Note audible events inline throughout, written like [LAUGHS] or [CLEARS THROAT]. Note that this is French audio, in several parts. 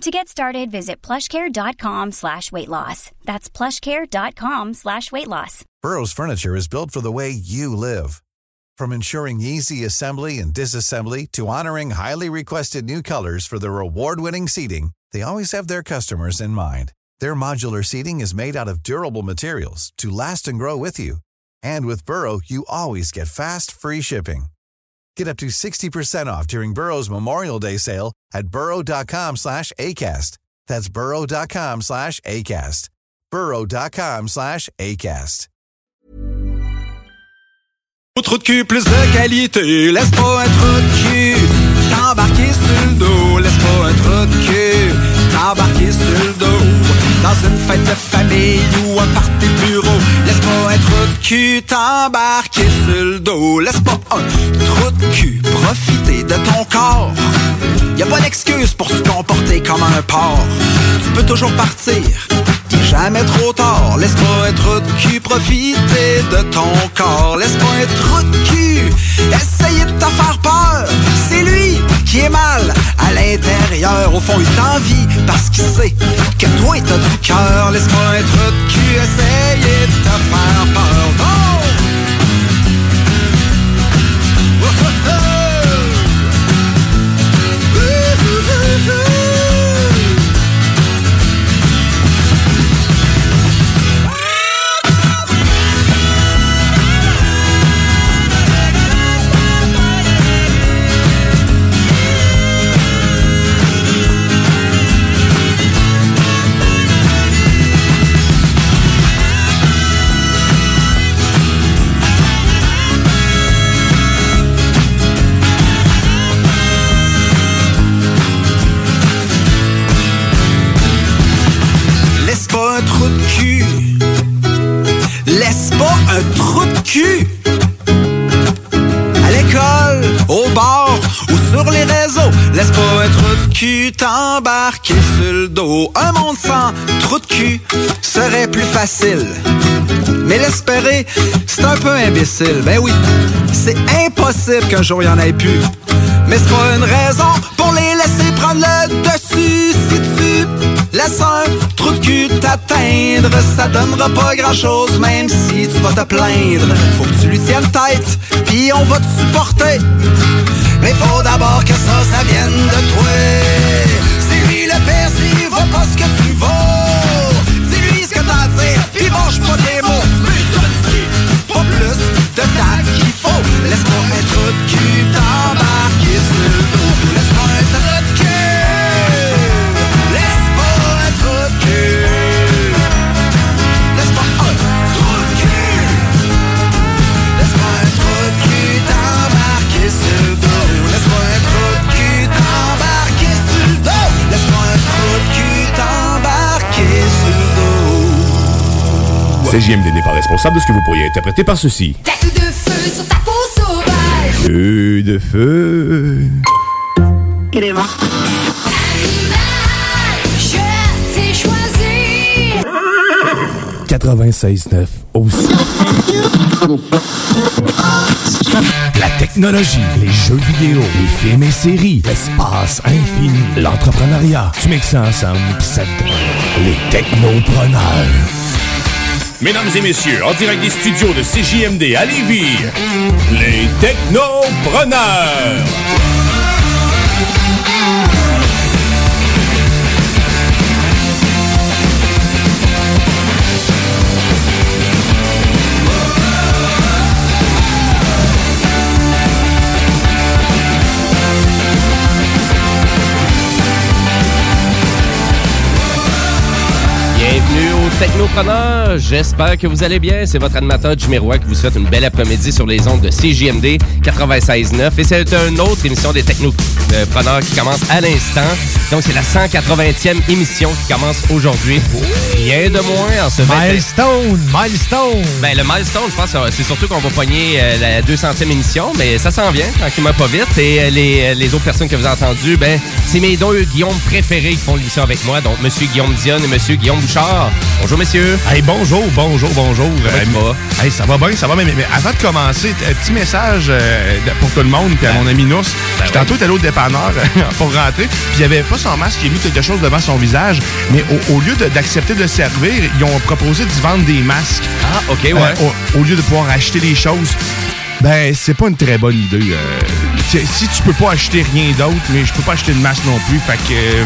To get started, visit plushcare.com slash weight loss. That's plushcare.com slash weight loss. Burrow's furniture is built for the way you live. From ensuring easy assembly and disassembly to honoring highly requested new colors for their award-winning seating, they always have their customers in mind. Their modular seating is made out of durable materials to last and grow with you. And with Burrow, you always get fast, free shipping. Get up to 60% off during Burrow's Memorial Day sale at burrow.com slash ACAST. That's burrow.com slash ACAST. burrow.com slash ACAST. Trop de cul, plus de qualité, laisse pas un trou de cul T'embarquer sur le dos, laisse pas un trou de cul T'embarquer sur le dos. Dans une fête de famille ou un party de bureau. Laisse pas un trou de cul t'embarquer sur le dos. Laisse pas un trou de cul profiter de ton corps. Y a pas d'excuse pour se comporter comme un porc. Tu peux toujours partir T'es jamais trop tard. Laisse pas un trou de cul profiter de ton corps. Laisse pas un trou de cul. Essayer de te faire peur. C'est lui qui est mal à l'intérieur. Au fond il t'envie parce qu'il sait que toi t'as du cœur. Laisse pas un de cul Essayer de te faire peur cul t'embarquer sur le dos. Un monde sans trou de cul serait plus facile. Mais l'espérer, c'est un peu imbécile. Ben oui, c'est impossible qu'un jour il y en ait plus. Mais c'est pas une raison pour les laisser prendre le dessus. Si tu laisses un trou de cul t'atteindre, ça donnera pas grand chose, même si tu vas te plaindre. Faut que tu lui tiennes tête, puis on va te supporter. Mais faut d'abord que ça, ça vienne de toi. C'est lui le père s'il vaut pas ce que tu vaux. Dis-lui ce que t'as à dire, puis mange pas tes mots. Mais pas plus de tact qu'il faut. Laisse-moi un trou de cul CJMD n'est pas responsable de ce que vous pourriez interpréter par ceci. Tête de feu sur ta peau sauvage. Feu de feu. Je t'ai choisi. 96.9 aussi. La technologie, les jeux vidéo, les films et séries, l'espace infini, l'entrepreneuriat. Tu mixes ça ensemble, pis ça te donne Les technopreneurs. Mesdames et messieurs, en direct des studios de CJMD à Lévis, les technopreneurs. Technopreneurs, j'espère que vous allez bien. C'est votre animateur Jimmy Roy qui vous souhaite une belle après-midi sur les ondes de CJMD 96.9. Et c'est une autre émission des technopreneurs qui commence à l'instant. Donc, c'est la 180e émission qui commence aujourd'hui. Rien de moins en ce 20 Milestone, milestone. Ben, le milestone, je pense, euh, c'est surtout qu'on va pogner euh, la 200e émission, mais ça s'en vient, tranquillement pas vite. Et euh, les, les autres personnes que vous avez entendues, ben, c'est mes deux Guillaume préférés qui font l'émission avec moi, donc Monsieur Guillaume Dion et Monsieur Guillaume Bouchard. Bonjour, messieurs. Hey, bonjour, bonjour, bonjour. Comment Euh, hey, ça va bien, ça va bien. Mais, mais avant de commencer, un petit message euh, de- pour tout le monde, puis à mon ami Nous. Ben Tantôt, il était allé au dépanneur [LAUGHS] pour rentrer, puis il avait pas son masque, il a mis quelque chose devant son visage. Mais au, au lieu de- d'accepter de le servir, ils ont proposé de vendre des masques. Ah, OK, ouais. Euh, au, au lieu de pouvoir acheter des choses. Ben, c'est pas une très bonne idée. euh. Si- tu peux pas acheter rien d'autre, mais je peux pas acheter de masque non plus. Fait que, euh,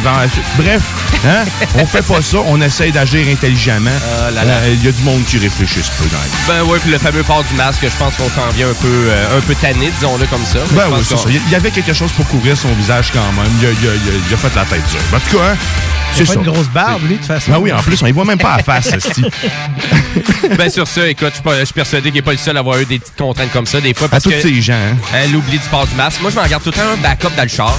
bref, hein, on fait pas ça. On essaye d'agir intelligemment. Ah. Euh, Il y a du monde qui réfléchit peu dans. Ben oui, puis le fameux port du masque, je pense qu'on s'en vient un peu, euh, un peu tanné, disons-le comme ça. Ben oui, c'est ça. Il y avait quelque chose pour couvrir son visage quand même. Il a, il a- il a- il a fait la tête dure. En tout cas, hein, c'est pas ça. une grosse barbe, lui, de toute façon. Ben oui, en plus, on y voit même pas à face, [LAUGHS] esti. Ben sur ça, écoute, je suis pas- je suis persuadé qu'il n'est pas le seul à avoir eu des petites contraintes comme ça, des fois, À tous que ces gens. hein. euh, l'oubli du port du masque. Moi, je m'en garde tout le temps un backup dans le char.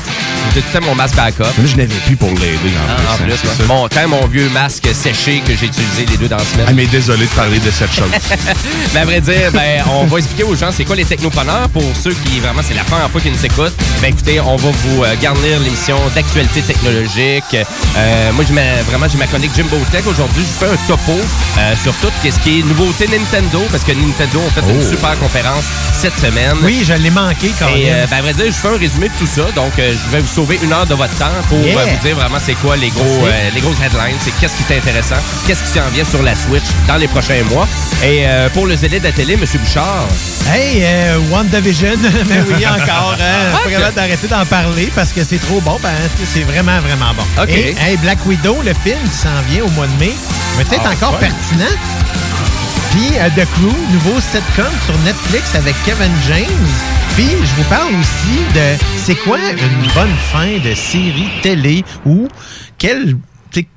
J'ai tout le temps mon masque backup. Mais là, je n'avais plus pour l'aider en Ah, plus. en hein, plus, mon, quand mon vieux masque séché que j'ai utilisé les deux dans la semaine. Ah, mais désolé de parler de cette chose. [LAUGHS] Ben, à vrai dire, ben, on va expliquer aux gens c'est quoi les technopreneurs. Pour ceux qui, vraiment, c'est la première fois qu'ils nous écoutent, ben, écoutez, on va vous euh, garnir l'émission d'actualité technologique. Euh, moi, j'ai vraiment, j'ai ma chronique Jimbo Tech. Aujourd'hui, je fais un topo euh, sur tout ce qui est nouveauté Nintendo, parce que Nintendo ont fait Oh. une super conférence cette semaine. Oui, je l'ai manqué quand Et euh, ben, à vrai dire, je fais un résumé de tout ça. Donc, euh, je vais vous sauver une heure de votre temps pour Yeah. euh, vous dire vraiment c'est quoi les gros, les grosses headlines, c'est qu'est-ce qui est intéressant, qu'est-ce qui s'en vient sur la Switch dans les prochains mois. Et pour le zélé de la télé, M. Bouchard, Hey, WandaVision, mais [LAUGHS] oui, [LAUGHS] encore. Hein, pas capable d'arrêter d'en parler parce que c'est trop bon. Ben, c'est vraiment, vraiment bon. OK. Et, hey, Black Widow, le film qui s'en vient au mois de mai, va être Ah, encore ouais. pertinent? Puis The Crew, nouveau sitcom sur Netflix avec Kevin James. Puis je vous parle aussi de c'est quoi une bonne fin de série télé ou quelle,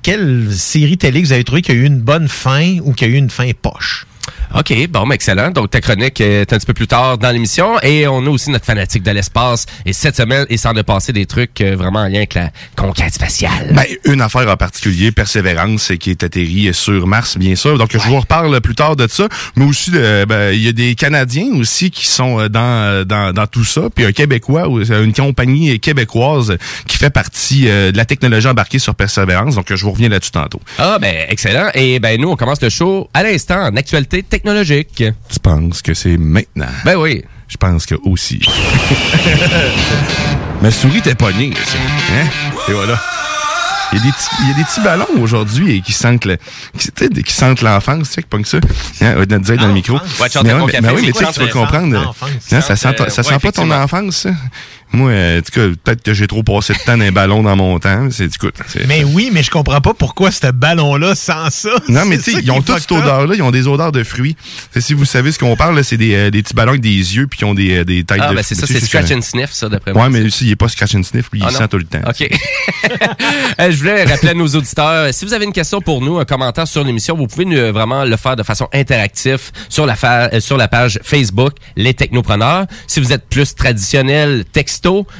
quelle série télé vous avez trouvé qui a eu une bonne fin ou qui a eu une fin poche? OK, bon, ben, excellent. Donc, ta chronique est un petit peu plus tard dans l'émission. Et on a aussi notre fanatique de l'espace. Et cette semaine, il s'en est passé des trucs euh, vraiment en lien avec la conquête spatiale. Ben, une affaire en particulier, Persévérance, qui est atterri sur Mars, bien sûr. Donc, je vous reparle plus tard de ça. Mais aussi, de- ben, il y a des Canadiens aussi qui sont euh, dans, euh, dans, dans tout ça. Puis un Québécois, euh, une compagnie québécoise qui fait partie euh, de la technologie embarquée sur Persévérance. Donc, je vous reviens là-dessus tantôt. Ah, ben, excellent. Et ben, nous, on commence le show à l'instant en actualité technologique. Tu penses que c'est maintenant? Ben oui. Je pense que aussi. [LAUGHS] Ma souris t'es pognée, ça. Hein? Et voilà. Il y, a des petits, il y a des petits ballons aujourd'hui et qui sentent le, qui, tu sais, qui sentent l'enfance, tu sais, pas que ça. Hein, on va te dire dans le micro. Ouais, tu chantes mais ouais, mais, mais oui, mais tu sais, quoi, tu vas ça, comprendre. Hein, ça sent, Euh, ça ouais, sent pas ton enfance, ça? Moi, euh, en tout cas, peut-être que j'ai trop passé de temps dans les ballons dans mon temps. C'est, écoute, Mais oui, mais je comprends pas pourquoi ce ballon-là sent ça. Non, mais tu sais, ils ont toute cette odeur-là. Ils ont des odeurs de fruits. Si vous savez ce qu'on parle, là, c'est des, euh, des petits ballons avec des yeux puis qui ont des, euh, des têtes Ah, de ben, c'est ça, c'est scratch and sniff, ça, d'après moi. Ouais, mais aussi, il est pas scratch and sniff. Lui, Ah, il non. sent tout le temps. OK. [LAUGHS] Je voulais rappeler à nos auditeurs, si vous avez une question pour nous, un commentaire sur l'émission, vous pouvez nous, vraiment le faire de façon interactive sur la, fa- sur la page Facebook Les Technopreneurs. Si vous êtes plus traditionnel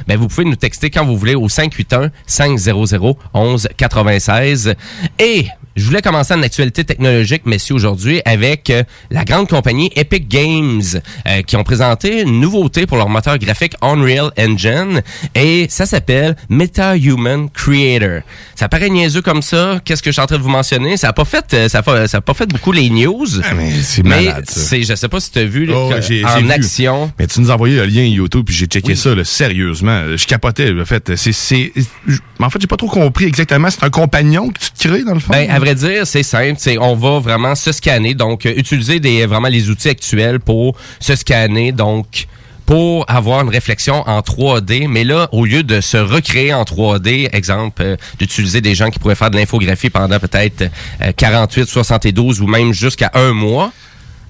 ben vous pouvez nous texter quand vous voulez au 581 500 11 96. Et je voulais commencer en actualité technologique, messieurs, aujourd'hui, avec euh, la grande compagnie Epic Games, euh, qui ont présenté une nouveauté pour leur moteur graphique Unreal Engine, et ça s'appelle MetaHuman Creator. Ça paraît niaiseux comme ça. Qu'est-ce que je suis en train de vous mentionner? Ça a pas fait, euh, ça a pas, ça a pas fait beaucoup les news. Ah, mais c'est malade, ça. je sais pas si tu as vu Oh, en vu. action. Mais tu nous as envoyé le lien YouTube puis j'ai checké ça là, sérieusement. Je capotais. En fait, c'est, en fait, j'ai pas trop compris exactement. C'est un compagnon que tu te crées dans le fond? Ben, vrai dire, c'est simple. C'est, on va vraiment se scanner. Donc, euh, utiliser des, vraiment les outils actuels pour se scanner. Donc, pour avoir une réflexion en 3D. Mais là, au lieu de se recréer en 3D, exemple, euh, d'utiliser des gens qui pourraient faire de l'infographie pendant peut-être euh, 48, 72 ou même jusqu'à un mois,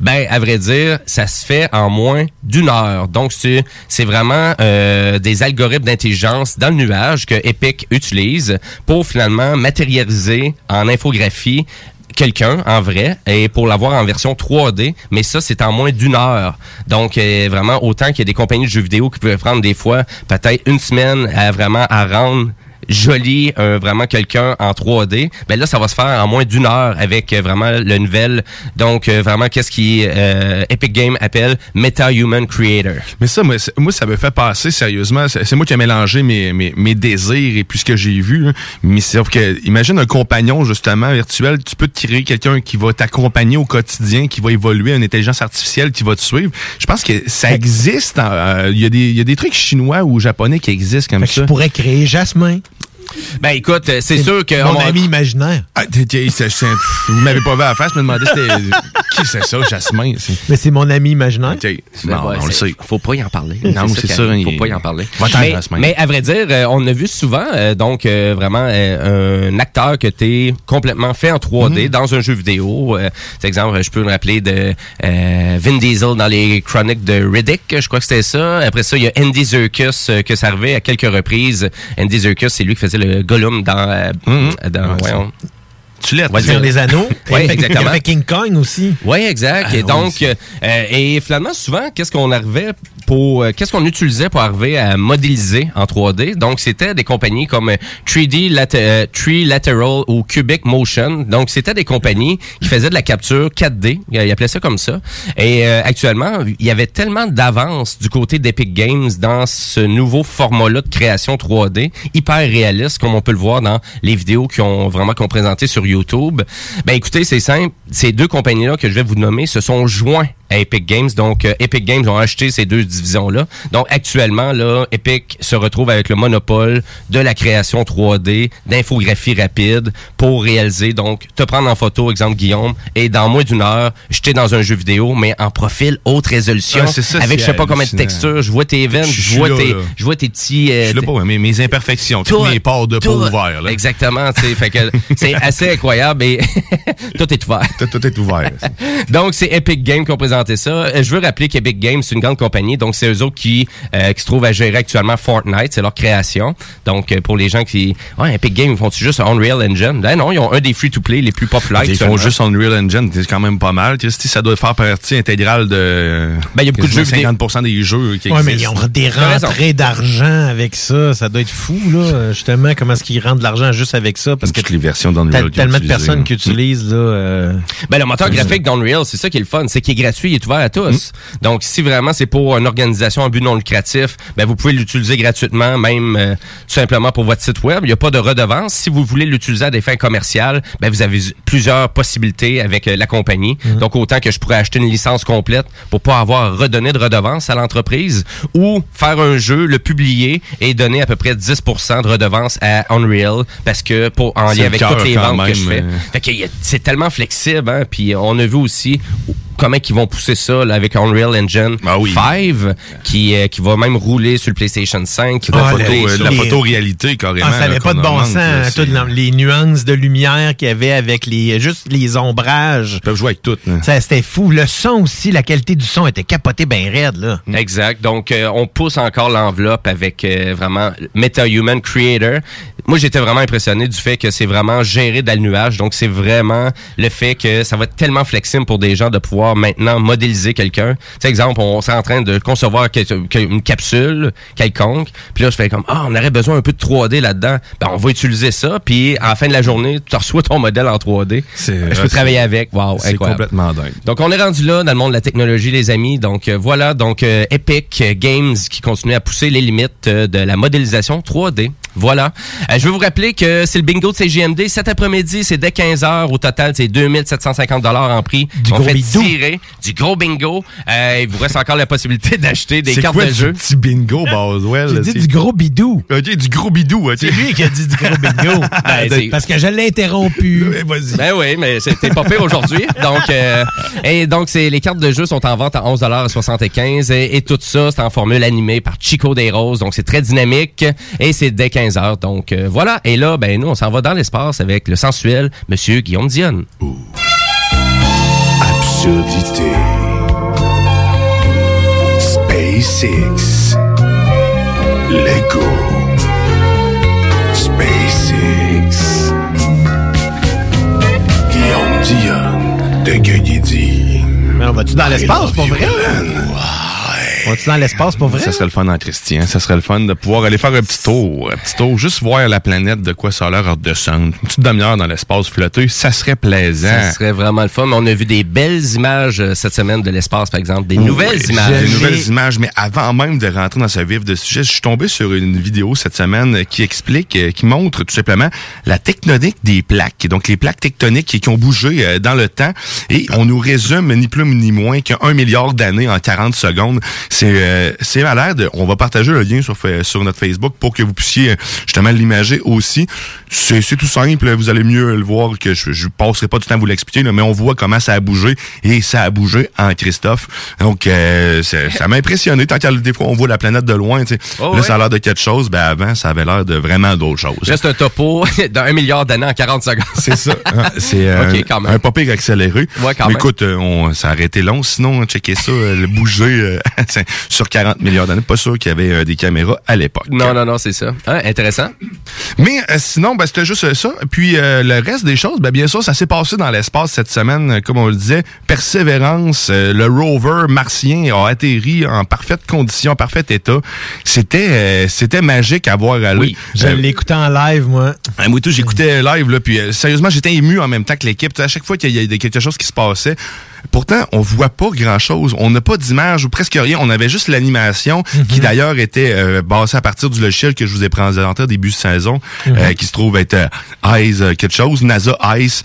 ben, à vrai dire, ça se fait en moins d'une heure. Donc, c'est vraiment euh, des algorithmes d'intelligence dans le nuage que Epic utilise pour finalement matérialiser en infographie quelqu'un en vrai et pour l'avoir en version 3D, mais ça c'est en moins d'une heure. Donc euh, vraiment autant qu'il y a des compagnies de jeux vidéo qui peuvent prendre des fois peut-être une semaine à vraiment à rendre joli euh, vraiment quelqu'un en 3D ben là ça va se faire en moins d'une heure avec euh, vraiment le nouvel donc euh, vraiment qu'est-ce qui euh, Epic Game appelle Meta Human Creator Mais ça, moi, moi, ça me fait passer sérieusement. C'est moi qui ai mélangé mes, mes, mes désirs et puis ce que j'ai vu. hein. Mais c'est que, imagine un compagnon, justement, virtuel. Tu peux te créer quelqu'un qui va t'accompagner au quotidien, qui va évoluer, une intelligence artificielle qui va te suivre. Je pense que ça existe. euh, Il y, a des- il y a des trucs chinois ou japonais qui existent comme Fait que ça. je pourrais créer Jasmin. Ben écoute euh, c'est sûr que Mon on ami imaginaire. Ah, vous m'avez pas vu à la face, je me demandais c'était qui c'est ça, Jasmin. Mais c'est mon ami imaginaire. Ben ouais, on le sait. Faut pas y en parler. Non, c'est ça, il- Faut pas y en parler. Mais, à vrai dire, euh, on a vu souvent, euh, donc euh, vraiment euh, un acteur que t'es complètement fait en 3D dans un jeu vidéo. Euh, c'est exemple, je peux me rappeler de euh, Vin Diesel dans les chroniques de Riddick, je crois que c'était ça. Après ça, il y a Andy Serkis euh, que ça arrivait à quelques reprises. Andy Serkis, c'est lui qui faisait le Gollum dans, euh, dans Ouais, [LAUGHS] Ouais, Sur les anneaux. Fait- exactement. Il fait King Kong aussi. Oui, exact. Ah et oui, donc, euh, et finalement, souvent, qu'est-ce qu'on arrivait pour, euh, qu'est-ce qu'on utilisait pour arriver à modéliser en 3D Donc, c'était des compagnies comme euh, 3D Late- euh, Trilateral ou Cubic Motion. Donc, c'était des compagnies qui faisaient de la capture 4D. Ils appelaient ça comme ça. Et euh, actuellement, il y avait tellement d'avance du côté d'Epic Games dans ce nouveau format-là de création 3D, hyper réaliste, comme on peut le voir dans les vidéos qui ont vraiment qu'on présenté sur YouTube. Ben écoutez, c'est simple. Ces deux compagnies-là que je vais vous nommer se sont joints à Epic Games. Donc, euh, Epic Games ont acheté ces deux divisions-là. Donc, actuellement, là, Epic se retrouve avec le monopole de la création 3D, d'infographie rapide pour réaliser, donc, te prendre en photo, exemple Guillaume, et dans moins d'une heure, jeter dans un jeu vidéo, mais en profil haute résolution, Ah, ça, avec je sais pas combien de textures, je vois tes events, Je vois tes, je vois tes petits... euh, Je suis là pour mes, mes imperfections, tous tout- mes ports de peau ouverts. Là. Exactement, fait que [LAUGHS] c'est assez incroyable et [LAUGHS] tout est ouvert. Tout, tout est ouvert. [LAUGHS] Donc, c'est Epic Games qui ont présenté ça. Euh, Je veux rappeler qu'Epic Games, c'est une grande compagnie. Donc, c'est eux autres qui, euh, qui se trouvent à gérer actuellement Fortnite. C'est leur création. Donc, euh, pour les gens qui... Ouais, Epic Games, ils font-tu juste Unreal Engine? Ben non, ils ont un des free-to-play les plus populaires. Ils font juste Unreal Engine, c'est quand même pas mal. Christy, ça doit faire partie intégrale de Ben, il y a beaucoup de jeux quasiment vidéo. 50% des jeux qui Ouais, mais ils ont des rentrées d'argent avec ça. Ça doit être fou, là. Justement, comment est-ce qu'ils rendent de l'argent juste avec ça? Parce que les versions d'Unreal. tellement de personnes qui utilisent, là. euh, Ben, le moteur graphique d'Unreal, c'est ça qui est le fun. C'est qu'il est gratuit, il est ouvert à tous. Donc, si vraiment c'est pour une organisation en but non lucratif, ben, vous pouvez l'utiliser gratuitement, même euh, tout simplement pour votre site web. Il n'y a pas de redevance. Si vous voulez l'utiliser à des fins commerciales, ben, vous avez plusieurs possibilités avec euh, la compagnie. Donc, autant que je pourrais acheter une licence complète pour pas avoir à redonner de redevance à l'entreprise ou faire un jeu, le publier et donner à peu près 10% de redevance à Unreal parce que pour en lien avec toutes les ventes que je fais. euh. Fait que c'est tellement flexible, hein. Puis on a vu aussi comment ils vont pousser ça là, avec Unreal Engine Ah oui. 5, qui, euh, qui va même rouler sur le PlayStation 5. qui la, va Ah, photo, euh, la les- photoréalité, carrément. Ah, ça là, avait pas de bon sens. là, hein, toutes les nuances de lumière qu'il y avait avec les, juste les ombrages. Ils peuvent jouer avec tout. Ça, c'était fou. Le son aussi, la qualité du son était capotée bien raide, là. Exact. Donc, euh, on pousse encore l'enveloppe avec euh, vraiment MetaHuman Creator. Moi, j'étais vraiment impressionné du fait que c'est vraiment géré dans le nuage. Donc, c'est vraiment le fait que ça va être tellement flexible pour des gens de pouvoir maintenant modéliser quelqu'un. Tu sais, exemple, on serait en train de concevoir une capsule quelconque. Puis là, je fais comme, ah, on aurait besoin un peu de 3D là-dedans. Ben, on va utiliser ça. Puis, à la fin de la journée, tu reçois ton modèle en 3D. C'est- Je ouais, peux travailler avec. Wow, C'est complètement dingue. Donc, on est rendu là dans le monde de la technologie, les amis. Donc, euh, voilà. Donc, euh, Epic Games qui continue à pousser les limites euh, de la modélisation 3D. Voilà. Euh, je veux vous rappeler que c'est le bingo de CGMD. Cet après-midi, c'est dès 15h. Au total, c'est 2750 en prix. Du on gros fait bidou. tirer du gros bingo. Euh, il vous reste encore la possibilité [LAUGHS] d'acheter des C'est cartes quoi de du jeu. petit bingo, Boswell? J'ai dit c'est- du gros bidou. OK, du gros bidou, OK. C'est lui qui a dit du gros bingo. [LAUGHS] Ben, c'est- Parce que je l'ai interrompu. [LAUGHS] Eh, Vas-y. Ben oui, mais c'était pas pire aujourd'hui. Donc, euh, et donc c'est les cartes de jeu sont en vente à 11,75 et, et tout ça, c'est en formule animée par Chico Des Roses. Donc, c'est très dynamique et c'est dès 15 donc euh, voilà. Et là, ben nous, on s'en va dans l'espace avec le sensuel Monsieur Guillaume Dionne. Absurdité. SpaceX. Lego. SpaceX. Guillaume Dionne de Gueulidi. Mais on va-tu dans l'espace pour vrai? Va-tu dans l'espace pour vrai? Ça serait le fun en Christian. Ça serait le fun de pouvoir aller faire un petit tour. Un petit tour, juste voir la planète de quoi ça a l'air redescendre. Une petite demi-heure dans l'espace flotter, ça serait plaisant. Ça serait vraiment le fun. On a vu des belles images euh, cette semaine de l'espace, par exemple. Des nouvelles images. Des nouvelles images. Mais avant même de rentrer dans ce vif de sujet, je suis tombé sur une vidéo cette semaine qui explique, euh, qui montre tout simplement la tectonique des plaques. Donc, les plaques tectoniques qui, qui ont bougé euh, dans le temps. Et on nous résume ni plus ni moins qu'un milliard d'années en 40 secondes. C'est euh, c'est malade. On va partager le lien sur, sur notre Facebook pour que vous puissiez euh, justement l'imager aussi. C'est c'est tout simple. Vous allez mieux le voir que je, je passerai pas du temps à vous l'expliquer, là, mais on voit comment ça a bougé et ça a bougé en Christophe. Donc, euh, c'est- [LAUGHS] ça m'a impressionné. Tant qu'à des fois, on voit la planète de loin. Oh, là, ouais. ça a l'air de quelque chose. Ben, avant, ça avait l'air de vraiment d'autres choses. Reste un topo [LAUGHS] d'un milliard d'années en 40 secondes. C'est ça. Hein, C'est euh, Ok, quand même. un, pire accéléré. Ouais, quand Mais même. écoute, on, ça aurait été long. Sinon, hein, checker ça, le bouger euh, [LAUGHS] sur 40 milliards d'années. Pas sûr qu'il y avait euh, des caméras à l'époque. Non, non, non, c'est ça. Hein, intéressant. Mais euh, sinon, ben, c'était juste ça. Puis euh, le reste des choses, ben, bien sûr, ça s'est passé dans l'espace cette semaine, euh, comme on le disait. Persévérance, euh, le rover martien a atterri en parfaite condition, en parfait état. C'était euh, c'était magique à voir aller. Oui, Je Euh, écouté en live, moi. ah, moi, tout, j'écoutais live, là, puis euh, sérieusement, j'étais ému en même temps que l'équipe. À chaque fois qu'il y a quelque chose qui se passait, pourtant, on voit pas grand-chose. On n'a pas d'image ou presque rien. On avait juste l'animation, qui d'ailleurs était euh, basée à partir du logiciel que je vous ai présenté au début de saison, euh, qui se trouve être euh, Eyes euh, quelque chose, NASA Eyes.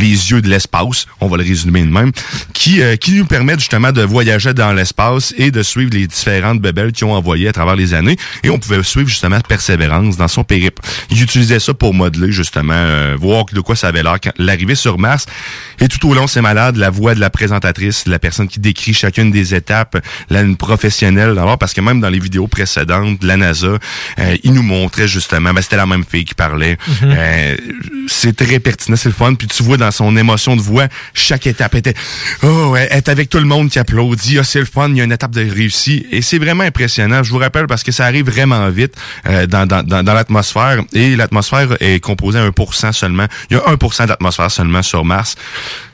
Les yeux de l'espace, on va le résumer de même, qui, euh, qui nous permettent justement de voyager dans l'espace et de suivre les différentes bébelles qu'ils ont envoyées à travers les années. Et on pouvait suivre justement Persévérance dans son périple. Ils utilisaient ça pour modeler justement, euh, voir de quoi ça avait l'air quand l'arrivée sur Mars. Et tout au long, c'est malade, la voix de la présentatrice, la personne qui décrit chacune des étapes, là, une professionnelle d'abord, parce que même dans les vidéos précédentes de la NASA, euh, ils nous montraient justement, ben, c'était la même fille qui parlait. Euh, c'est très pertinent, c'est le fun. Puis tu vois dans son émotion de voix, chaque étape était, oh, est avec tout le monde qui applaudit. Ah, c'est le fun, il y a une étape de réussi. Et c'est vraiment impressionnant. Je vous rappelle parce que ça arrive vraiment vite euh, dans, dans, dans, dans l'atmosphère. Et l'atmosphère est composée à 1% seulement. Il y a 1% d'atmosphère seulement sur Mars.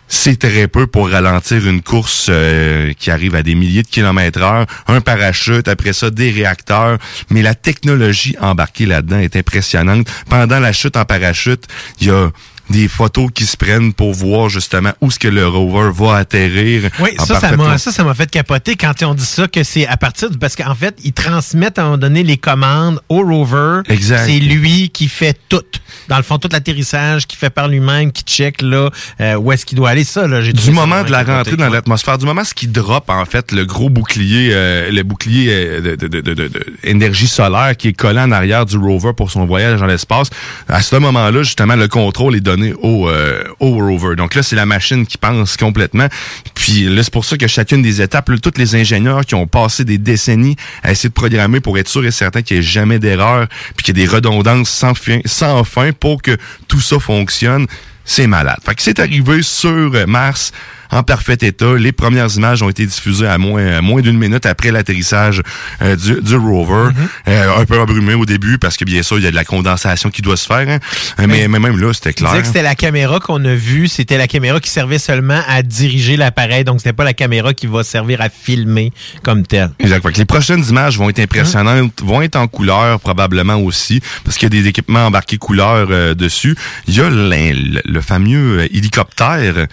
C'est très peu pour ralentir une course euh, qui arrive à des milliers de kilomètres heure. Un parachute, après ça, des réacteurs. Mais la technologie embarquée là-dedans est impressionnante. Pendant la chute en parachute, il y a des photos qui se prennent pour voir justement où est-ce que le rover va atterrir. Oui, ça, ça m'a, ça, ça m'a fait capoter quand ont dit ça, que c'est à partir du, parce qu'en fait, ils transmettent à un moment donné les commandes au rover. Exact. C'est lui qui fait tout. Dans le fond, tout l'atterrissage, qui fait par lui-même, qui check, là, euh, où est-ce qu'il doit aller. Ça, là, j'ai Du moment de la rentrée dans l'atmosphère, du moment ce qui drop en fait le gros bouclier, euh, le bouclier euh, de, de, de, de- de- de énergie solaire qui est collé en arrière du rover pour son voyage dans l'espace. À ce moment-là, justement, le contrôle est donné au euh. Donc là, c'est la machine qui pense complètement. Puis là, c'est pour ça que chacune des étapes, tous les ingénieurs qui ont passé des décennies à essayer de programmer pour être sûr et certain qu'il n'y ait jamais d'erreur, puis qu'il y ait des redondances sans fin, sans fin pour que tout ça fonctionne. C'est malade. Fait que c'est arrivé sur Mars en parfait état. Les premières images ont été diffusées à moins, à moins d'une minute après l'atterrissage euh, du, du rover. Euh, un peu embrumé au début parce que bien sûr, il y a de la condensation qui doit se faire. hein. Euh, Mais, mais même là, c'était clair. que c'était la caméra qu'on a vue, c'était la caméra qui servait seulement à diriger l'appareil, donc c'était pas la caméra qui va servir à filmer comme tel. Exact. Les prochaines images vont être impressionnantes, vont être en couleur probablement aussi, parce qu'il y a des équipements embarqués couleur euh, dessus. Il y a le, le fameux hélicoptère,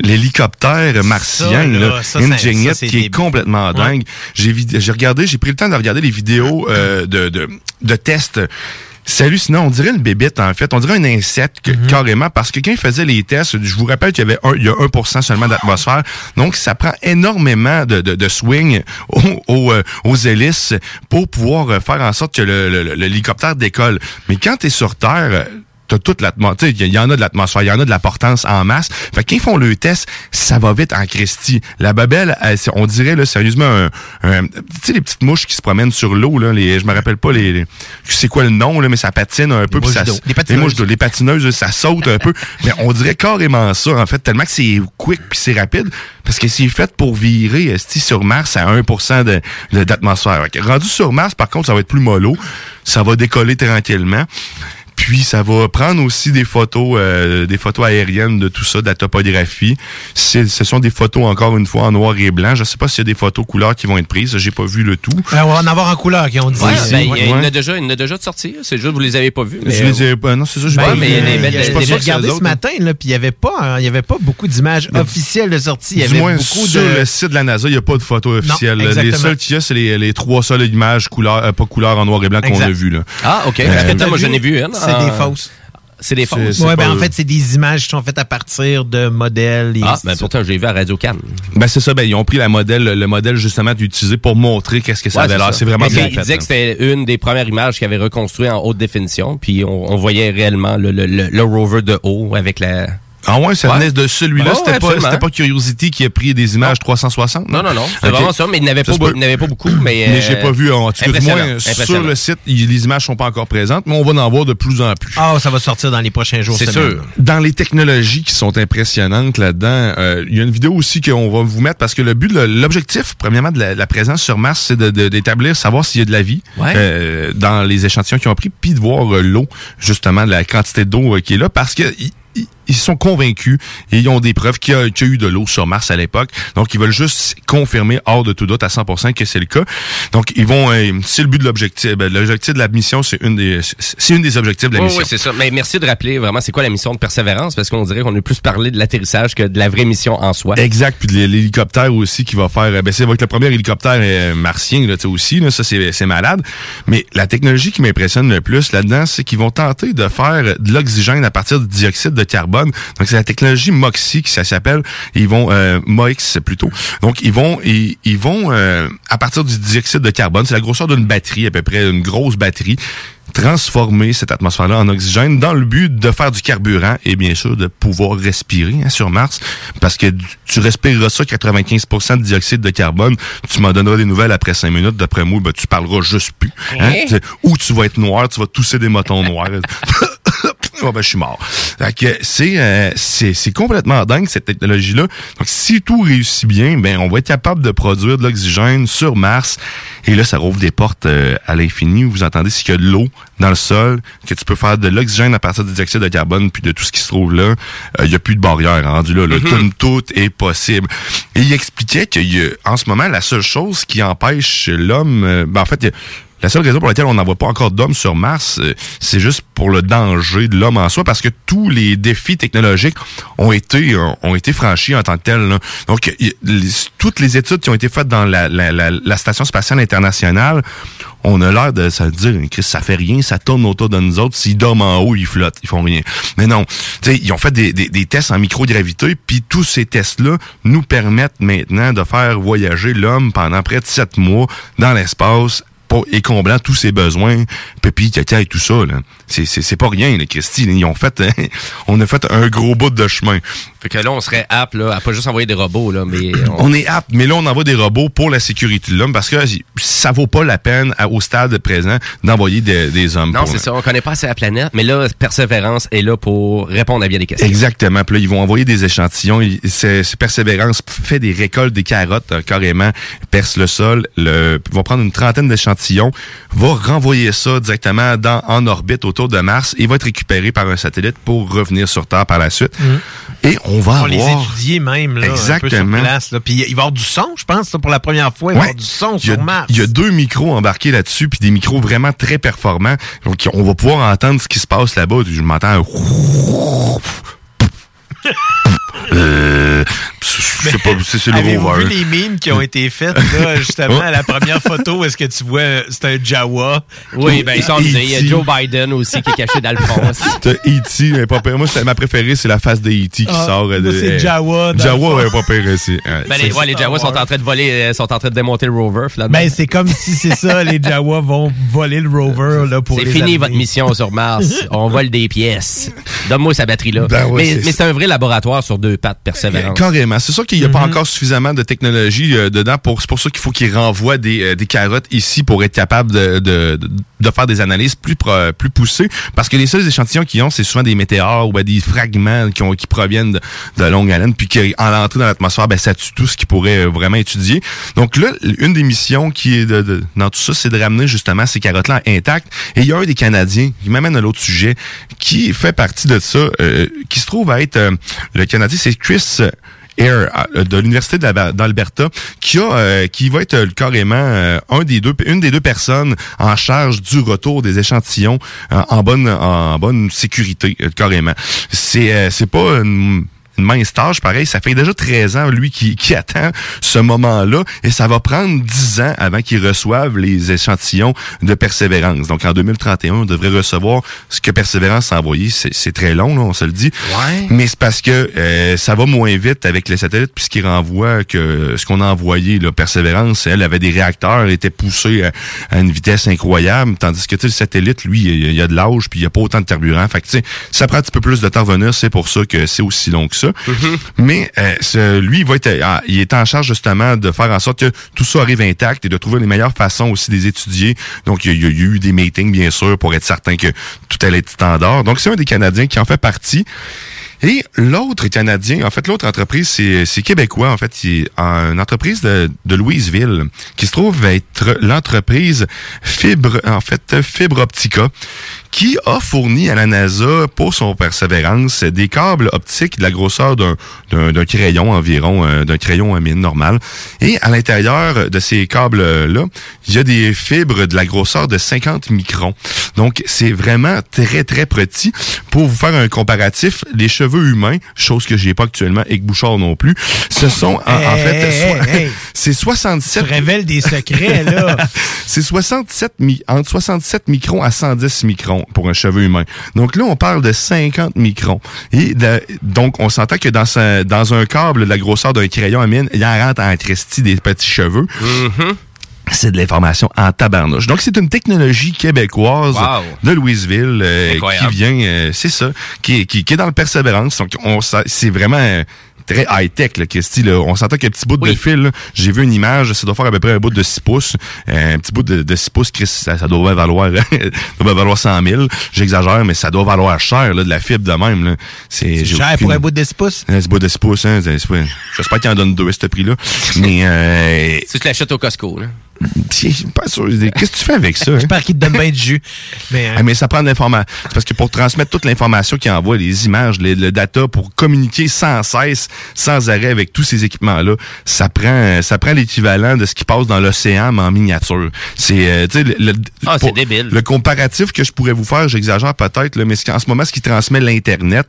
l'hélicoptère martien, là, ça, ça, qui est complètement dingue. J'ai regardé, j'ai pris le temps de regarder les vidéos euh, de, de, de tests. C'est hallucinant. On dirait une bébête, en fait. On dirait un insecte, que- carrément, parce que quand ils faisaient les tests, je vous rappelle qu'il y avait un, il y a 1% seulement d'atmosphère. Donc, ça prend énormément de, de, de swing aux, aux, euh, aux hélices pour pouvoir euh, faire en sorte que le- le- le- l'hélicoptère décolle. Mais quand tu es sur Terre, t'as toute l'atmosphère. Il y, y en a de l'atmosphère, il y en a de la portance en masse. Fait que quand ils font le test, ça va vite en Christie. La babelle, elle, c'est- on dirait là, sérieusement un, un- tu sais les petites mouches qui se promènent sur l'eau là, les je me rappelle pas les, les- c'est quoi le nom là, mais ça patine un peu mouches ça Les patineuses. mouches d'eau, les patineuses, ça saute un peu, [LAUGHS] mais on dirait carrément ça en fait tellement que c'est quick puis c'est rapide parce que c'est fait pour virer sur Mars à 1% de de- d'atmosphère. Que Rendu sur Mars par contre, ça va être plus mollo, ça va décoller tranquillement. Puis ça va prendre aussi des photos, euh, des photos aériennes de tout ça, de la topographie. Ce sont des photos encore une fois en noir et blanc. Je sais pas s'il y a des photos couleurs qui vont être prises. J'ai pas vu le tout. Ben, on va en avoir en couleur, qui ont dit. Ouais, ici. ben, il y a- il y en a déjà, il y en a déjà de sortis. C'est juste que vous les avez pas vus. mais, je les ai pas. Non, c'est ça. j'ai Ben, pas mais il y a des Euh, belles- je J'ai regardé ce matin, là, puis il n'y avait, pas, hein, il y avait pas beaucoup d'images officielles de sortie. Il y avait moins, beaucoup sur de... le site de la NASA, il n'y a pas de photos officielles. les seules qu'il y a, c'est les, les trois seules images couleur, euh, pas couleur en noir et blanc qu'on a vues. Là. Ah, OK. Euh, Parce que T'as moi, j'en ai vu une. C'est des fausses. C'est des fausses. Ouais, ben, en fait, c'est des images qui sont faites à partir de modèles. et Ah, ben pourtant, j'ai vu à Radio Cannes. Ben c'est ça, ben ils ont pris la modèle, le modèle justement utilisé pour montrer qu'est-ce que ça Ouais, avait l'air. C'est vraiment bien fait. disait hein. que c'était une des premières images qu'il avait reconstruit en haute définition, puis on, on voyait réellement le, le, le, le rover de haut avec la... Ah ouais, ça Ouais. venait de celui-là. Ouais, c'était, pas, pas Curiosity qui a pris des images 360. Non, non, non. C'est vraiment ça, mais il n'avait pas, pas beaucoup, mais... [CLEARS THROAT] Mais euh, j'ai pas vu, en tout cas, moins, sur le site, les images sont pas encore présentes, mais on va en voir de plus en plus. Ah, ça va sortir dans les prochains jours. C'est sûr. Dans les technologies qui sont impressionnantes là-dedans, euh, il y a une vidéo aussi qu'on va vous mettre parce que le but, l'objectif, premièrement, de la, la présence sur Mars, c'est de- de- d'établir, savoir s'il y a de la vie Ouais. euh, dans les échantillons qu'ils ont pris, puis de voir euh, l'eau, justement, de la quantité d'eau euh, qui est là, parce que ils sont convaincus et ils ont des preuves qu'il y, a- qu'il y a eu de l'eau sur Mars à l'époque. Donc, ils veulent juste confirmer hors de tout doute à 100% que c'est le cas. Donc, ils vont, euh, c'est le but de l'objectif. Ben, l'objectif de la mission, c'est une des, c'est une des objectifs de la mission. oui, c'est ça. Mais merci de rappeler vraiment c'est quoi la mission de Persévérance, parce qu'on dirait qu'on a plus parlé de l'atterrissage que de la vraie mission en soi. Exact, puis l'hé- l'hélicoptère aussi qui va faire, euh, ben c'est le premier hélicoptère euh, martien là, aussi, là, ça c'est c'est malade. Mais la technologie qui m'impressionne le plus là-dedans, c'est qu'ils vont tenter de faire de l'oxygène à partir du dioxyde de carbone. Donc c'est la technologie MOXIE qui ça s'appelle. Ils vont euh, MOX plutôt. Donc ils vont ils, ils vont euh, à partir du dioxyde de carbone, c'est la grosseur d'une batterie à peu près, une grosse batterie transformer cette atmosphère-là en oxygène dans le but de faire du carburant et bien sûr de pouvoir respirer hein, sur Mars parce que tu respireras ça 95% de dioxyde de carbone, tu m'en donneras des nouvelles après 5 minutes, d'après moi, ben, tu parleras juste plus. Hein? Ou tu vas être noir, tu vas tousser des motons noirs. [LAUGHS] Oh ben je suis mort. Fait que c'est euh, c'est c'est complètement dingue cette technologie là. Donc si tout réussit bien, ben on va être capable de produire de l'oxygène sur Mars et là ça rouvre des portes euh, à l'infini. Vous entendez s'il y a de l'eau dans le sol, que tu peux faire de l'oxygène à partir du dioxyde de carbone puis de tout ce qui se trouve là, euh, il y a plus de barrière rendu là, là. tout, tout est possible. Et il expliquait qu'il y a en ce moment la seule chose qui empêche l'homme euh, ben en fait il y a- la seule raison pour laquelle on n'en voit pas encore d'hommes sur Mars, euh, c'est juste pour le danger de l'homme en soi, parce que tous les défis technologiques ont été euh, ont été franchis en tant que tels. Donc, toutes les études qui ont été faites dans la, station spatiale internationale, on a l'air de ça dire, Chris, ça fait rien, ça tourne autour de nous autres. S'ils dorment en haut, ils flottent, ils font rien. Mais non, ils ont fait des, des, tests en microgravité, puis tous ces tests-là nous permettent maintenant de faire voyager l'homme pendant près de sept mois dans l'espace et comblant tous ses besoins, pépi, caca et tout ça. Là. C'est, c'est, c'est pas rien, les Christy. Ils ont fait, [LAUGHS] on a fait un gros bout de chemin. Fait que là, on serait apte là, à pas juste envoyer des robots, là, mais [CLEARS THROAT] on- On est apte, mais là, on envoie des robots pour la sécurité de l'homme parce que ça vaut pas la peine à- au stade présent d'envoyer des, des hommes. Non, c'est ça. On connaît pas assez la planète, mais là, Persévérance est là pour répondre à bien des questions. Exactement. Puis là, ils vont envoyer des échantillons. C'est Persévérance fait des récoltes, des carottes, euh, carrément, perce le sol, le, vont prendre une trentaine d'échantillons, va renvoyer ça directement dans, en orbite autour de Mars et va être récupéré par un satellite pour revenir sur Terre par la suite. Et on va On les avoir... étudier même, là, un peu sur Exactement. place. Là. Puis il va y avoir du son, je pense, là, pour la première fois. Il va y avoir du son a, sur Mars. il y a deux micros embarqués là-dessus, puis des micros vraiment très performants. Donc, on va pouvoir entendre ce qui se passe là-bas. Je m'entends un... [LAUGHS] [LAUGHS] Euh, je sais pas, c'est le vu les mimes qui ont été faites, là, [LAUGHS] justement, à la première photo? Est-ce que tu vois, euh, c'est un Jawa? Oui, ben, ils. Il y a Joe Biden aussi qui est caché dans le fond. [LAUGHS] T'as E.T., mais pas pire. Moi, ma préférée, c'est la face de E.T. qui Ah, sort. euh, c'est euh, Jawa, Jawa, ouais, pas pire aussi. Ouais, Ben, les, ouais, les Jawas sont en train de voler, euh, sont en train de démonter le rover, finalement. Ben, c'est comme si c'est ça, les Jawa vont voler le rover, là, pour C'est fini amener. votre mission sur Mars. On vole des pièces. Donne-moi sa batterie là. Ben ouais, mais c'est un vrai laboratoire sur deux pattes, persévérance. Carrément. C'est sûr qu'il n'y a Mhm. pas encore suffisamment de technologie euh, dedans. Pour, c'est pour ça qu'il faut qu'il renvoie des, euh, des carottes ici pour être capable de, de, de- faire des analyses plus, pro- plus poussées. Parce que les seuls échantillons qu'ils ont, c'est souvent des météores ou ben, des fragments qui, ont, qui proviennent de, de longue haleine. Puis qu'en l'entrée dans l'atmosphère, ben, ça tue tout ce qu'ils pourrait euh, vraiment étudier. Donc là, une des missions qui est de, de- dans tout ça, c'est de ramener justement ces carottes-là intactes. Et il y a un des Canadiens qui m'amène à l'autre sujet, qui fait partie de ça, euh, qui se trouve à être le Canadien, c'est Chris Air euh, de l'université d'Alberta qui a euh, qui va être euh, carrément euh, un des deux une des deux personnes en charge du retour des échantillons euh, en bonne en bonne sécurité euh, carrément. C'est c'est pas une mince tâche, pareil, ça fait déjà 13 ans, lui, qui, qui attend ce moment-là, et ça va prendre 10 ans avant qu'il reçoive les échantillons de Persévérance. Donc, en 2031, on devrait recevoir ce que Persévérance a envoyé. C'est très long, là, on se le dit. Mais c'est parce que euh, ça va moins vite avec les satellites, puisqu'ils renvoient que ce qu'on a envoyé, là, Persévérance, elle avait des réacteurs, elle était poussée à, à une vitesse incroyable, tandis que tu sais, le satellite, lui, il y a- de l'âge, puis il y a pas autant de carburant. Fait que, tu sais, ça prend un petit peu plus de temps à revenir, c'est pour ça que c'est aussi long que ça. Mais euh, ce- lui, il va être, ah, il est en charge justement de faire en sorte que tout ça arrive intact et de trouver les meilleures façons aussi des étudier. Donc, il y, a, il y a eu des meetings, bien sûr, pour être certain que tout allait être standard. Donc, c'est un des Canadiens qui en fait partie. Et l'autre Canadien, en fait, l'autre entreprise, c'est, c'est québécois, en fait, c'est une entreprise de, de Louisville, qui se trouve être l'entreprise Fibre, en fait, Fibre Optica, qui a fourni à la NASA, pour son persévérance, des câbles optiques de la grosseur d'un, crayon environ, euh, d'un crayon à mine normal. Et à l'intérieur de ces câbles-là, il y a des fibres de la grosseur de 50 microns. Donc, c'est vraiment très, très petit. Pour vous faire un comparatif, les cheveux humains, chose que j'ai pas actuellement, et que Bouchard non plus, ce sont, en, fait, hey, hey. [LAUGHS] c'est 67... Tu révèles des secrets, là. [LAUGHS] c'est 67 mi- entre 67 microns à 110 microns pour un cheveu humain. Donc là, on parle de 50 microns. Et de- donc, on s'entend que dans, sa- dans un câble de la grosseur d'un crayon à mine, il en rentre en Christie des petits cheveux. C'est de l'information en tabarnouche. Donc, c'est une technologie québécoise Wow. de Louisville euh, qui vient, euh, c'est ça, qui, est- qui, qui est dans le persévérance. Donc, c'est vraiment euh, très high-tech, là, Christy. Là. On s'entend qu'un petit bout de fil, là, j'ai vu une image, ça doit faire à peu près un bout de 6 pouces. Euh, un petit bout de, de 6 pouces, Chris, ça, ça doit valoir [LAUGHS] ça doit valoir 100 000. J'exagère, mais ça doit valoir cher, là, de la fibre de même. Là. C'est j'ai Cher aucune- pour un bout de 10 pouces? Un petit bout de 6 pouces, hein, c'est- c'est- J'espère qu'il en donne deux à ce prix-là. Mais euh, Si tu l'achètes au Costco, là. Je suis pas sûr. Qu'est-ce que tu fais avec ça? hein? J'espère qu'il te donne bien du jus. Mais, euh, Ah, mais ça prend de l'information. C'est parce que pour transmettre toute l'information qu'il envoie, les images, les- le data, pour communiquer sans cesse, sans arrêt avec tous ces équipements-là, ça prend, ça prend l'équivalent de ce qui passe dans l'océan, mais en miniature. C'est, euh, tu sais, le, le- Ah, pour- débile. Le comparatif que je pourrais vous faire, j'exagère peut-être, mais qu'en ce moment, ce qui transmet l'Internet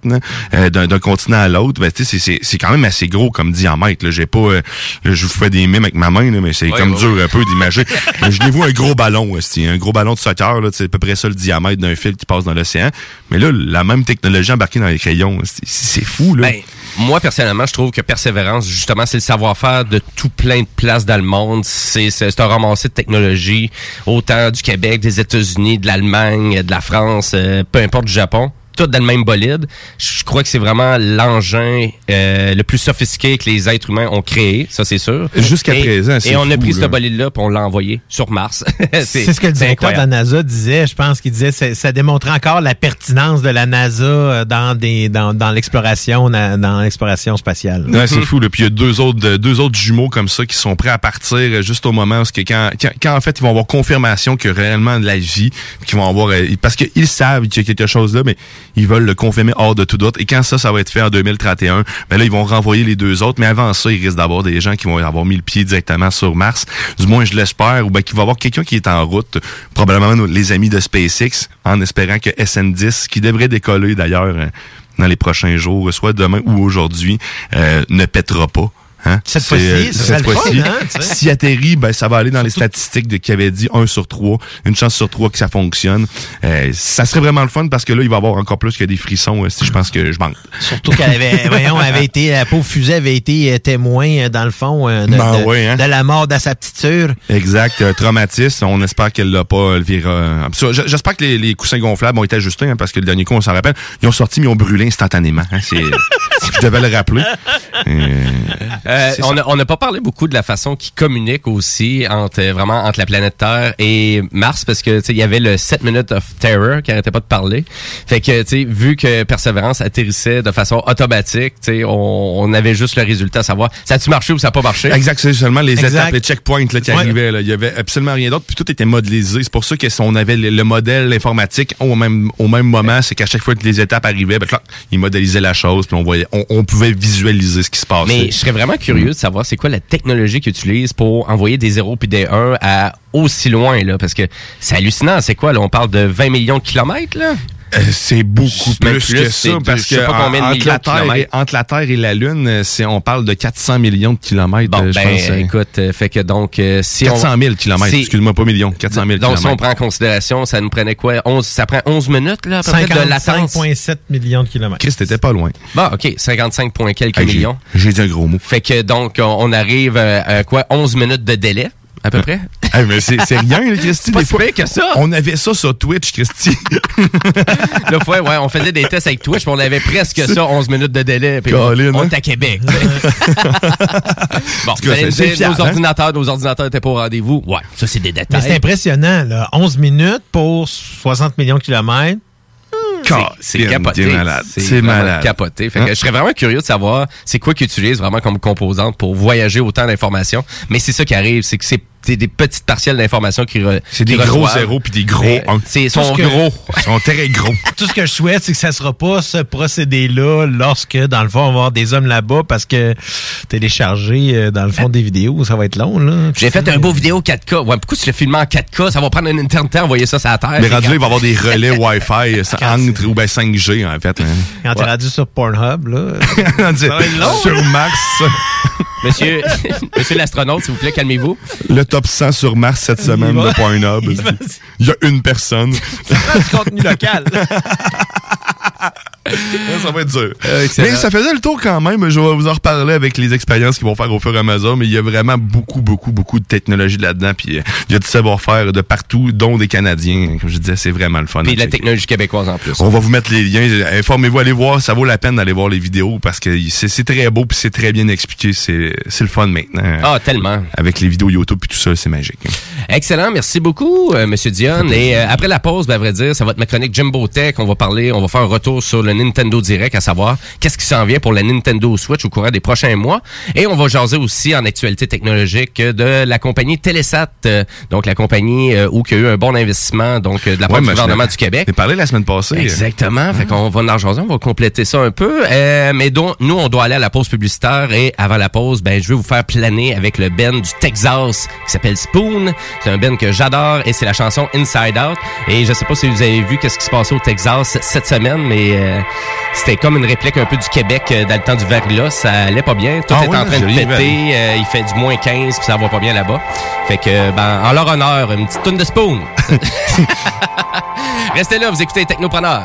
euh, d'un, continent à l'autre, ben, c'est, quand même assez gros comme diamètre. Là. Pas, euh, là, je vous fais des mimes avec ma main, là, mais c'est Ouais, comme ouais, dur un peu. L'ai vu un gros ballon, un gros ballon de soccer, c'est à peu près ça le diamètre d'un fil qui passe dans l'océan. Mais là, la même technologie embarquée dans les crayons, c'est, fou, là. Ben, moi, personnellement, je trouve que Persévérance, justement, c'est le savoir-faire de tout plein de places dans le monde. C'est un ramassé de technologie, autant du Québec, des États-Unis, de l'Allemagne, de la France, euh, peu importe du Japon. Tout dans le même bolide. Je crois que c'est vraiment l'engin euh, le plus sophistiqué que les êtres humains ont créé, ça c'est sûr. Jusqu'à présent, c'est Et on a pris là. ce bolide-là puis on l'a envoyé sur Mars. [LAUGHS] c'est ce que le directeur de la NASA disait. Je pense qu'il disait que ça démontrait encore la pertinence de la NASA euh, dans des dans, dans l'exploration dans l'exploration spatiale. Ouais, c'est [LAUGHS] fou. Là. Puis il y a deux autres, euh, deux autres jumeaux comme ça qui sont prêts à partir euh, juste au moment où que quand, quand, quand, en fait ils vont avoir confirmation que réellement de la vie, qu'ils vont avoir parce qu'ils savent qu'il y a quelque chose là, mais ils veulent le confirmer hors de tout doute. Et quand ça, ça va être fait en 2031, ben là ils vont renvoyer les deux autres. Mais avant ça, il risque d'avoir des gens qui vont avoir mis le pied directement sur Mars. Du moins, je l'espère. Ou ben qu'il va y avoir quelqu'un qui est en route, probablement les amis de SpaceX, en espérant que SN10, qui devrait décoller d'ailleurs. euh, dans les prochains jours, soit demain ou aujourd'hui, euh, ne pètera pas. Hein? Cette fois-ci, euh, cette fois-ci, hein. S'il atterrit, ben, ça va aller dans les statistiques de, qui avait dit 1 sur 3, une chance sur 3 que ça fonctionne. Euh, ça serait vraiment le fun parce que là, il va y avoir encore plus que des frissons euh, si je pense que je manque. Surtout qu'elle avait, [LAUGHS] voyons, avait été, la pauvre fusée avait été euh, témoin, dans le fond, de, Ben de- ouais, hein. de la mort de sa petite sœur. Exact, euh, traumatisme. On espère qu'elle l'a pas le vira. J'espère que les, les coussins gonflables ont été ajustés hein, parce que le dernier coup, on s'en rappelle, ils ont sorti mais ils ont brûlé instantanément. hein. [LAUGHS] Je devais le rappeler. Euh, on n'a on n'a pas parlé beaucoup de la façon qu'ils communiquent aussi entre vraiment entre la planète Terre et Mars parce que tu sais il y avait le 7 minutes of terror qui arrêtait pas de parler. Fait que tu sais vu que Perseverance atterrissait de façon automatique, tu sais on, on avait juste le résultat à savoir ça a-tu marché ou ça a pas marché? Exact, c'est seulement les Exact. étapes, les checkpoints là, qui Ouais. arrivaient. Là. Il y avait absolument rien d'autre, puis tout était modélisé. C'est pour ça que si on avait le, le modèle informatique au même au même moment, c'est qu'à chaque fois que les étapes arrivaient, ben, clac, ils modélisaient la chose, puis on voyait, on, on pouvait visualiser ce qui se passait. Mais je serais vraiment curieux de savoir c'est quoi la technologie qu'ils utilisent pour envoyer des 0 puis des 1 à aussi loin là parce que c'est hallucinant, c'est quoi là on parle de 20 millions de kilomètres là? C'est beaucoup plus, plus, que ça parce que en- entre, la Terre et, kilomètres. entre la Terre et la Lune, euh, c'est on parle de 400 millions de kilomètres. Bon euh, je ben pense, euh, écoute, euh, fait que donc euh, si 400 on 000 kilomètres. Excuse-moi, pas millions. 400 000 Donc, si on kilomètres. prend en considération, ça nous prenait quoi? 11, ça prend 11 minutes, là, à peu près, de latence? 55,7 millions de kilomètres. Chris, t'étais pas loin. Bon, OK, 55 points quelques Hey, millions. J'ai dit un gros mot. Fait que, donc, on, on arrive à, à quoi? 11 minutes de délai, à peu près? [LAUGHS] Hey, mais c'est c'est rien, là, Christy. pas des si fois. que ça. On avait ça sur Twitch, Christy. Là, fois, ouais, on faisait des tests avec Twitch, puis on avait presque ça, 11 minutes de délai. Puis on, Colin, on hein? est à Québec. [LAUGHS] bon, cas, vous allez me c'est- c'est dire, fiable, nos hein? ordinateurs, nos ordinateurs étaient pas au rendez-vous. Ouais, ça, c'est des Mais détails. c'est impressionnant, là. 11 minutes pour 60 millions de kilomètres. C'est Colin, capoté. t'es malade. C'est C'est malade. capoté. Fait que Hein? je serais vraiment curieux de savoir c'est quoi qu'ils utilisent vraiment comme composante pour voyager autant d'informations. Mais c'est ça qui arrive, c'est que c'est c'est des petites partielles d'informations qui re- C'est des gros zéros puis des gros Mais 1. C'est Tout sont que- gros. Ils sont très gros. [LAUGHS] Tout ce que je souhaite, c'est que ça sera pas ce procédé-là lorsque, dans le fond, on va avoir des hommes là-bas parce que télécharger, euh, dans le fond, des vidéos, ça va être long, là. J'ai fait un beau vidéo 4K. Ouais, pourquoi tu le filmes en 4K? Ça va prendre une éternité à envoyer ça sur la Terre. Mais rendu là, il va y avoir des relais [LAUGHS] Wi-Fi euh, ça entre ou ben 5G, en fait. hein. Quand t'es rendu sur Pornhub, là. [LAUGHS] va être long, Sur Mars, Monsieur, monsieur l'astronaute, s'il vous plaît, calmez-vous. le top 100 sur Mars cette semaine de Pornhub. [LAUGHS] il y a une personne. [LAUGHS] du contenu local. [LAUGHS] ça va être dur. Euh, excellent. mais ça faisait le tour quand même. Je vais vous en reparler avec les expériences qu'ils vont faire au fur et à mesure. Mais il y a vraiment beaucoup, beaucoup, beaucoup de technologie là-dedans. Puis euh, il y a du savoir-faire de partout, dont des Canadiens. Comme je disais, c'est vraiment le fun. Puis de la technologie québécoise en plus. On va vous mettre les liens. Informez-vous, allez voir. Ça vaut la peine d'aller voir les vidéos parce que c'est très beau puis c'est très bien expliqué. C'est le fun maintenant. Ah, tellement. Avec les vidéos YouTube puis tout ça, c'est magique. Excellent, merci beaucoup, euh, Monsieur Dion. Et euh, après la pause, ben, à vrai dire, ça va être ma chronique Jimbo Tech. On va parler, on va faire un retour sur le Nintendo Direct, à savoir qu'est-ce qui s'en vient pour la Nintendo Switch au courant des prochains mois. Et on va jaser aussi en actualité technologique de la compagnie Telesat, euh, donc la compagnie euh, où il y a eu un bon investissement donc euh, de la part Ouais, du gouvernement du Québec. J'ai parlé la semaine passée. Exactement. Fait qu'on va en jaser, on va compléter ça un peu. Euh, mais donc, nous, on doit aller à la pause publicitaire et avant la pause, ben, je vais vous faire planer avec le Ben du Texas qui s'appelle Spoon. C'est un Ben que j'adore et c'est la chanson Inside Out. Et je sais pas si vous avez vu qu'est-ce qui se passait au Texas cette semaine, mais euh, c'était comme une réplique un peu du Québec euh, dans le temps du verglas. Ça allait pas bien. Tout Ah est oui, en train de j'ai vu, péter. Euh, il fait du moins 15 puis ça va pas bien là-bas. Fait que, ben, en leur honneur, une petite tonne de Spoon. [LAUGHS] [LAUGHS] Restez là, vous écoutez Technopreneur.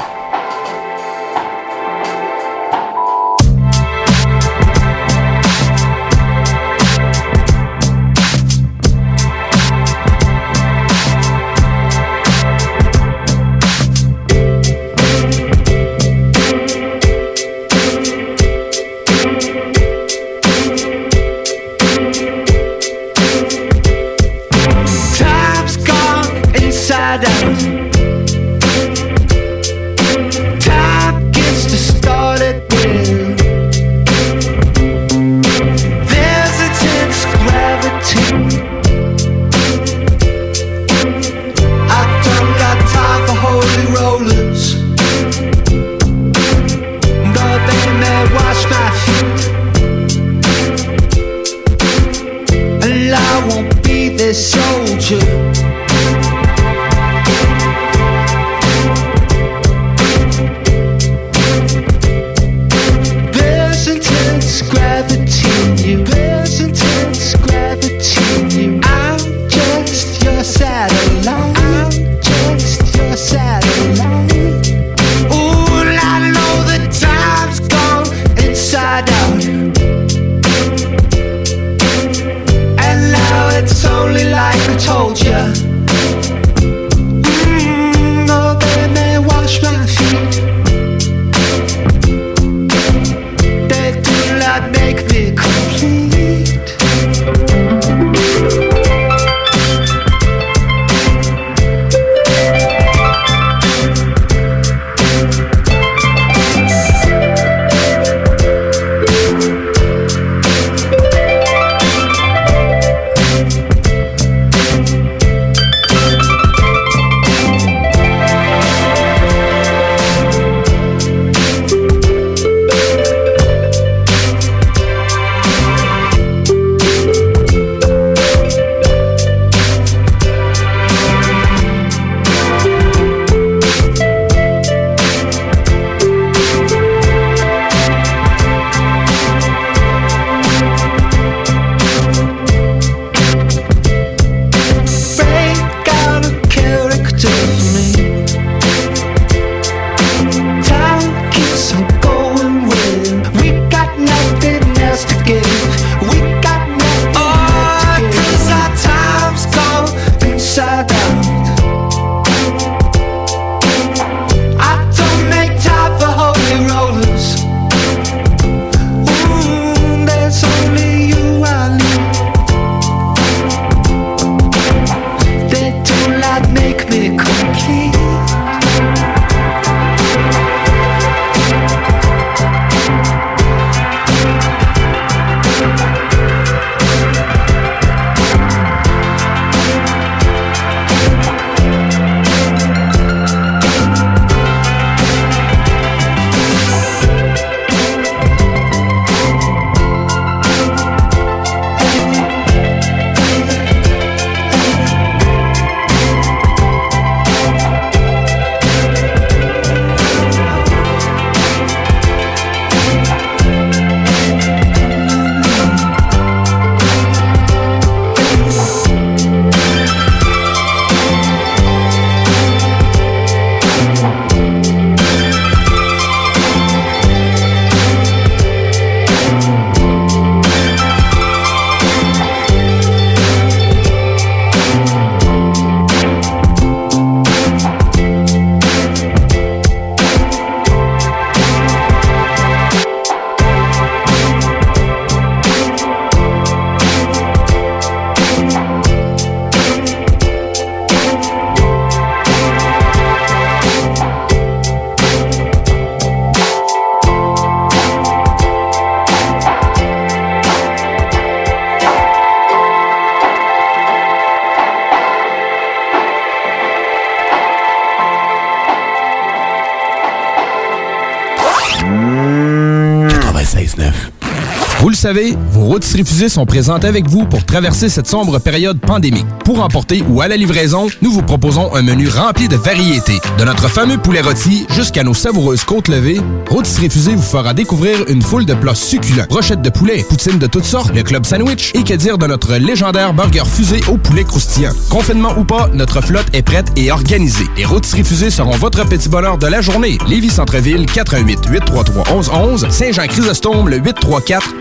Savez, vos routes refusées sont présentes avec vous pour traverser cette sombre période pandémique. Pour emporter ou à la livraison, nous vous proposons un menu rempli de variétés. De notre fameux poulet rôti jusqu'à nos savoureuses côtes levées, Routes refusées vous fera découvrir une foule de plats succulents. Brochettes de poulet, poutines de toutes sortes, le club sandwich et que dire de notre légendaire burger fusé au poulet croustillant. Confinement ou pas, notre flotte est prête et organisée. Les Routes refusées seront votre petit bonheur de la journée. Lévis Centreville, 418 833 1111 Saint-Jean-Chrysostome, le 834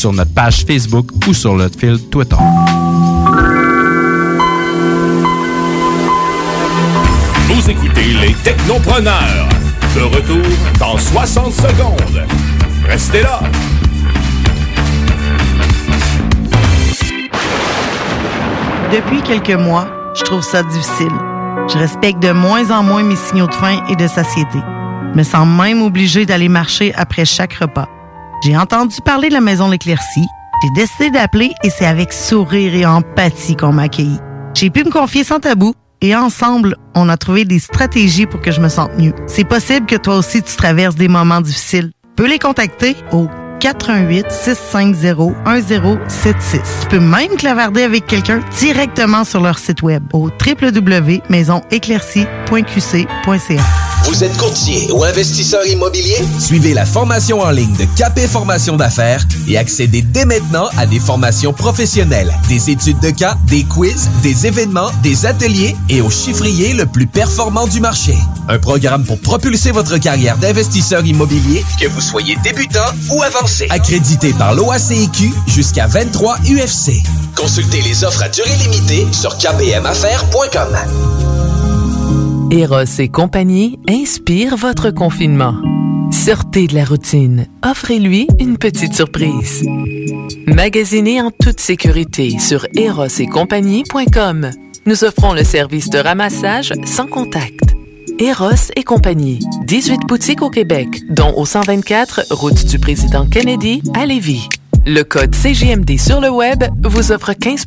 sur notre page Facebook ou sur notre fil Twitter. Vous écoutez les Technopreneurs. De retour dans 60 secondes. Restez là. Depuis quelques mois, je trouve ça difficile. Je respecte de moins en moins mes signaux de faim et de satiété. Je me sens même obligée d'aller marcher après chaque repas. J'ai entendu parler de la maison L'Éclaircie. J'ai décidé d'appeler et c'est avec sourire et empathie qu'on m'a accueilli. J'ai pu me confier sans tabou et ensemble, on a trouvé des stratégies pour que je me sente mieux. C'est possible que toi aussi tu traverses des moments difficiles. Peux les contacter au 418-650-1076. Tu peux même clavarder avec quelqu'un directement sur leur site web au www.maisonéclaircie.qc.ca. Vous êtes courtier ou investisseur immobilier? Suivez la formation en ligne de Capé Formation d'affaires et accédez dès maintenant à des formations professionnelles, des études de cas, des quiz, des événements, des ateliers et au chiffrier le plus performant du marché. Un programme pour propulser votre carrière d'investisseur immobilier, que vous soyez débutant ou avancé. Accrédité par l'OACIQ jusqu'à 23 UFC. Consultez les offres à durée limitée sur kbmaffaires.com. Eros et compagnie inspire votre confinement. Sortez de la routine. Offrez-lui une petite surprise. Magasinez en toute sécurité sur erosetcompagnie.com. Nous offrons le service de ramassage sans contact. Eros et compagnie. 18 boutiques au Québec, dont au 124 route du président Kennedy à Lévis. Le code CGMD sur le web vous offre 15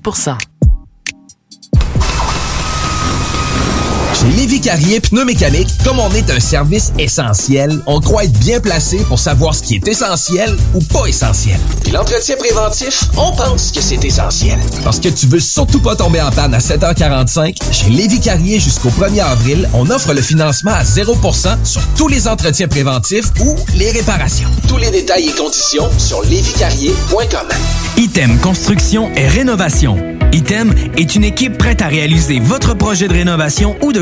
Chez Lévi Carrier Pneumécanique, comme on est un service essentiel, on croit être bien placé pour savoir ce qui est essentiel ou pas essentiel. Puis l'entretien préventif, on pense que c'est essentiel. Parce que tu veux surtout pas tomber en panne à 7h45, chez Lévi Carrier jusqu'au 1er avril, on offre le financement à 0% sur tous les entretiens préventifs ou les réparations. Tous les détails et conditions sur lévicarrier.com. Item Construction et Rénovation. Item est une équipe prête à réaliser votre projet de rénovation ou de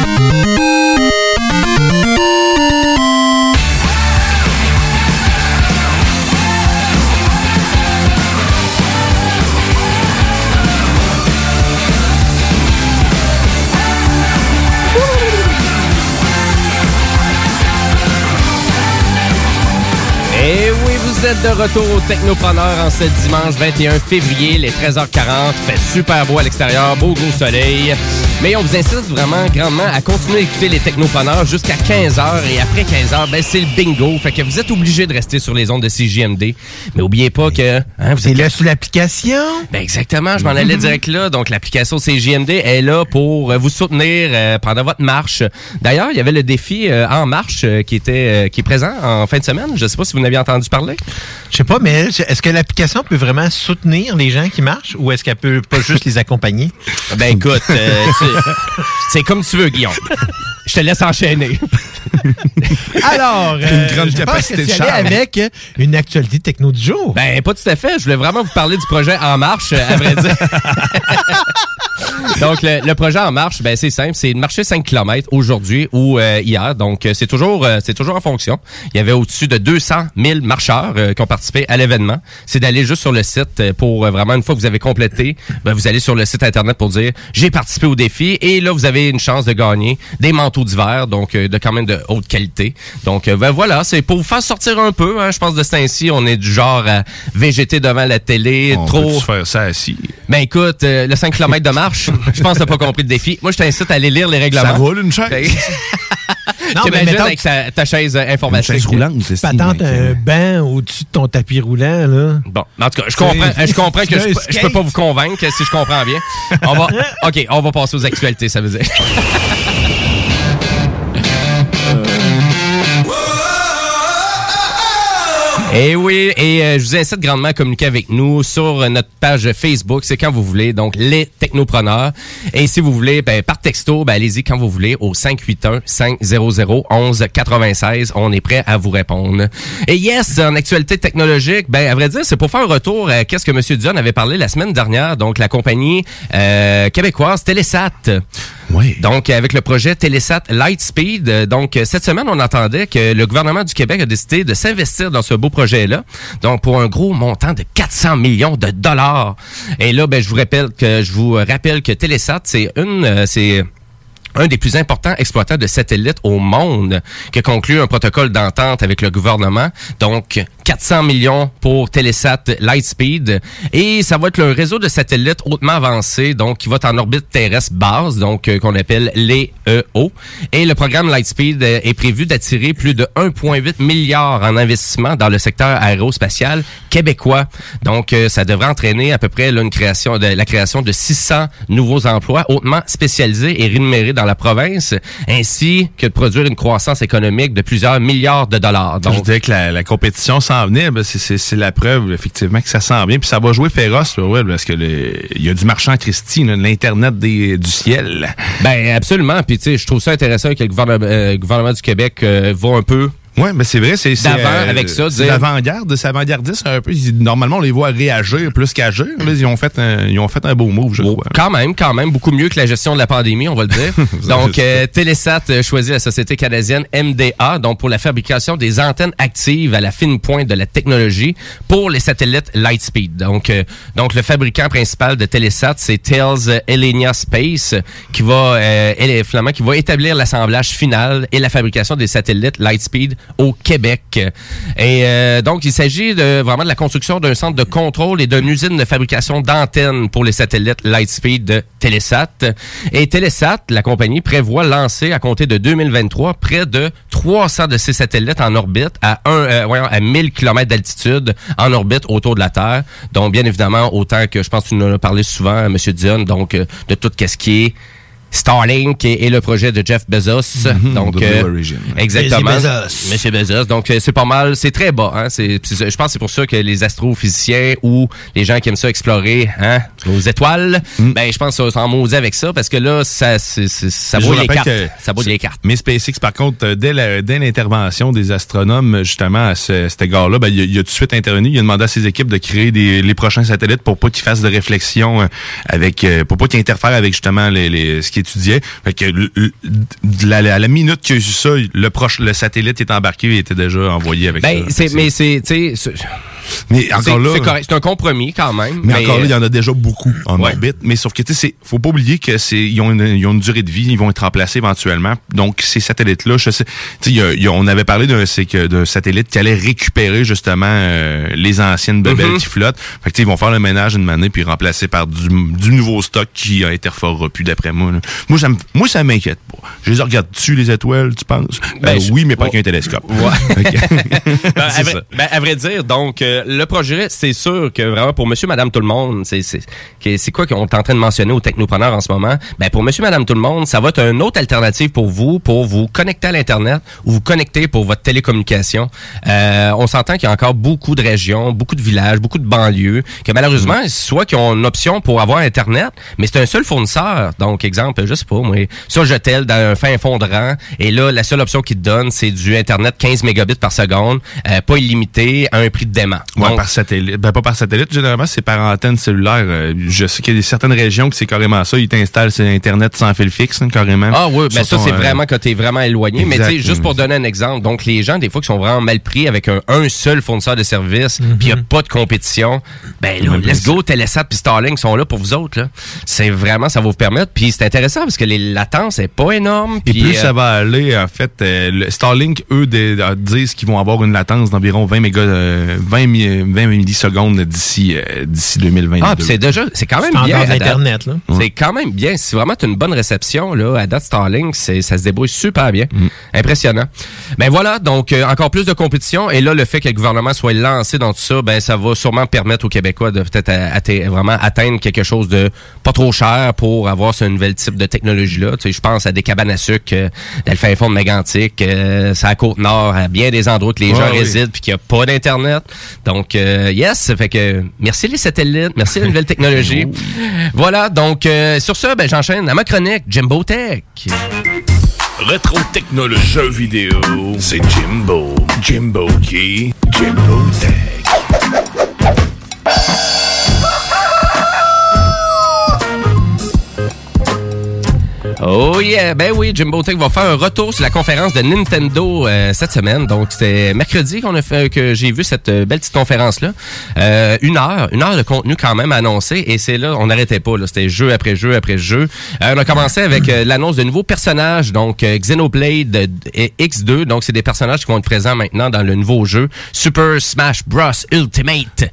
êtes de retour au Technopreneur en ce dimanche 21 février, les 13h40. Fait super beau à l'extérieur, beau gros soleil. Mais on vous incite vraiment grandement à continuer d'écouter les Technopreneurs jusqu'à 15h. Et après 15h, ben, c'est le bingo. Fait que vous êtes obligés de rester sur les ondes de CJMD. Mais oubliez pas que... Hein, vous êtes là sur l'application? ben exactement, je m'en allais [LAUGHS] direct là. Donc l'application CJMD est là pour euh, vous soutenir euh, pendant votre marche. D'ailleurs, il y avait le défi euh, en marche euh, qui était qui est présent en fin de semaine. Je sais pas si vous en avez entendu parler. Je sais pas, mais est-ce que l'application peut vraiment soutenir les gens qui marchent ou est-ce qu'elle peut pas juste les accompagner? Ben écoute, euh, c'est comme tu veux, Guillaume. Je te laisse enchaîner. [LAUGHS] Alors, Une euh, grande je pense capacité que de avec une actualité techno du jour. Ben, pas tout à fait. Je voulais vraiment vous parler du projet En Marche, euh, à vrai dire. [LAUGHS] Donc, le, le projet En Marche, ben, c'est simple. C'est de marcher 5 km aujourd'hui ou euh, hier. Donc, c'est toujours, euh, c'est toujours en fonction. Il y avait au-dessus de 200 000 marcheurs euh, qui ont participé à l'événement. C'est d'aller juste sur le site pour vraiment, une fois que vous avez complété, ben, vous allez sur le site Internet pour dire j'ai participé au défi. Et là, vous avez une chance de gagner des manteaux d'hiver, donc de quand même de haute qualité. Donc, euh, ben, voilà, c'est pour vous faire sortir un peu. Hein, je pense de ce temps-ci, on est du genre à végéter devant la télé. On trop. peut-tu faire ça assis? Ben écoute, euh, le 5 km de marche, [LAUGHS] je pense que t'as pas compris le défi. Moi, je t'incite à aller lire les règlements. Ça roule une chaise? [LAUGHS] Non, mais mettons avec ta, ta chaise euh, informatique. chaise roulante, c'est ça. Patente un banc au-dessus de ton tapis roulant, là. Bon, en tout cas, je comprends, je comprends que je, je peux pas vous convaincre si je comprends bien. On va, [LAUGHS] ok, on va passer aux actualités, ça veut dire. Et oui, et euh, je vous incite grandement à communiquer avec nous sur notre page Facebook, c'est quand vous voulez, donc les technopreneurs. Et si vous voulez, ben, par texto, ben, allez-y quand vous voulez au 581-500-1196. On est prêt à vous répondre. Et yes, en actualité technologique, ben, à vrai dire, c'est pour faire un retour à qu'est-ce que M. Dion avait parlé la semaine dernière, donc la compagnie euh, québécoise Télésat. Donc, avec le projet Télésat Lightspeed, euh, donc euh, cette semaine, on entendait que le gouvernement du Québec a décidé de s'investir dans ce beau projet-là, donc pour un gros montant de 400 millions de dollars. Et là, ben, je vous rappelle que je Télésat, c'est une, euh, c'est un des plus importants exploitants de satellites au monde, qui a conclu un protocole d'entente avec le gouvernement. Donc, 400 millions pour Telesat Lightspeed. Et ça va être le réseau de satellites hautement avancé, donc qui va être en orbite terrestre basse, donc euh, qu'on appelle les EO. Et le programme Lightspeed euh, est prévu d'attirer plus de 1,8 milliard en investissement dans le secteur aérospatial québécois. Donc, euh, ça devrait entraîner à peu près là, une création de, la création de 600 nouveaux emplois hautement spécialisés et rémunérés dans la province, ainsi que de produire une croissance économique de plusieurs milliards de dollars. Donc, je dirais que la, la compétition ben, c'est- la preuve effectivement que ça s'en vient, puis ça va jouer féroce parce que il y a du marchand Christie, l'internet du ciel. Ben absolument. Puis tu sais, je trouve ça intéressant que le gouvernement, euh, du Québec euh, va un peu Ouais, mais c'est vrai, c'est D'avant euh, avec ça, C'est dire- l'avant-garde, c'est avant-gardiste un peu. Normalement, on les voit réagir plus qu'agir. Ils ont fait un, ils ont fait un beau move, je crois. Quand même, quand même, beaucoup mieux que la gestion de la pandémie, on va le dire. [LAUGHS] donc, euh, Télésat euh, choisit la société canadienne MDA, donc pour la fabrication des antennes actives à la fine pointe de la technologie pour les satellites Lightspeed. Donc, euh, donc le fabricant principal de Télésat, c'est Thales Elenia Space, qui va, euh, elle- finalement, qui va établir l'assemblage final et la fabrication des satellites Lightspeed au Québec. Et euh, donc, il s'agit de, vraiment de la construction d'un centre de contrôle et d'une usine de fabrication d'antennes pour les satellites Lightspeed de Telesat. Et Telesat, la compagnie, prévoit lancer à compter de 2023 près de 300 de ces satellites en orbite à, un, euh, voyons, à 1000 km d'altitude en orbite autour de la Terre. Donc, bien évidemment, autant que je pense que tu nous en as parlé souvent, M. Dion, donc euh, de tout ce qui est Starlink et, et le projet de Jeff Bezos. Mhm, donc, euh, exactement. Monsieur Bezos. Monsieur Bezos. Donc, euh, c'est pas mal. C'est très bas. Hein? C'est, je pense que c'est pour ça que les astrophysiciens ou les gens qui aiment ça explorer hein, aux étoiles, Mm. ben, je pense qu'ils sont en maudit avec ça parce que là, ça, c'est, c'est- ça vous les rappelle cartes. que Ça les cartes. Mais SpaceX, par contre, euh, dès la- dès l'intervention des astronomes, justement, à ce, cet égard-là, ben, il, a, il a tout de suite intervenu. Il a demandé à ses équipes de créer des, les prochains satellites pour pas qu'ils fassent de réflexion avec, pour pas qu'ils interfèrent avec justement les, les- ce qu'ils Fait que de la, minute qu'il a eu ça, le proche, le satellite est embarqué et était déjà envoyé avec Ben, ça. c'est, mais c'est, Mais encore là, c'est un compromis quand même. mais, encore là, il y euh, en a déjà beaucoup en Ouais. orbite. Mais sauf que, tu sais, faut pas oublier que c'est, ils ont une, ils ont une durée de vie, ils vont être remplacés éventuellement. Donc, ces satellites-là, je sais, tu y y on avait parlé d'un, c'est que, d'un satellite qui allait récupérer, justement, euh, les anciennes bebelles Mhm. qui flottent. Fait que, ils vont faire le ménage une année puis remplacer par du, du nouveau stock qui interférera plus, d'après moi. là. Moi, ça moi, ça m'inquiète pas. Je les regarde dessus, les étoiles, tu penses? Ben, Euh, je- oui, mais pas Ouais. avec un télescope. Ouais. [LAUGHS] [LAUGHS] Ben, à, vrai, ça. ben, à vrai dire, donc, euh, le projet, c'est sûr que vraiment pour monsieur, madame, tout le monde, c'est quoi qu'on est en train de mentionner aux technopreneurs en ce moment? Ben, pour monsieur, madame, tout le monde, ça va être une autre alternative pour vous, pour vous connecter à l'Internet ou vous connecter pour votre télécommunication. Euh, on s'entend qu'il y a encore beaucoup de régions, beaucoup de villages, beaucoup de banlieues, que malheureusement, soit qu'ils ont une option pour avoir Internet, mais c'est un seul fournisseur. Donc, exemple, je sais pas, moi, sur Jetel, dans un fin fond de rang, et là, la seule option qu'ils te donnent, c'est du Internet 15 mégabits par seconde, euh, pas illimité, à un prix de dément. Ouais, Donc, par satellite. Ben, pas par satellite, généralement, c'est par antenne cellulaire. Euh, je sais qu'il y a certaines régions que c'est carrément ça. Ils t'installent sur Internet sans fil fixe, hein, carrément. Ah oui, ben Sur ça c'est euh, vraiment quand t'es vraiment éloigné. Mais tu sais, juste pour donner un exemple, donc les gens des fois qui sont vraiment mal pris avec un, un seul fournisseur de services, puis il y a pas de compétition, ben là, let's go, Telesat puis Starlink sont là pour vous autres là. C'est vraiment ça va vous permettre. Puis c'est intéressant parce que les latences est pas énorme. Et puis, plus euh, ça va aller, en fait, euh, le Starlink, eux, euh, disent qu'ils vont avoir une latence d'environ 20 mégas, euh, 20, mi- 20 millisecondes d'ici euh, d'ici 2022. Ah, puis c'est déjà, c'est quand même C'est bien. là. C'est quand même bien. Si vraiment tu as une bonne réception, là, à date Starlink, c'est, ça se débrouille super bien. Mm. Impressionnant. Ben voilà, donc euh, encore plus de compétition. Et là, le fait que le gouvernement soit lancé dans tout ça, ben ça va sûrement permettre aux Québécois de peut-être vraiment atteindre quelque chose de pas trop cher pour avoir ce nouvel type de technologie-là. Tu sais, je pense à des cabanes à sucre euh, dans le fin fond de Mégantic, euh, c'est à Côte-Nord, à bien des endroits que les Ouais, gens oui. résident puis qu'il n'y a pas d'Internet. Donc, euh, yes, ça fait que merci les satellites, merci la nouvelle technologie. [LAUGHS] Voilà, donc euh, sur ça, ben, j'enchaîne à ma chronique, Jimbo Tech. Rétro technologie jeux vidéo, c'est Jimbo. Jimbo qui? Jimbo Tech. Oh oui, euh, ben oui, Jimbo Tech va faire un retour sur la conférence de Nintendo euh, cette semaine. Donc c'était mercredi qu'on a fait que j'ai vu cette euh, belle petite conférence là. Euh, une heure, une heure de contenu quand même annoncé et c'est là on n'arrêtait pas là. C'était jeu après jeu après jeu. Euh, on a commencé avec euh, l'annonce de nouveaux personnages donc euh, Xenoblade et X2. Donc c'est des personnages qui vont être présents maintenant dans le nouveau jeu Super Smash Bros Ultimate.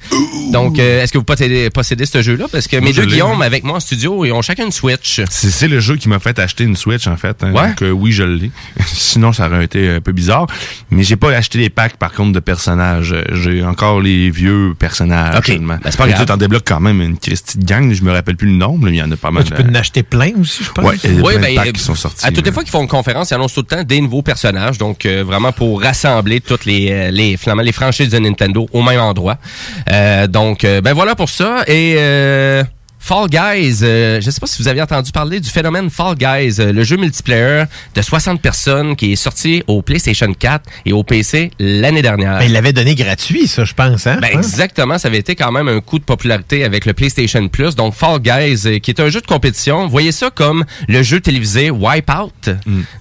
Donc euh, est-ce que vous possédez, possédez ce jeu là parce que Moi, mes deux Guillaume avec moi en studio ils ont chacun une Switch. C'est c'est le jeu qui m'a fait acheter une Switch, en fait. hein. Ouais? Donc, euh, oui, je l'ai. [LAUGHS] Sinon, ça aurait été un peu bizarre. Mais j'ai pas acheté les packs, par contre, de personnages. Euh, J'ai encore les vieux personnages. Ok. Ben, c'est pas grave. Tu t'en débloques quand même une petite gang. Je me rappelle plus le nombre, mais il y en a pas mal. Tu peux en acheter plein aussi, je pense. Ouais, il y a Oui, plein de ben, packs euh, qui sont sortis. À toutes les fois qu'ils font une conférence, ils annoncent tout le temps des nouveaux personnages. Donc, euh, vraiment pour rassembler toutes les, euh, les, finalement, les franchises de Nintendo au même endroit. Euh, donc, euh, ben voilà pour ça. Et... Fall Guys, euh, je sais pas si vous aviez entendu parler du phénomène Fall Guys, euh, le jeu multiplayer de 60 personnes qui est sorti au PlayStation 4 et au PC l'année dernière. Ben, il l'avait donné gratuit, ça, je pense. Hein? Ben, Hein? exactement, ça avait été quand même un coup de popularité avec le PlayStation Plus. Donc Fall Guys, euh, qui est un jeu de compétition, voyez ça comme le jeu télévisé Wipeout.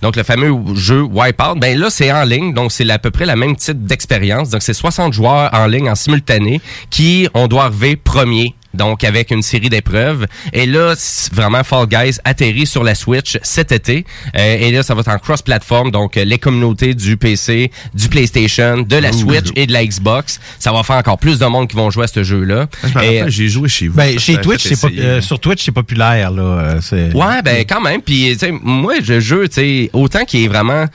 Donc le fameux jeu Wipeout. Ben là, c'est en ligne, donc c'est à peu près la même type d'expérience. Donc c'est 60 joueurs en ligne en simultané qui on doit arriver premier. Donc, avec une série d'épreuves. Et là, vraiment, Fall Guys atterrit sur la Switch cet été. Euh, et là, ça va être en cross-platform. Donc, euh, les communautés du PC, du PlayStation, de la. Switch et de la Xbox. Ça va faire encore plus de monde qui vont jouer à ce jeu-là. Rappelle, j'ai joué chez vous. Ben, chez Twitch, c'est pas, euh, sur Twitch, c'est populaire, là. euh, c'est- Ouais, ben quand même. Puis, tu sais, moi, je jeu, tu sais, autant qu'il est vraiment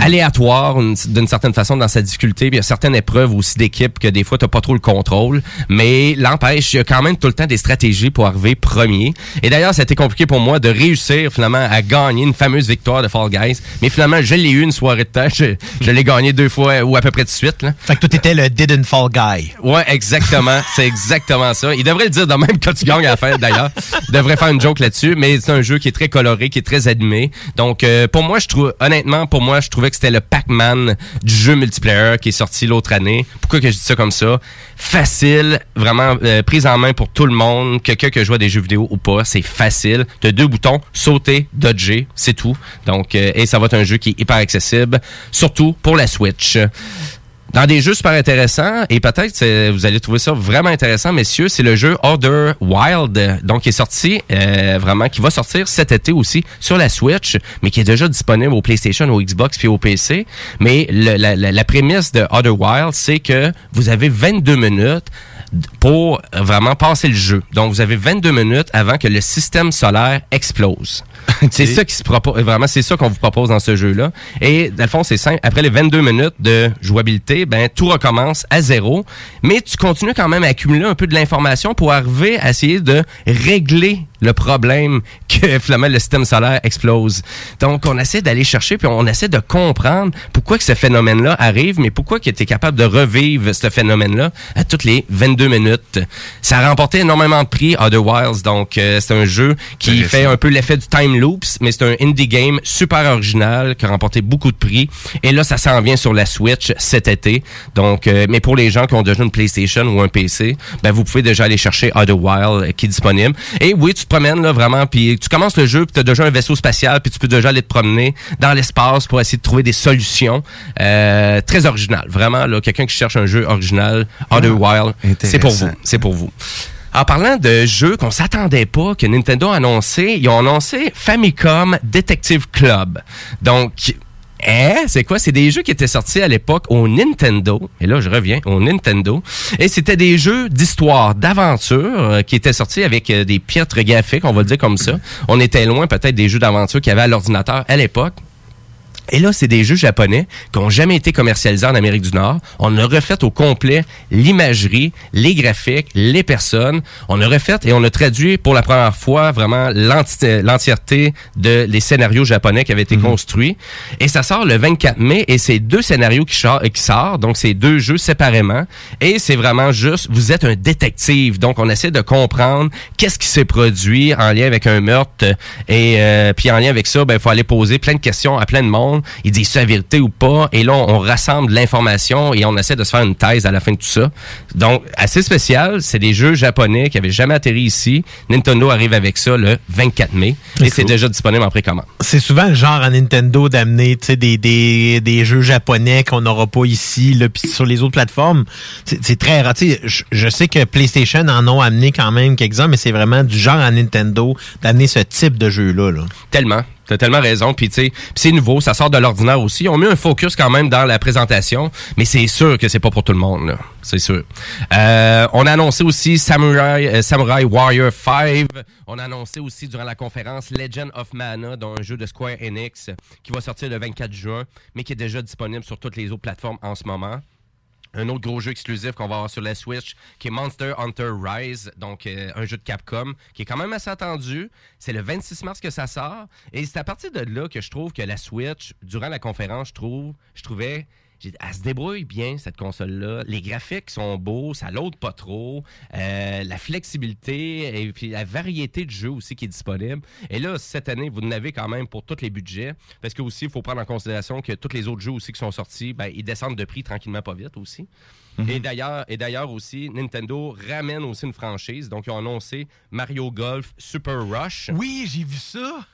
aléatoire une- d'une certaine façon dans sa difficulté. Puis il y a certaines épreuves aussi d'équipe que des fois, t'as pas trop le contrôle. Mais l'empêche, il y a quand même tout le temps des stratégies pour arriver premier. Et d'ailleurs, ça a été compliqué pour moi de réussir finalement à gagner une fameuse victoire de Fall Guys. Mais finalement, je l'ai eu une soirée de temps. Je, je l'ai gagné deux fois ou à peu près de suite. Là. Fait que toi, t'étais le Didn't Fall Guy. Ouais, exactement. c'est exactement ça. Il devrait le dire de même quand tu gagnes à la d'ailleurs. Il devrait faire une joke là-dessus, mais c'est un jeu qui est très coloré, qui est très animé. Donc, euh, pour moi, je trouve, honnêtement, pour moi, je trouvais que c'était le Pac-Man du jeu multiplayer qui est sorti l'autre année. Pourquoi que je dis ça comme ça? Facile, vraiment euh, prise en main pour tout le monde. Quelqu'un que joue à des jeux vidéo ou pas, c'est facile. T'as deux boutons, sauter, dodger, c'est tout. Donc, euh, et ça va être un jeu qui est hyper accessible, surtout pour la Switch. Dans des jeux super intéressants, et peut-être vous allez trouver ça vraiment intéressant, messieurs, c'est le jeu Order Wild, donc qui est sorti euh, vraiment, qui va sortir cet été aussi sur la Switch, mais qui est déjà disponible au PlayStation, au Xbox puis au PC. Mais le- la prémisse de Order Wild, c'est que vous avez 22 minutes pour vraiment passer le jeu. Donc, vous avez 22 minutes avant que le système solaire explose. C'est ça qui se propose, vraiment, c'est ça qu'on vous propose dans ce jeu-là. Et, dans le fond, c'est simple. Après les 22 minutes de jouabilité, ben, tout recommence à zéro. Mais tu continues quand même à accumuler un peu de l'information pour arriver à essayer de régler le problème que [LAUGHS] finalement le système solaire explose. Donc on essaie d'aller chercher puis on essaie de comprendre pourquoi que ce phénomène-là arrive, mais pourquoi qu'il était capable de revivre ce phénomène-là à toutes les 22 minutes. Ça a remporté énormément de prix Other Wilds, donc euh, c'est un jeu qui fait un peu l'effet du time loops, mais c'est un indie game super original qui a remporté beaucoup de prix. Et là ça s'en vient sur la Switch cet été. Donc euh, mais pour les gens qui ont déjà une PlayStation ou un PC, ben vous pouvez déjà aller chercher Other Wild euh, qui est disponible. Et oui, tu promènes là vraiment, puis tu commences le jeu, puis tu as déjà un vaisseau spatial, puis tu peux déjà aller te promener dans l'espace pour essayer de trouver des solutions. Euh, très original, vraiment là, quelqu'un qui cherche un jeu original, Other Wild, c'est pour vous, c'est pour vous. En parlant de jeux qu'on s'attendait pas, que Nintendo a annoncé, ils ont annoncé Famicom Detective Club. Donc, Hein? C'est quoi? C'est des jeux qui étaient sortis à l'époque au Nintendo. Et là, je reviens au Nintendo. Et c'était des jeux d'histoire, d'aventure, euh, qui étaient sortis avec euh, des piètres graphiques, on va le dire comme ça. On était loin peut-être des jeux d'aventure qu'il y avait à l'ordinateur à l'époque. Et là, c'est des jeux japonais qui n'ont jamais été commercialisés en Amérique du Nord. On a refait au complet l'imagerie, les graphiques, les personnes. On a refait et on a traduit pour la première fois vraiment l'enti- l'entièreté de les scénarios japonais qui avaient été construits. Et ça sort le 24 mai et c'est deux scénarios qui, qui sortent. Donc, c'est deux jeux séparément. Et c'est vraiment juste, vous êtes un détective. Donc, on essaie de comprendre qu'est-ce qui s'est produit en lien avec un meurtre. Et euh, puis, en lien avec ça, ben, il faut aller poser plein de questions à plein de monde monde. Ils disent la vérité ou pas. Et là, on, on rassemble l'information et on essaie de se faire une thèse à la fin de tout ça. Donc, assez spécial. C'est des jeux japonais qui avaient jamais atterri ici. Nintendo arrive avec ça le 24 mai. Et c'est cool. déjà disponible en précommande. C'est souvent le genre à Nintendo d'amener des, des, des jeux japonais qu'on n'aura pas ici, là, puis sur les autres plateformes. C'est très rare. Je, je sais que PlayStation en ont amené quand même quelques-uns, mais c'est vraiment du genre à Nintendo d'amener ce type de jeu-là. Là. Tellement. T'as tellement raison. Puis, c'est nouveau, ça sort de l'ordinaire aussi. On met un focus quand même dans la présentation, mais c'est sûr que c'est pas pour tout le monde. C'est sûr. Euh, on a annoncé aussi Samurai, euh, Warrior 5. On a annoncé aussi durant la conférence Legend of Mana, dont un jeu de Square Enix qui va sortir le 24 juin, mais qui est déjà disponible sur toutes les autres plateformes en ce moment. Un autre gros jeu exclusif qu'on va avoir sur la Switch, qui est Monster Hunter Rise, donc euh, un jeu de Capcom, qui est quand même assez attendu. C'est le 26 mars que ça sort. Et c'est à partir de là que je trouve que la Switch, durant la conférence, je trouve, je trouvais, j'ai- elle se débrouille bien, cette console-là. Les graphiques sont beaux, ça l'aude pas trop. Euh, la flexibilité et puis la variété de jeux aussi qui est disponible. Et là, cette année, vous en avez quand même pour tous les budgets. Parce que aussi, il faut prendre en considération que tous les autres jeux aussi qui sont sortis, ben, ils descendent de prix tranquillement pas vite aussi. Et d'ailleurs, et d'ailleurs aussi, Nintendo ramène aussi une franchise. Donc, ils ont annoncé Mario Golf Super Rush. Oui, j'ai vu ça.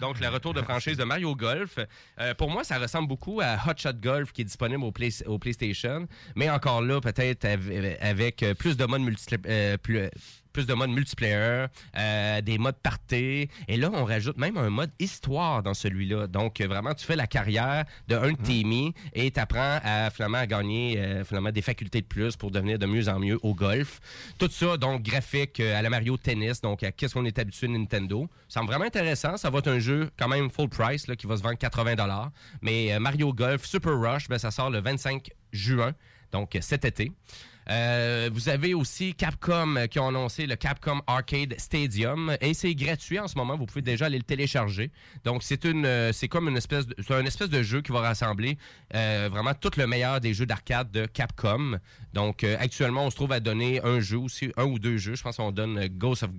Donc, le retour de franchise de Mario Golf. Euh, pour moi, ça ressemble beaucoup à Hot Shot Golf qui est disponible au, Play- au PlayStation. Mais encore là, peut-être av- avec plus de modes multi- euh, plus, plus de modes multiplayer, euh, des modes party. Et là, on rajoute même un mode histoire dans celui-là. Donc, euh, vraiment, tu fais la carrière de un de tes amis et tu apprends à, finalement, à gagner euh, finalement, des facultés de plus pour devenir de mieux en mieux au golf. Tout ça, donc, graphique à la Mario Tennis, donc à qu'est-ce qu'on est habitué Nintendo. Ça me semble vraiment intéressant. Ça va être un jeu quand même full price là, qui va se vendre 80 Mais euh, Mario Golf Super Rush, ben, ça sort le 25 juin, donc cet été. Euh, vous avez aussi Capcom euh, qui ont annoncé le Capcom Arcade Stadium et c'est gratuit en ce moment. Vous pouvez déjà aller le télécharger. Donc c'est une, euh, c'est comme une espèce, de, c'est un espèce de jeu qui va rassembler vraiment tout le meilleur des jeux d'arcade de Capcom. Donc actuellement on se trouve à donner un jeu aussi, un ou deux jeux. Je pense qu'on donne Ghost of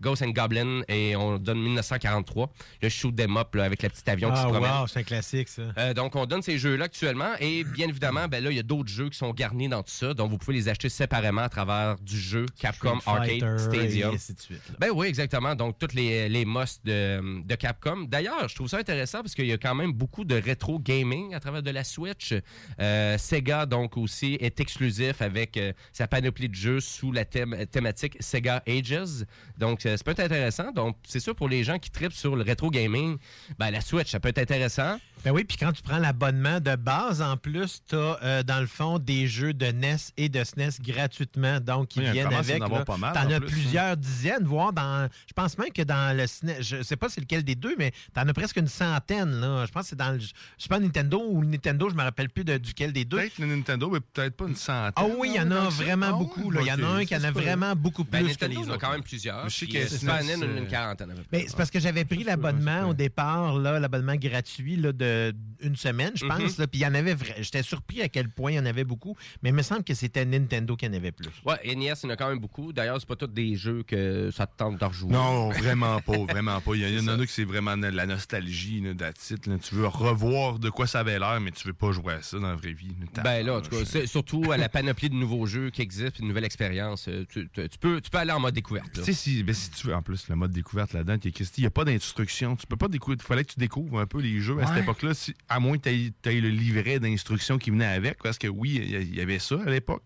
Ghost and Goblin et on donne 1943, le shoot them up là, avec la petite avion qui se Ah, promène. wow, c'est un classique, ça. Euh, donc, on donne ces jeux-là actuellement. Et bien évidemment, ben là, il y a d'autres jeux qui sont garnis dans tout ça. Donc, vous pouvez les acheter séparément à travers du jeu Capcom Arcade Stadium. et ainsi de suite, là. Ben oui, exactement. Donc, toutes les, les musts de, de Capcom. D'ailleurs, je trouve ça intéressant parce qu'il y a quand même beaucoup de rétro gaming à travers de la Switch. Euh, Sega, donc, aussi, est exclusif avec euh, sa panoplie de jeux sous la thème- thématique Sega Ages. Donc, ça peut être intéressant. Donc, c'est sûr pour les gens qui tripent sur le rétro gaming, ben, la Switch, ça peut être intéressant. Ben oui, puis quand tu prends l'abonnement de base, en plus, tu as dans le fond des jeux de NES et de SNES gratuitement, donc qui Oui, il viennent en avec. avoir là. pas mal, T'en en as plus, plusieurs dizaines, voire dans. Je pense même que dans le SNES, je sais pas c'est lequel des deux, mais t'en as presque une centaine. Là. Je pense que c'est dans le Super Nintendo ou le Nintendo, je me rappelle plus de, duquel des deux. Peut-être le Nintendo, mais peut-être pas une centaine. Ah oui, il y en a vraiment Ah beaucoup. Il y en a un qui en a vraiment beaucoup Ben, plus que Nintendo, les il y en a autres. quand même plusieurs. Je sais que euh, SNES, une, euh, quarantaine c'est parce que j'avais pris l'abonnement au départ, là, l'abonnement gratuit là, de une semaine, je pense. Mhm. là, Puis il y en avait J'étais surpris à quel point il y en avait beaucoup, mais il me semble que c'était Nintendo qui en avait plus. Ouais, NES, il y en a quand même beaucoup. D'ailleurs, c'est pas tous des jeux que ça te tente de rejouer. Non, vraiment [LAUGHS] pas, vraiment pas. Il y, en- a qui c'est vraiment de la nostalgie, it, là. Tu veux revoir de quoi ça avait l'air, mais tu veux pas jouer à ça dans la vraie vie. Ben là, en tout cas, surtout à la panoplie de nouveaux jeux qui existent, puis de nouvelles expériences. euh, Tu, tu- tu peux, tu peux aller en mode découverte. là. Tu sais, si, ben, si tu veux, en plus, le mode découverte là-dedans, il n'y a pas d'instruction. Tu peux pas découvrir. Il fallait que tu découvres un peu les jeux à cette Ouais. Époque-là, si- à moins que tu aies le livret d'instructions qui venait avec. Parce que oui, il y avait ça à l'époque.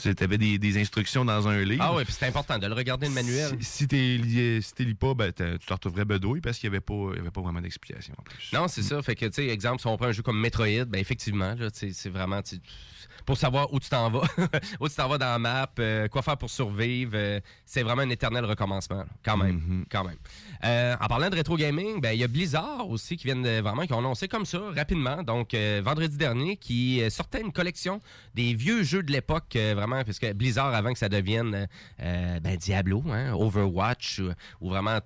Tu avais des, des instructions dans un livre. Ah ouais, puis c'est important de le regarder le manuel. Si, si si t'es lis pas, ben, tu te retrouverais bedouille parce qu'il n'y avait, pas- y avait pas vraiment d'explication en plus. Non, c'est ça. Fait que, tu sais, exemple, si on prend un jeu comme Metroid, ben effectivement, là, tu c'est vraiment, tu- pour savoir où tu t'en vas, [LAUGHS] où tu t'en vas dans la map, euh, quoi faire pour survivre, euh, c'est vraiment un éternel recommencement, là. quand même, Mhm. quand même. Euh, en parlant de rétro gaming, ben il y a Blizzard aussi qui viennent de- vraiment qui ont annoncé comme ça rapidement, donc vendredi dernier, qui sortait une collection des vieux jeux de l'époque, vraiment, parce que Blizzard avant que ça devienne ben, Diablo, hein, Overwatch, ou, ou vraiment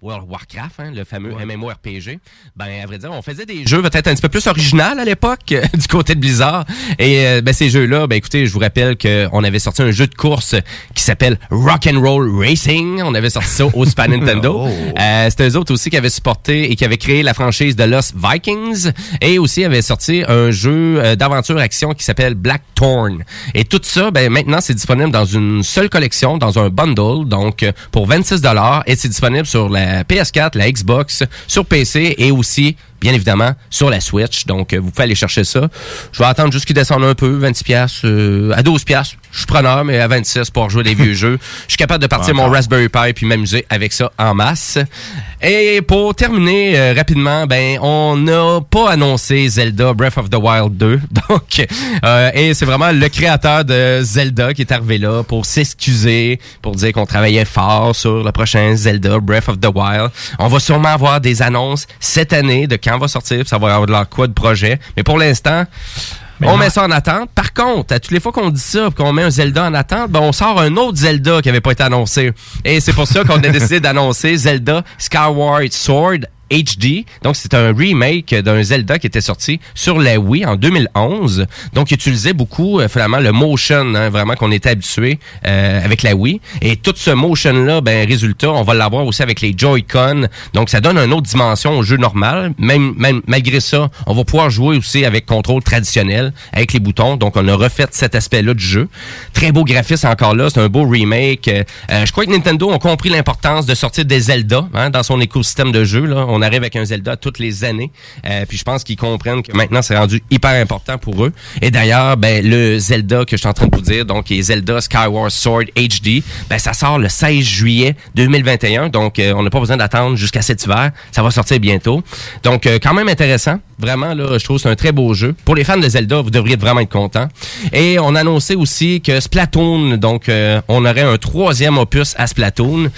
World of Warcraft, hein, le fameux MMORPG. Ben, à vrai dire, on faisait des jeux peut-être un petit peu plus originaux à l'époque euh, [LAUGHS] du côté de Blizzard. Et euh, ben, ces jeux-là, ben écoutez, je vous rappelle qu'on avait sorti un jeu de course qui s'appelle Rock and Roll Racing. On avait sorti ça au Super [LAUGHS] Nintendo. Oh. Euh, C'était eux autres aussi qui avaient supporté et qui avaient créé la franchise de Lost Vikings. Et aussi avaient sorti un jeu euh, d'aventure-action qui s'appelle Blackthorn. Et tout ça, ben maintenant, c'est disponible dans une seule collection, dans un bundle, donc pour 26 Et c'est disponible sur la PS4, la Xbox, sur PC et aussi bien évidemment sur la Switch. Donc euh, vous pouvez aller chercher ça. Je vais attendre juste qu'il descende un peu, 26 pièces à 12 pièces. Je suis preneur mais à 26 pour jouer des vieux [LAUGHS] jeux. Je suis capable de partir mon Raspberry Pi puis m'amuser avec ça en masse. Et pour terminer euh, rapidement, ben on n'a pas annoncé Zelda Breath of the Wild 2. [LAUGHS] Donc euh, et c'est vraiment le créateur de Zelda qui est arrivé là pour s'excuser, pour dire qu'on travaillait fort sur le prochain Zelda Breath of the Wild. On va sûrement avoir des annonces cette année de quand va sortir, puis ça va avoir de leur quoi de projet. Mais pour l'instant, on met ça en attente. Par contre, à toutes les fois qu'on dit ça, qu'on met un Zelda en attente, ben on sort un autre Zelda qui avait pas été annoncé. Et c'est pour ça qu'on a [LAUGHS] décidé d'annoncer Zelda Skyward Sword HD. Donc, c'est un remake d'un Zelda qui était sorti sur la Wii en 2011. Donc, il utilisait beaucoup, euh, finalement, le motion, hein, vraiment qu'on était habitué euh, avec la Wii. Et tout ce motion-là, ben, résultat, on va l'avoir aussi avec les Joy-Con. Donc, ça donne une autre dimension au jeu normal. Même, même malgré ça, on va pouvoir jouer aussi avec contrôle traditionnel, avec les boutons. Donc, on a refait cet aspect-là du jeu. Très beau graphisme encore là. C'est un beau remake. Euh, je crois que Nintendo a compris l'importance de sortir des Zelda hein, dans son écosystème de jeu. Arrive avec un Zelda toutes les années. Euh, puis je pense qu'ils comprennent que maintenant, c'est rendu hyper important pour eux. Et d'ailleurs, ben, le Zelda que je suis en train de vous dire, donc qui est Zelda Skyward Sword HD, ben, ça sort le 16 juillet 2021. Donc, euh, on n'a pas besoin d'attendre jusqu'à cet hiver. Ça va sortir bientôt. Donc, euh, quand même intéressant. Vraiment, là, je trouve c'est un très beau jeu. Pour les fans de Zelda, vous devriez vraiment être contents. Et on annonçait aussi que Splatoon, donc, on aurait un troisième opus à Splatoon.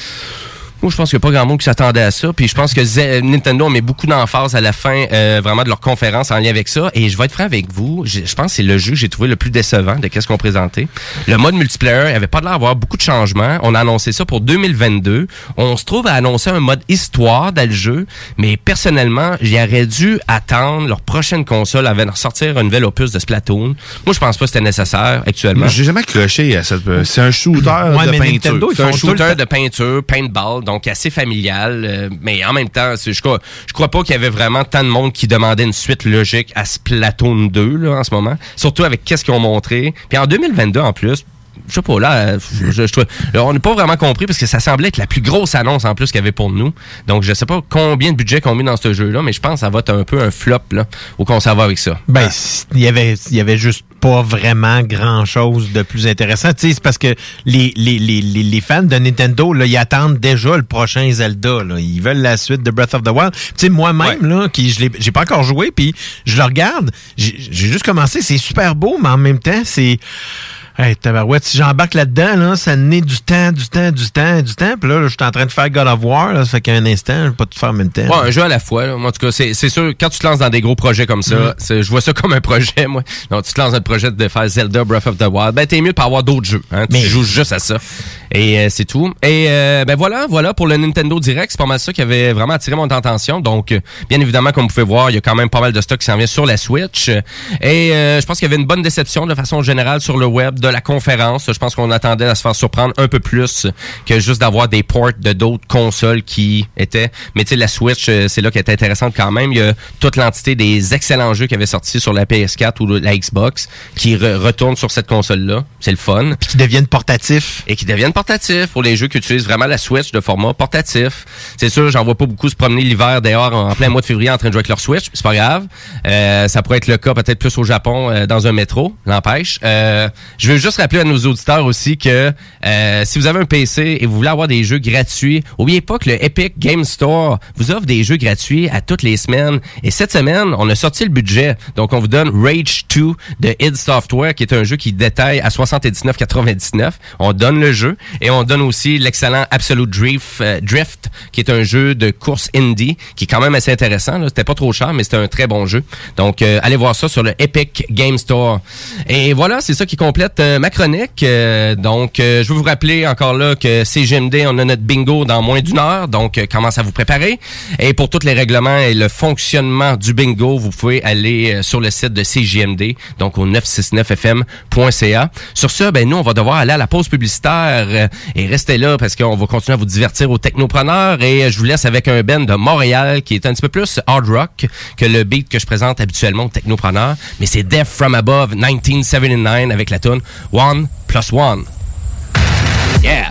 Moi, je pense qu'il n'y a pas grand monde qui s'attendait à ça. Puis je pense que Ze- Nintendo met beaucoup d'emphase à la fin euh, vraiment de leur conférence en lien avec ça. Et je vais être franc avec vous, je, je pense que c'est le jeu que j'ai trouvé le plus décevant de qu'est-ce qu'on présentait. Le mode multiplayer, il avait pas l'air d'avoir beaucoup de changements. On a annoncé ça pour 2022. On se trouve à annoncer un mode histoire dans le jeu. Mais personnellement, j'aurais dû attendre leur prochaine console avant de sortir un nouvel opus de Splatoon. Moi, je pense pas que c'était nécessaire actuellement. J'ai jamais accroché à cette. euh, C'est un shooter Ouais, de mais peinture. C'est un shooter de peinture, paintball, donc assez familial. euh, mais en même temps, je crois, crois pas qu'il y avait vraiment tant de monde qui demandait une suite logique à Splatoon 2 là, en ce moment. Surtout avec qu'est-ce qu'ils ont montré. Puis en 2022 en plus. Je sais pas, là, je, je trouve- là, on n'a pas vraiment compris parce que ça semblait être la plus grosse annonce en plus qu'il y avait pour nous. Donc, je sais pas combien de budget qu'on met dans ce jeu-là, mais je pense que ça va être un peu un flop, là, au va avec ça. Ben, il y avait, il y avait juste pas vraiment grand chose de plus intéressant. Tu sais, c'est parce que les, les, les, les, les fans de Nintendo, là, ils attendent déjà le prochain Zelda, là. Ils veulent la suite de Breath of the Wild. Tu sais, moi-même, là, qui, je l'ai, j'ai pas encore joué, puis je le regarde, j'ai, j'ai juste commencé, c'est super beau, mais en même temps, c'est, Hey, tabarouette, si j'embarque là-dedans, là, ça naît du temps, du temps, du temps, du temps. Puis là, je suis en train de faire God of War, là, ça fait qu'un instant, je vais pas tout faire en même temps. Ouais, un jeu à la fois. là. Moi, en tout cas, c'est c'est sûr, quand tu te lances dans des gros projets comme ça, Mhm. c'est- je vois ça comme un projet, moi. Donc, tu te lances dans le projet de faire Zelda Breath of the Wild. Ben, t'es mieux de pas avoir d'autres jeux. Hein? Tu joues juste à ça. Et euh, c'est tout. Et euh, ben voilà, voilà pour le Nintendo Direct. C'est pas mal ça qui avait vraiment attiré mon attention. Donc, euh, bien évidemment, comme vous pouvez voir, il y a quand même pas mal de stock qui s'en vient sur la Switch. Et euh, je pense qu'il y avait une bonne déception de façon générale sur le web de la conférence. Je pense qu'on attendait à se faire surprendre un peu plus que juste d'avoir des ports de d'autres consoles qui étaient. Mais tu sais, la Switch, euh, c'est là qu'elle est intéressante quand même. Il y a toute l'entité des excellents jeux qui avaient sorti sur la PS4 ou la Xbox qui re- retournent sur cette console-là. C'est le fun. Puis qui deviennent portatifs. Et qui deviennent portatifs pour les jeux qui utilisent vraiment la Switch de format portatif. C'est sûr, j'en vois pas beaucoup se promener l'hiver dehors en plein mois de février en train de jouer avec leur Switch. C'est pas grave. Euh, ça pourrait être le cas peut-être plus au Japon euh, dans un métro, n'empêche. Euh, je veux juste rappeler à nos auditeurs aussi que euh, si vous avez un PC et vous voulez avoir des jeux gratuits, oubliez pas que le Epic Game Store vous offre des jeux gratuits à toutes les semaines. Et cette semaine, on a sorti le budget. Donc, on vous donne Rage 2 de id Software, qui est un jeu qui détaille à 79,99. On donne le jeu et on donne aussi l'excellent Absolute Drift, euh, Drift, qui est un jeu de course indie, qui est quand même assez intéressant. C'était pas trop cher, mais c'était un très bon jeu. Donc, euh, allez voir ça sur le Epic Game Store. Et voilà, c'est ça qui complète euh, ma chronique. Euh, donc, euh, je vais vous rappeler encore là que CGMD, on a notre bingo dans moins d'une heure. Donc, commence à vous préparer. Et pour tous les règlements et le fonctionnement du bingo, vous pouvez aller sur le site de CGMD, donc au 969fm.ca. Sur ce, ben nous, on va devoir aller à la pause publicitaire et restez là parce qu'on va continuer à vous divertir aux technopreneurs. Et je vous laisse avec un band de Montréal qui est un petit peu plus hard rock que le beat que je présente habituellement aux technopreneurs. Mais c'est Death From Above 1979 avec la tune One Plus One. Yeah!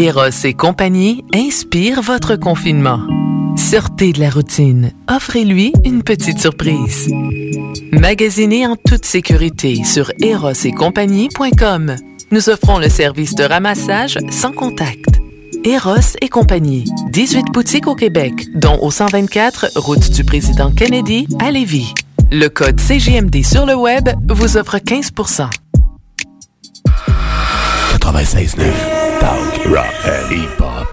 Eros et compagnie inspire votre confinement. Sortez de la routine. Offrez-lui une petite surprise. Magasinez en toute sécurité sur erosetcompagnie.com. Nous offrons le service de ramassage sans contact. Eros et compagnie. 18 boutiques au Québec, dont au 124 route du président Kennedy à Lévis. Le code CGMD sur le web vous offre 15 96.9 Talk, rock and hip-hop.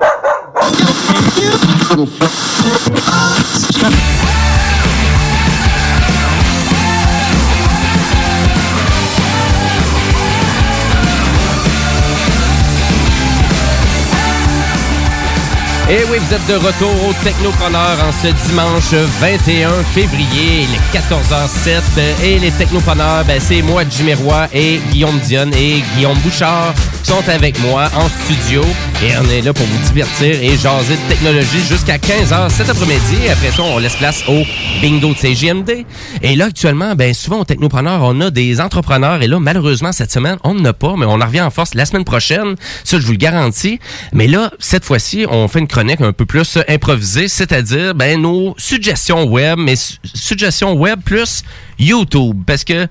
Et oui, vous êtes de retour au Technopreneur en ce dimanche 21 février, les 14h07. Et les Technopreneurs, ben, c'est moi, Jimmy Roy et Guillaume Dionne et Guillaume Bouchard qui sont avec moi en studio. Et on est là pour vous divertir et jaser de technologie jusqu'à 15h cet après-midi. Après ça, on laisse place au bingo de CGMD. Et là, actuellement, ben, souvent au Technopreneur, on a des entrepreneurs. Et là, malheureusement, cette semaine, on n'en a pas, mais on en revient en force la semaine prochaine. Ça, je vous le garantis. Mais là, cette fois-ci, on fait une chronique un peu plus improvisée, c'est-à-dire ben, nos suggestions web, mais su- suggestions web plus YouTube. Parce que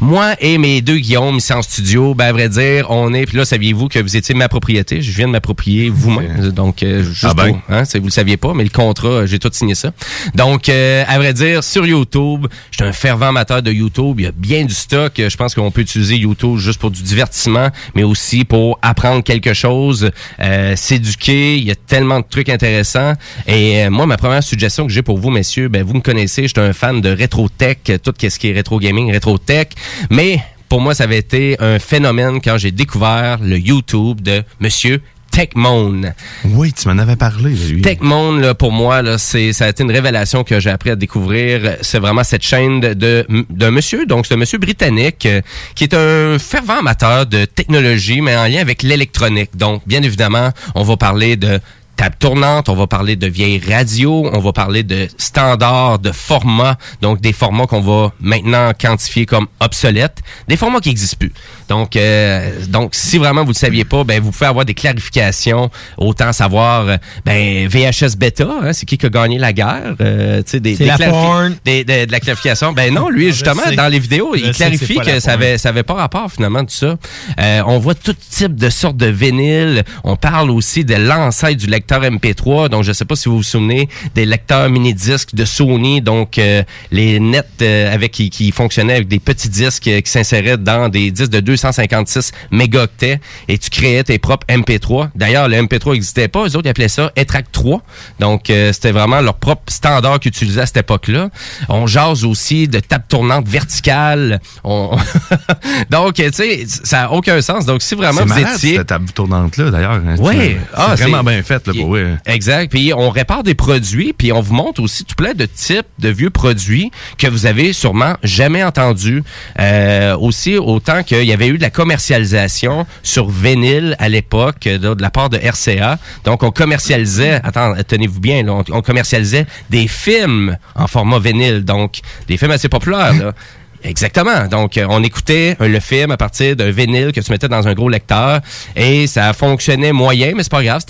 moi et mes deux Guillaume ici en studio, ben, à vrai dire, on est, puis là, saviez-vous que vous étiez ma propriété? Je viens de m'approprier vous-même. Donc, euh, juste Ah ben? pour- hein, vous le saviez pas, mais le contrat, j'ai tout signé ça. Donc, euh, à vrai dire, sur YouTube, je suis un fervent amateur de YouTube. Il y a bien du stock. Je pense qu'on peut utiliser YouTube juste pour du divertissement, mais aussi pour apprendre quelque chose, euh, s'éduquer. Il y a tellement de trucs intéressants. Et euh, moi, ma première suggestion que j'ai pour vous, messieurs, ben, vous me connaissez, je suis un fan de rétro-tech, tout ce qui est rétro gaming, rétro-tech. Mais pour moi, ça avait été un phénomène quand j'ai découvert le YouTube de Monsieur Techmone. Oui, tu m'en avais parlé lui. Techmone, là, pour moi, là, c'est, ça a été une révélation que j'ai appris à découvrir. C'est vraiment cette chaîne de, de- d'un monsieur, donc c'est un monsieur britannique euh, qui est un fervent amateur de technologie, mais en lien avec l'électronique. Donc, bien évidemment, on va parler de table tournante, on va parler de vieilles radios, on va parler de standards, de formats, donc des formats qu'on va maintenant quantifier comme obsolètes, des formats qui n'existent plus. Donc, euh, donc si vraiment vous ne le saviez pas, ben vous pouvez avoir des clarifications, autant savoir, euh, ben VHS bêta, hein, c'est qui qui a gagné la guerre, euh, tu sais, des, des la porn. des- de, la clarification. Ben non, lui Ah, justement dans les vidéos, Je il que clarifie que ça avait ça avait pas rapport finalement de ça. Euh, on voit tout type de sortes de vinyles. On parle aussi de l'ancêtre du lecteur MP3. Donc je sais pas si vous vous souvenez des lecteurs mini disques de Sony, donc euh, les nets euh, avec qui, qui fonctionnaient avec des petits disques euh, qui s'inséraient dans des disques de 256 mégaoctets et tu créais tes propres MP3. D'ailleurs, le MP3 n'existait pas. Eux autres ils appelaient ça ETRAC 3. Donc euh, c'était vraiment leur propre standard qu'ils utilisaient à cette époque-là. On jase aussi de table tournante verticale. On... [LAUGHS] Donc, tu sais, ça n'a aucun sens. Donc, si vraiment vous malade, étiez... cette table tournante-là, d'ailleurs. Oui, C'est ah, vraiment c'est- bien fait, là, pour vrai. Exact. Puis on répare des produits, puis on vous montre aussi tout plein de types de vieux produits que vous avez sûrement jamais entendus. Euh, aussi, autant qu'il y avait eu de la commercialisation sur vinyle à l'époque euh, de, de la part de RCA. Donc on commercialisait, attends, tenez-vous bien, là, on, on commercialisait des films en format vinyle, donc des films assez populaires. Là. [LAUGHS] Exactement. Donc, euh, on écoutait euh, le film à partir d'un vinyle que tu mettais dans un gros lecteur et ça fonctionnait moyen, mais c'est pas grave.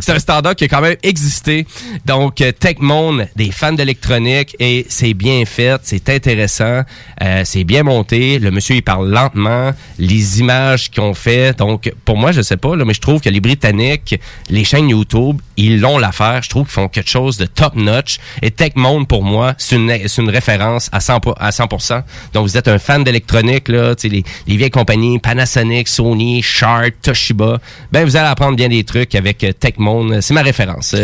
C'est- un [LAUGHS] standard qui a quand même existé. Donc, euh, Techmone, des fans d'électronique et c'est bien fait, c'est intéressant, euh, c'est bien monté. Le monsieur, il parle lentement. Les images qu'ils ont fait. Donc, pour moi, je sais pas, là, mais je trouve que les Britanniques, les chaînes YouTube, ils l'ont l'affaire. Je trouve qu'ils font quelque chose de top notch. Et Techmone, pour moi, c'est une, une référence à 100%, à 100%. Donc, vous êtes un fan d'électronique, là, les, les vieilles compagnies, Panasonic, Sony, Sharp, Toshiba. Ben, vous allez apprendre bien des trucs avec euh, Techmone. C'est ma référence.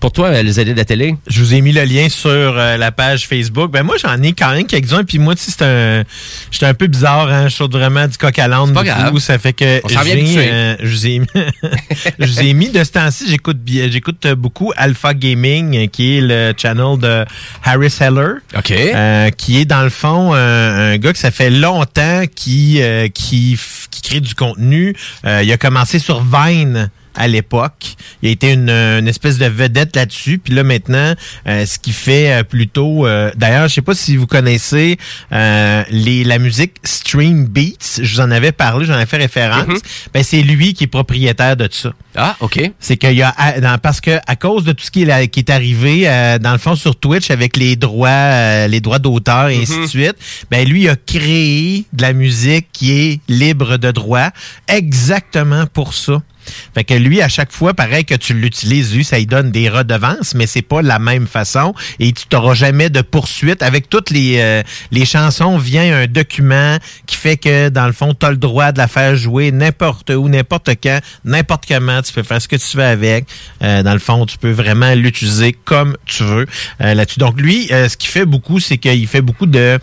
Pour toi, euh, les aider de la télé? Je vous ai mis le lien sur euh, la page Facebook. Ben moi, j'en ai quand même quelques-uns. Puis moi, tu sais, c'est un... J'étais un peu bizarre, hein. Je saute vraiment du coq à l'âne. Ça fait que j'ai, euh, je vous ai mis... [LAUGHS] je vous ai mis de ce temps-ci, j'écoute, bien- j'écoute beaucoup Alpha Gaming, qui est le channel de Harris Heller. OK. Euh, qui est dans le fond euh, un gars que ça fait longtemps qui euh, qui, qui crée du contenu. Euh, il a commencé sur Vine à l'époque. Il a été une, une espèce de vedette là-dessus. Puis là maintenant, euh, ce qu'il fait euh, plutôt. euh, D'ailleurs, je sais pas si vous connaissez euh, les la musique Stream Beats. Je vous en avais parlé, j'en avais fait référence. Ben c'est lui qui est propriétaire de ça. Ah, ok. C'est qu'il y a dans- parce que à cause de tout ce qui est, là- qui est arrivé euh, dans le fond sur Twitch avec les droits euh, les droits d'auteur et ainsi de Mhm. suite, ben lui il a créé de la musique qui est libre de droit exactement pour ça. Fait que lui, à chaque fois, pareil que tu l'utilises, lui, ça lui donne des redevances, mais c'est pas la même façon. Et tu n'auras jamais de poursuite. Avec toutes les, euh, les chansons, vient un document qui fait que, dans le fond, tu as le droit de la faire jouer n'importe où, n'importe quand, n'importe comment. Tu peux faire ce que tu veux avec. Euh, dans le fond, tu peux vraiment l'utiliser comme tu veux euh, là-dessus. Donc, lui, euh, ce qu'il fait beaucoup, c'est qu'il fait beaucoup de...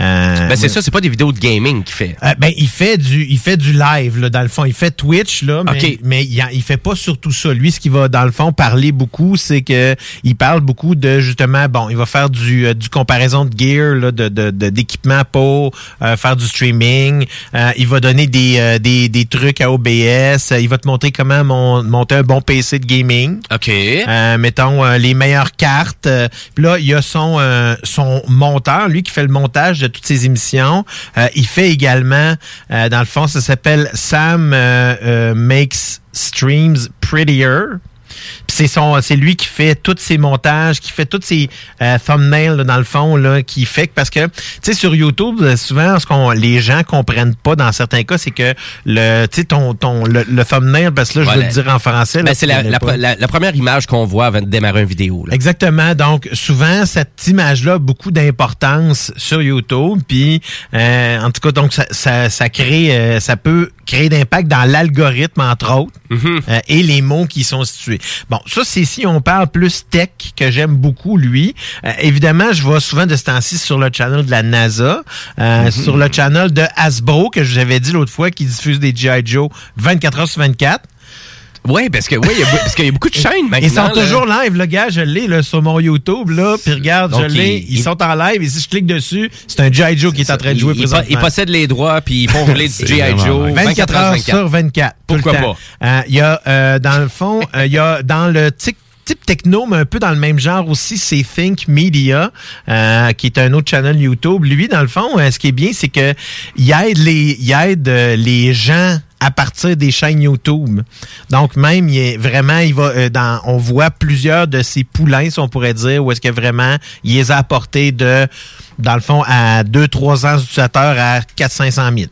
euh, Ben, c'est ça, c'est pas des vidéos de gaming qu'il fait. euh, ben, il fait du, il fait du live là, dans le fond. Il fait Twitch là, mais. Mais il, il fait pas surtout ça. Lui, ce qu'il va dans le fond parler beaucoup, c'est que il parle beaucoup de justement, bon, il va faire du, euh, du comparaison de gear, là, de, de, d'équipement pour euh, faire du streaming. Euh, il va donner des, euh, des, des trucs à OBS. Il va te montrer comment mon- monter un bon PC de gaming. Ok. Euh, mettons euh, les meilleures cartes. Euh, Puis là, il y a son euh, son monteur, lui qui fait le montage de toutes ces émissions. Euh, il fait également, euh, dans le fond, ça s'appelle Sam euh, euh, streams prettier. Puis c'est son, c'est lui qui fait tous ses montages, qui fait tous ses euh, thumbnails là, dans le fond là, qui fait que- parce que tu sais sur YouTube euh, souvent ce qu'on les gens comprennent pas dans certains cas c'est que le tu sais ton ton le, le thumbnail parce que là je veux le dire en français Ben, c'est la, connais la, pas. la- la première image qu'on voit avant de démarrer une vidéo. là. Exactement. Donc, souvent, cette image-là a beaucoup d'importance sur YouTube. Puis, euh, en tout cas, donc, ça, ça, ça crée, euh, ça peut créer d'impact dans l'algorithme, entre autres, euh, et les mots qui y sont situés. Bon, ça, c'est si on parle plus tech, que j'aime beaucoup, lui. Euh, évidemment, je vois souvent de ce temps-ci sur le channel de la NASA, euh, sur le channel de Hasbro, que je vous avais dit l'autre fois, qui diffuse des G.I. Joe 24 heures sur 24. Oui, parce que oui, y a, parce qu'il y a beaucoup de chaînes maintenant. Ils sont là. toujours live, le gars, je l'ai là, sur mon YouTube, là, puis regarde, Donc, je l'ai, il- ils, il- sont en live, et si je clique dessus, c'est un G.I. Joe qui est en train de jouer il, présentement. il possède les droits, puis ils font rouler du [LAUGHS] G.I. Joe vrai. 24 heures sur 24. tout le Pourquoi temps. Euh, Il y a, euh, dans le fond, euh, il y a dans le type techno, mais un peu dans le même genre aussi, c'est Think Media, euh, qui est un autre channel YouTube. Lui, dans le fond, euh, ce qui est bien, c'est que il aide les, il aide euh, les gens à partir des chaînes YouTube. Donc même, il est vraiment, il va euh, dans, on voit plusieurs de ces poulains, si on pourrait dire, où est-ce que vraiment il les a apportés de, dans le fond, à 2-3 ans d'utilisateurs à 400-500 000.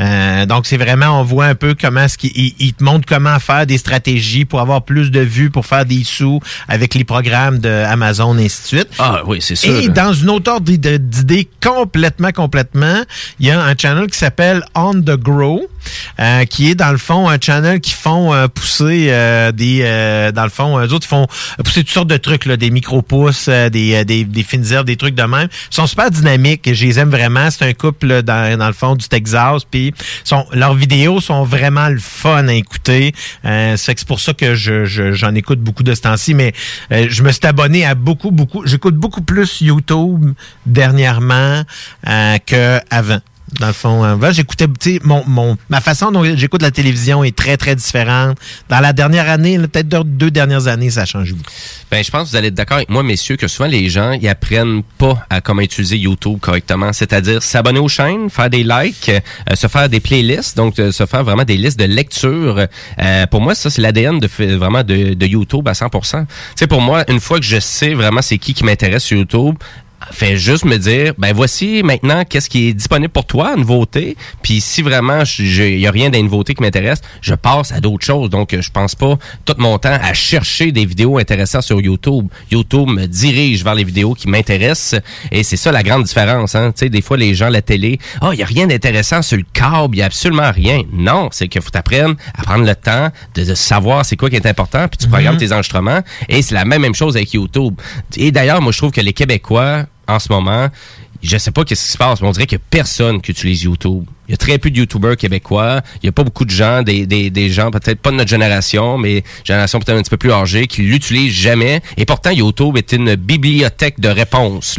Euh, donc, c'est vraiment, on voit un peu comment ce qu'il il- il te montre comment faire des stratégies pour avoir plus de vues, pour faire des sous avec les programmes de Amazon et ainsi de suite. Ah oui, c'est sûr. Et dans une autre ordre d'id- d'idée complètement, complètement, il y a un channel qui s'appelle On the Grow, euh, qui est dans le fond un channel qui font euh, pousser euh, des, euh, dans le fond, eux autres ils font pousser toutes sortes de trucs, là, des micro-pousses, euh, des, euh, des, des fines herbes, des trucs de même. Ils sont super dynamiques, je les aime vraiment. C'est un couple dans, dans le fond du Texas, puis sont, leurs vidéos sont vraiment le fun à écouter. Euh, c'est pour ça que je, je- j'en écoute beaucoup de ce temps-ci, mais euh, je me suis abonné à beaucoup, beaucoup. J'écoute beaucoup plus YouTube dernièrement euh, que avant. Dans le fond, avant, j'écoutais, mon, mon, ma façon dont j'écoute la télévision est très, très différente. Dans la dernière année, peut-être deux, dernières années, ça a changé beaucoup. Ben, je pense que vous allez être d'accord avec moi, messieurs, que souvent les gens, ils apprennent pas à comment utiliser YouTube correctement. C'est-à-dire s'abonner aux chaînes, faire des likes, euh, se faire des playlists, donc euh, se faire vraiment des listes de lecture. Euh, pour moi, ça, c'est l'ADN de vraiment de, de YouTube à 100%. Tu sais, pour moi, une fois que je sais vraiment c'est qui qui m'intéresse sur YouTube, fait juste me dire, ben voici maintenant qu'est-ce qui est disponible pour toi, nouveauté. Puis si vraiment il y a rien des nouveautés qui m'intéresse, je passe à d'autres choses. Donc je pense pas tout mon temps à chercher des vidéos intéressantes sur YouTube. YouTube me dirige vers les vidéos qui m'intéressent et c'est ça la grande différence. Hein? Tu sais, des fois les gens à la télé, oh il y a rien d'intéressant sur le câble, il y a absolument rien. Non, c'est qu'il faut t'apprendre à prendre le temps de, de savoir c'est quoi qui est important, puis tu programmes tes enregistrements. Et c'est la même, même chose avec YouTube. Et d'ailleurs, moi je trouve que les Québécois en ce moment, je sais pas qu'est-ce qui se passe, mais on dirait qu'il y a personne qui utilise YouTube. Il y a très peu de YouTubers québécois. Il y a pas beaucoup de gens, des, gens peut-être pas de notre génération, mais génération peut-être un petit peu plus âgée, qui l'utilisent jamais. Et pourtant, YouTube est une bibliothèque de réponses.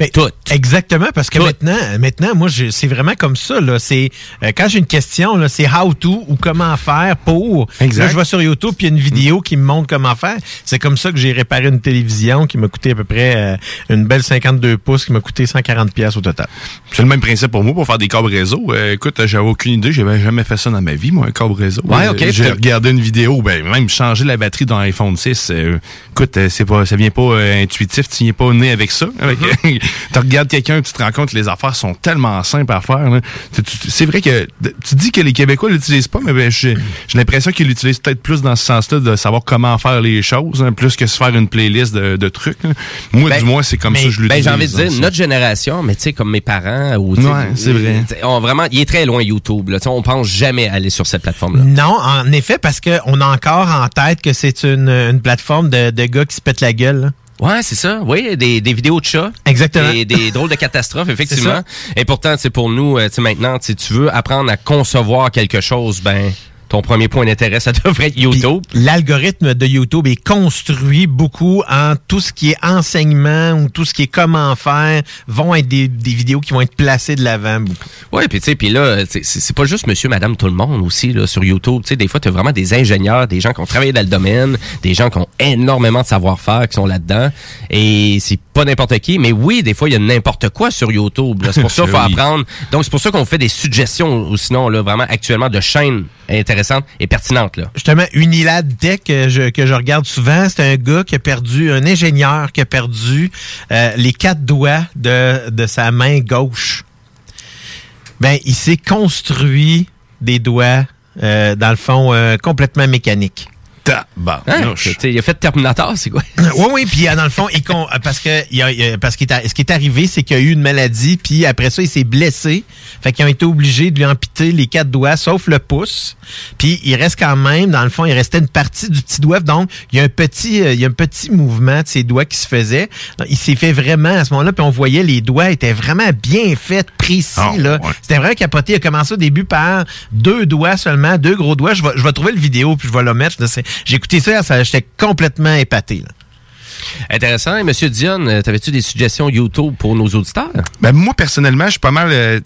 De tout. Exactement, parce que maintenant, maintenant, moi, c'est vraiment comme ça. Là. C'est euh, quand j'ai une question, là, c'est how to ou comment faire pour. Exact. Là, je vais sur YouTube, puis il y a une vidéo qui me montre comment faire. C'est comme ça que j'ai réparé une télévision qui m'a coûté à peu près euh, une belle 52 pouces, qui m'a coûté 140 pièces au total. C'est le même principe pour moi pour faire des câbles réseau. Euh, écoute, j'avais aucune idée, j'avais jamais fait ça dans ma vie, moi, un câble réseau. Ouais, Euh, ok. J'ai T'as- regardé une vidéo, ben même changer la batterie dans l'iPhone 6. euh, écoute, euh, c'est pas, ça vient pas euh, intuitif, tu viens pas né avec ça. Avec- Mm-hmm. [LAUGHS] tu regardes quelqu'un, tu te rends compte que les affaires sont tellement simples à faire. C'est vrai que tu dis que les Québécois l'utilisent pas, mais ben, j'ai l'impression qu'ils l'utilisent peut-être plus dans ce sens-là de savoir comment faire les choses, hein, plus que se faire une playlist de, de trucs. là. Moi, Ben, du moins, c'est comme mais- ça que je ben, l'utilise. j'ai envie de dire, ça. notre génération, mais tu sais, comme mes parents, ou Ouais, c'est vrai. on vraiment, il est très loin YouTube. Là. On pense jamais aller sur cette plateforme-là. Non, en effet, parce qu'on a encore en tête que c'est une, une plateforme de, de gars qui se pètent la gueule. là. Ouais, c'est ça. Oui, des, des vidéos de chats. Exactement. Et des drôles de catastrophes, [LAUGHS] effectivement. Et pourtant, c'est pour nous, euh, tu sais, maintenant, si tu veux apprendre à concevoir quelque chose, ben, ton premier point d'intérêt, ça [LAUGHS] devrait être YouTube. L'algorithme de YouTube est construit beaucoup en tout ce qui est enseignement ou tout ce qui est comment faire vont être des, des vidéos qui vont être placées de l'avant beaucoup. Ouais, puis tu sais, puis là, c'est c'est pas juste monsieur, madame, tout le monde aussi là sur YouTube. Tu sais, des fois, tu as vraiment des ingénieurs, des gens qui ont travaillé dans le domaine, des gens qui ont énormément de savoir-faire qui sont là-dedans. Et c'est pas n'importe qui, mais oui, des fois, il y a n'importe quoi sur YouTube. C'est pour [LAUGHS] ça qu'il faut Oui. apprendre. Donc, c'est pour ça qu'on fait des suggestions, ou sinon, là, vraiment, actuellement, de chaînes intéressantes Justement, Unilad Tech, que je, que je regarde souvent, c'est un gars qui a perdu, un ingénieur qui a perdu euh, les quatre doigts de, de sa main gauche. Ben, il s'est construit des doigts, euh, dans le fond, euh, complètement mécaniques. Hein? Tu sais, Il a fait Terminator, c'est quoi? [LAUGHS] Oui, oui, puis euh, dans le fond, il con- euh, parce que il y a- il y a- parce qu'il est a- ce qui est arrivé, c'est qu'il a eu une maladie, puis après ça, il s'est blessé. Fait qu'ils ont été obligés de lui amputer les quatre doigts, sauf le pouce. Puis il reste quand même, dans le fond, il restait une partie du petit doigt. Donc, il y a un petit, euh, il y a un petit mouvement de ses doigts qui se faisait. Il s'est fait vraiment à ce moment-là, puis on voyait les doigts étaient vraiment bien faits, précis. Ah, là. C'était vraiment capoté. Il a commencé au début par deux doigts seulement, deux gros doigts. Je vais, je vais trouver le vidéo, puis je vais le mettre. J'ai écouté ça, ça j'étais complètement épaté. là. Intéressant. Et Monsieur Dion, euh, t'avais-tu des suggestions YouTube pour nos auditeurs? Ben, moi, personnellement, je suis pas mal. euh,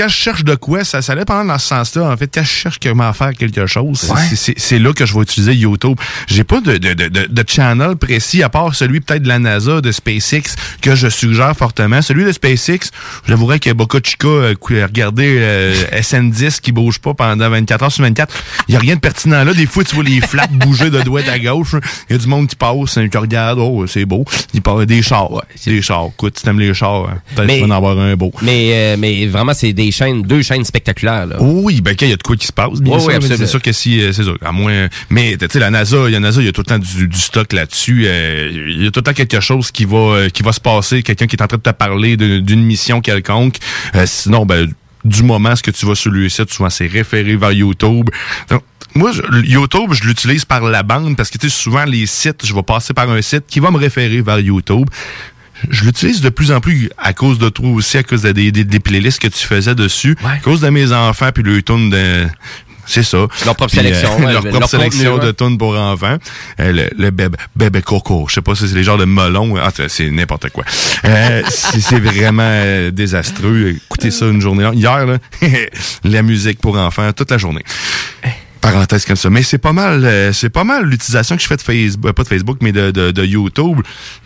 quand je cherche de quoi, ça, ça dépend dans ce sens-là. En fait, quand je cherche comment faire quelque chose, Ouais. c'est- là que je vais utiliser YouTube. J'ai pas de, de, de, channel précis, à part celui peut-être de la NASA, de SpaceX, que je suggère fortement. Celui de SpaceX, j'avouerais que Boca Chica, euh, regardez euh, SN10 qui bouge pas pendant 24 heures sur 24. Il y a rien de pertinent là. Des fois, tu vois les flaps [LAUGHS] bouger de droite à gauche. Il y a du monde qui passe, hein, qui regarde, oh, c'est beau. Il parle des chars. des chars. Écoute, si t'aimes les chars, hein, peut-être tu vas en avoir un beau. Mais, euh, mais vraiment, c'est des chaînes, deux chaînes spectaculaires. Là. Oui, ben, quand il y a de quoi qui se passe, bien Oui, sûr. oui, c'est sûr que si, euh, c'est sûr. À moins, mais, tu sais, la NASA, il y a NASA, il y a tout le temps du, du stock là-dessus. euh, Il y a tout le temps quelque chose qui va, euh, qui va se passer, quelqu'un qui est en train de te parler d'une mission quelconque. Euh, sinon, ben, du moment, ce que tu vas sur le site, souvent, c'est référé vers YouTube. Donc, moi, je- YouTube, je l'utilise par la bande parce que, tu sais, souvent, les sites, je vais passer par un site qui va me référer vers YouTube. Je l'utilise de plus en plus à cause de toi aussi, à cause de- des, des, des playlists que tu faisais dessus, à cause de mes enfants, puis le tune de... C'est ça. Leur propre euh, [LAUGHS] sélection, ouais, leur le- propre leur sélection contenu, de ouais. tunes pour enfants. Euh, le, le bébé, bébé coco. Je sais pas si c'est les genres de melons. Ah, c'est n'importe quoi. Euh, [LAUGHS] c'est vraiment euh, désastreux. Écoutez ça une journée. longue. Hier, là, [LAUGHS] la musique pour enfants toute la journée. Parenthèse comme ça. Mais c'est pas mal, euh, c'est pas mal l'utilisation que je fais de Facebook, pas de Facebook, mais de, de, de YouTube.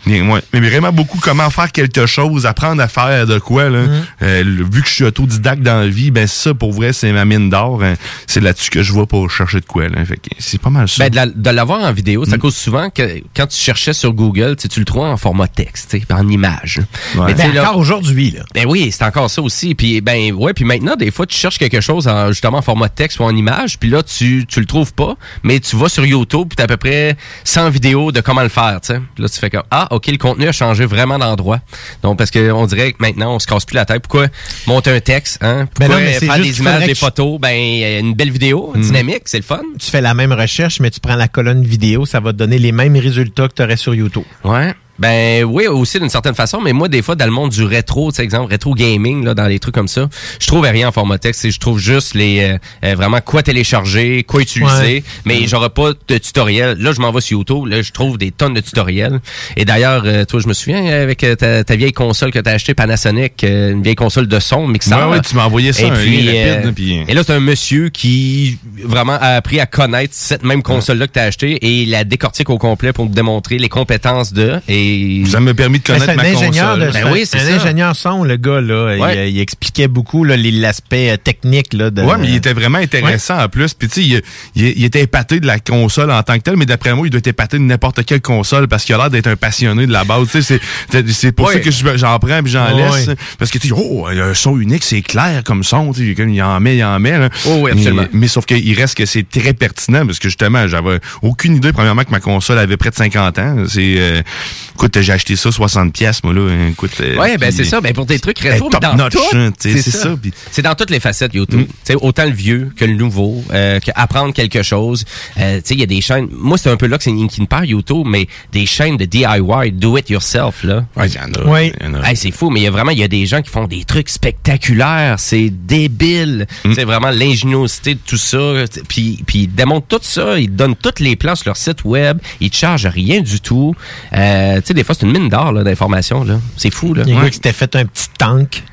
Mais, moi, mais vraiment beaucoup comment faire quelque chose, apprendre à faire de quoi. Là. Euh, le- vu que je suis autodidacte dans la vie, ben ça, pour vrai, c'est ma mine d'or. hein. C'est là-dessus que je vois pour chercher de quoi. Là. Fait que c'est pas mal ça. Ben, de la- de l'avoir en vidéo, ça cause souvent que quand tu cherchais sur Google, tu sais, tu le trouves en format texte, tu sais, en image. Ouais. Mais Ben, là- encore aujourd'hui, là. Ben oui, c'est encore ça aussi. Puis ben ouais, puis maintenant des fois tu cherches quelque chose en justement en format texte ou en image, puis là tu tu le trouves pas, mais tu vas sur YouTube, puis t'as à peu près 100 vidéos de comment le faire, tu sais. Là tu fais comme ah, OK, le contenu a changé vraiment d'endroit. Donc parce que on dirait que maintenant on se casse plus la tête pourquoi monter un texte, hein? Ben Pourquoi non, faire des images, des photos, ben une belle vidéo, dynamique, c'est le fun. Tu fais la même recherche, mais tu prends la colonne vidéo, ça va te donner les mêmes résultats que tu aurais sur YouTube. Ouais. Ben oui, aussi d'une certaine façon, mais moi des fois dans le monde du rétro, tu sais exemple rétro gaming là dans les trucs comme ça, je trouve rien en format texte, je trouve juste les euh, euh, vraiment quoi télécharger, quoi utiliser, Ouais. mais j'aurais pas de tutoriel. Là, je m'en vais sur YouTube, là je trouve des tonnes de tutoriels. Et d'ailleurs, euh, toi je me souviens euh, avec euh, ta, ta vieille console que tu as acheté Panasonic, euh, une vieille console de son mixeur. Ouais, ouais, tu m'as envoyé ça, Et un puis, lien rapide, là, puis- et là, c'est un monsieur qui vraiment a appris à connaître cette même console-là que tu as achetée et il la décortique au complet pour te démontrer les compétences de. Et Ça m'a permis de connaître c'est un ma ingénieur console. de, Ben oui, c'est un ça. ingénieur son, le gars, là. Il- Ouais. Il, expliquait beaucoup là, l'aspect euh, technique là, de. Ouais, mais il était vraiment intéressant en plus. Puis tu sais, il, il- il était épaté de la console en tant que tel, mais d'après moi, il doit être épaté de n'importe quelle console parce qu'il a l'air d'être un passionné de la base. Tu sais, c'est c'est pour Ouais. ça que je- j'en prends puis j'en Ouais. laisse. Parce que tu dis, oh, il y a un son unique, c'est clair comme son. Tu il en met, il en met. là. Oh oui, absolument. Mais, mais sauf qu'il reste que c'est très pertinent parce que justement, j'avais aucune idée premièrement que ma console avait près de 50 ans. C'est, euh, écoute, j'ai acheté ça 60 pièces moi là. Écoute. euh, Ouais, ben c'est ça. Ben pour des trucs rétro, dans notch, tout, hein, c'est ça, C'est dans toutes les facettes YouTube. Tu sais, autant le vieux que le nouveau, euh, que apprendre quelque chose. Euh, tu sais, il y a des chaînes. Moi, c'est un peu là que c'est qui me perd YouTube, mais des chaînes de DIY, do it yourself là. Ouais, il y en a. Oui. il y en a. Hey, c'est fou, mais il y a vraiment il y a des gens qui font des trucs spectaculaires, c'est débile. C'est vraiment l'ingéniosité de tout ça. Puis puis ils démontrent tout ça, ils donnent tous les plans sur leur site web, ils te chargent rien du tout. Euh, sais des fois c'est une mine d'or là, d'informations là. C'est fou là. Il y a un Ouais. gars qui s'était fait un petit tank.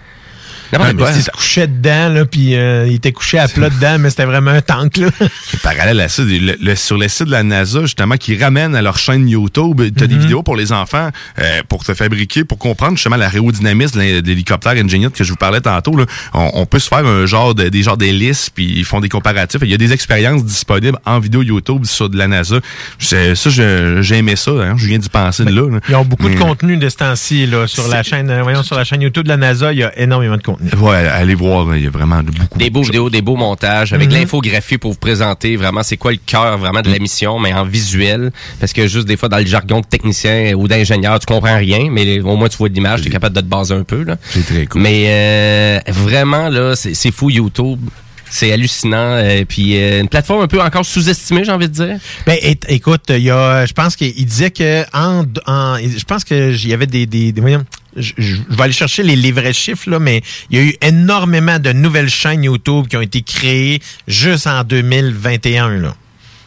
N'importe quoi. Il se couchait dedans, là, puis euh, il était couché à plat dedans, mais c'était vraiment un tank, là. [LAUGHS] parallèle à ça, le- le- sur le site de la NASA, justement, qui ramène à leur chaîne YouTube, tu as des vidéos pour les enfants euh, pour te fabriquer, pour comprendre justement l'aérodynamisme de l'hé- de l'hélicoptère Engineer que je vous parlais tantôt. Là. On, on peut se faire un genre de, des genres d'hélices, puis ils font des comparatifs. Il y a des expériences disponibles en vidéo YouTube sur de la NASA. Ça, j'ai aimé ça. Hein, je viens d'y penser de là. là. Ils ont beaucoup de contenu de ce temps-ci, là, sur la chaîne, euh, voyons, sur la chaîne YouTube de la NASA, il y a énormément de contenu. Ouais, allez voir, il y a vraiment beaucoup. Des beaux vidéos, des beaux montages, avec Mhm. l'infographie pour vous présenter vraiment c'est quoi le cœur vraiment de la mission, mais en visuel. Parce que juste des fois, dans le jargon de technicien ou d'ingénieur, tu comprends rien, mais au moins tu vois l'image, tu es capable de te baser un peu. Là. C'est très cool. Mais euh, vraiment, là, c'est fou YouTube. C'est hallucinant. euh, puis euh, une plateforme un peu encore sous-estimée, j'ai envie de dire. Ben, écoute, il y a, je pense qu'il disait que en, en- je pense que il y avait des, des, des- voyons, je, vais aller chercher les, les vrais chiffres là, mais il y a eu énormément de nouvelles chaînes YouTube qui ont été créées juste en 2021 là.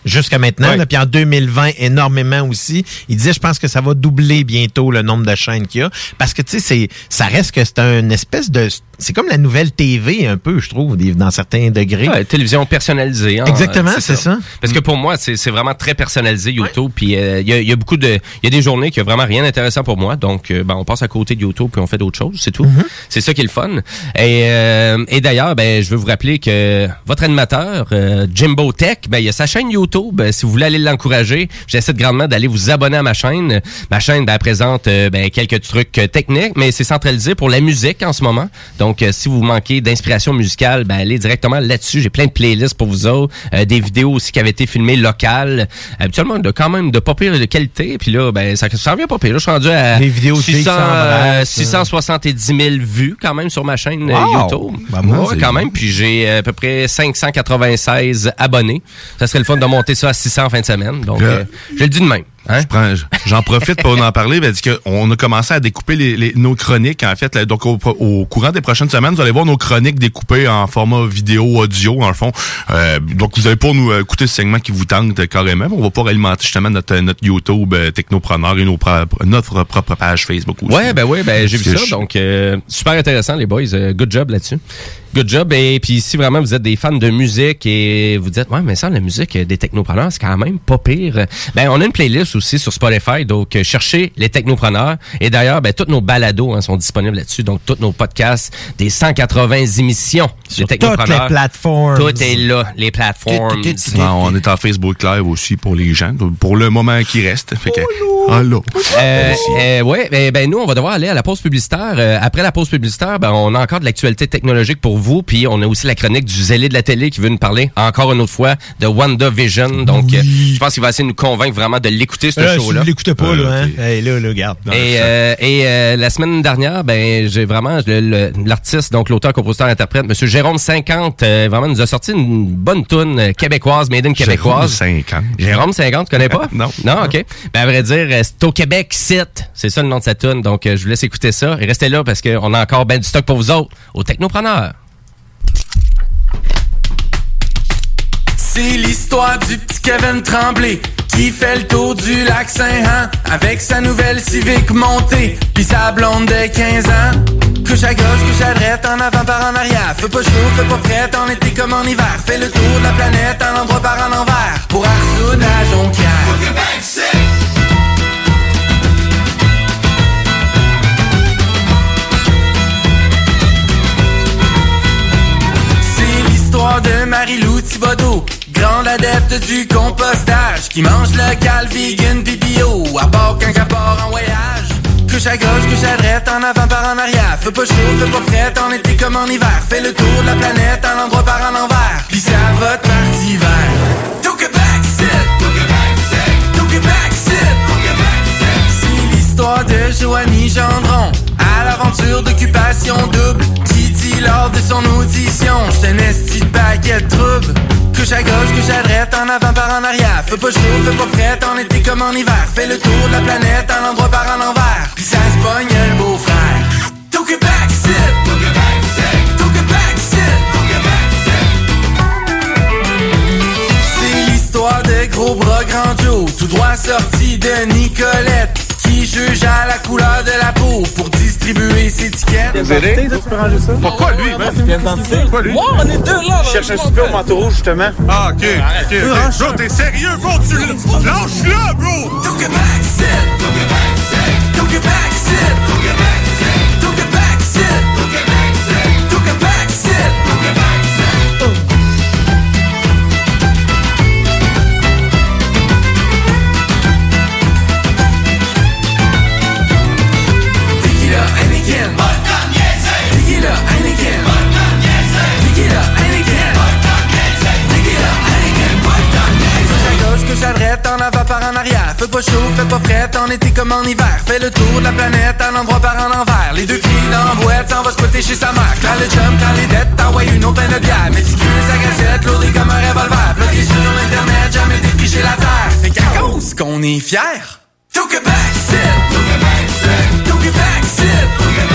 Jusqu'à maintenant, là, puis en 2020, énormément aussi. Il disait, je pense que ça va doubler bientôt le nombre de chaînes qu'il y a. Parce que, tu sais, c'est, ça reste que c'est une espèce de... C'est comme la nouvelle TV, un peu, je trouve, dans certains degrés. Ouais, télévision personnalisée. hein, Exactement, euh, c'est ça. Parce que pour moi, c'est vraiment très personnalisé YouTube. Puis euh, il y, a, y a beaucoup de, il y a des journées qui a vraiment rien d'intéressant pour moi. Donc, euh, ben, on passe à côté de YouTube puis on fait d'autres choses, c'est tout. C'est ça qui est le fun. Et, euh, et d'ailleurs, ben, je veux vous rappeler que votre animateur, euh, Jimbo Tech, ben, il y a sa chaîne YouTube. Euh, Si vous voulez aller l'encourager, j'essaie grandement d'aller vous abonner à ma chaîne. Ma chaîne ben, elle présente euh, ben, quelques trucs euh, techniques, mais c'est centralisé pour la musique en ce moment. Donc, euh, si vous manquez d'inspiration musicale, ben, allez directement là-dessus. J'ai plein de playlists pour vous autres, euh, des vidéos aussi qui avaient été filmées locales, habituellement de quand même de pas pire de qualité. Puis là, ben ça ça revient pas pire. Là, je suis rendu à Des vidéos de filles qui 600, s'embrassent, euh, 670 000 vues quand même sur ma chaîne euh, Wow! YouTube. Ben, moi, Ouais, quand même. Puis j'ai euh, à peu près 596 abonnés. Ça serait le fun de monter ça à 600 en fin de semaine. Donc, euh, je le dis de même. Hein? Je J'en profite pour [LAUGHS] en parler. Ben, que on a commencé à découper les, les- nos chroniques, en fait. là. donc, au, au courant des prochaines semaines, vous allez voir nos chroniques découpées en format vidéo, audio, le fond. Euh, donc, vous allez pas nous euh, écouter ce segment qui vous tente euh, carrément. On va pas alimenter justement notre, notre YouTube euh, Technopreneur et nos notre propre page Facebook aussi. Ouais, ben ouais, ben j'ai vu ça. je- Donc, euh, super intéressant, les boys. Euh, good job là-dessus. Good job. Et puis, si vraiment vous êtes des fans de musique et vous dites, ouais, mais ça, la musique des technopreneurs, c'est quand même pas pire. Ben, on a une playlist aussi sur Spotify. Donc, euh, cherchez les technopreneurs. Et d'ailleurs, ben, tous nos balados hein, sont disponibles là-dessus. Donc, tous nos podcasts, des 180 émissions Sur des toutes technopreneurs. les plateformes. Tout est là, les plateformes. Ah, on est en Facebook Live aussi pour les gens, pour le moment qui reste. Fait que, allô? Euh, euh, ouais, ben, ben, nous, on va devoir aller à la pause publicitaire. Après la pause publicitaire, ben, on a encore de l'actualité technologique pour vous, puis on a aussi la chronique du zélé de la télé qui veut nous parler encore une autre fois de WandaVision. Donc, euh, je pense qu'il va essayer de nous convaincre vraiment de l'écouter, ce Euh, si show-là. vous l'écoutez pas, là, hein? Hey, là, là, regarde. Et, euh, et euh, la semaine dernière, ben j'ai vraiment l'artiste, donc l'auteur, compositeur, interprète, Monsieur Jérôme 50, euh, vraiment nous a sorti une bonne toune euh, québécoise, made in québécoise. 50. Jérôme 50, tu connais pas? [LAUGHS] Non. Non, ok. Ben à vrai dire, euh, c'est au Québec site, c'est ça le nom de sa tune. Donc euh, je vous laisse écouter ça et restez là parce qu'on a encore ben du stock pour vous autres, aux technopreneurs. C'est l'histoire du petit Kevin Tremblay qui fait le tour du lac Saint-Han avec sa nouvelle Civic montée puis sa blonde de 15 ans. Couche à gauche, couche à droite, en avant par en arrière. Fais pas chaud, fais pas frais, en été comme en hiver. Fais le tour de la planète en endroit par en du compostage, qui mange local, vegan, pis bio, à part quand part en voyage. Couche à gauche, couche à droite, en avant par en arrière. Fais pas chaud, fais pas frais, en été comme en hiver. Fais le tour de la planète, en endroit par en envers. Pis ça va te partir hiver. Took it back, sit. Took it back, sit. Took it back, sit. Took it back. C'est l'histoire de Joanie Gendron à l'aventure d'occupation double qui dit lors de son audition J'étais un esti de paquet de troubles? Couche à gauche, couche à droite, en avant par en arrière. Fais pas chaud, fais pas frais, en été comme en hiver. Fais le tour de la planète, en endroit par en envers Pis ça se pogne le back, sit Took it back, de gros bras grand Joe, tout droit sorti de Nicolette, qui juge à la couleur de la peau pour distribuer ses tickets. tu peux ranger ça? Pourquoi lui, man? Pourquoi lui? Moi, on est deux là! Je cherche un super au manteau rouge, justement. Ah, ok, ok, ok. Bro, t'es sérieux, bro? Tu lâche-le, bro! Back, sit. Back, sit. Took it back, sit. Took it back, à à droite, en avant par en arrière. Fais pas chaud, fais pas frais, en été comme en hiver? Fais le tour de la planète, en endroit par en envers. Les deux filles dans la boîte, s'en va spotter chez sa mère. Quand le chum, quand les dettes, t'envoies une autre de bière. Méticuleuse à gazette, lourdée comme un revolver. Bloqué sur l'internet, jamais défriché la terre. C'est qu'à cause qu'on est fiers. Took it back, sit. Took it back. Took it back. Took it back,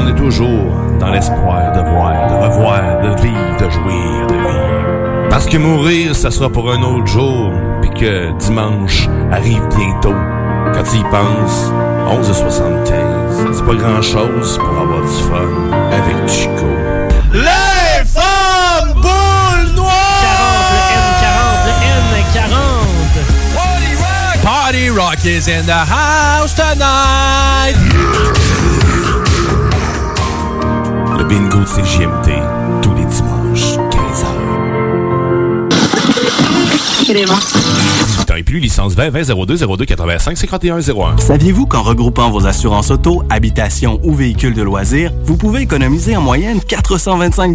On est toujours dans l'espoir de voir, de revoir, de vivre, de jouir, de vivre. Parce que mourir, ça sera pour un autre jour, puis que dimanche arrive bientôt. Quand tu y penses, 11h75, c'est pas grand-chose pour avoir du fun avec Chico. Les femmes boules noires! 40, le N40, le N40. Party Rock is in the house tonight. Bingo de CGMT, tous les dimanches, 15h. 18 ans et plus, licence 20 20 02 02 85 51 01. Saviez-vous qu'en regroupant vos assurances auto, habitation ou véhicules de loisirs, vous pouvez économiser en moyenne 425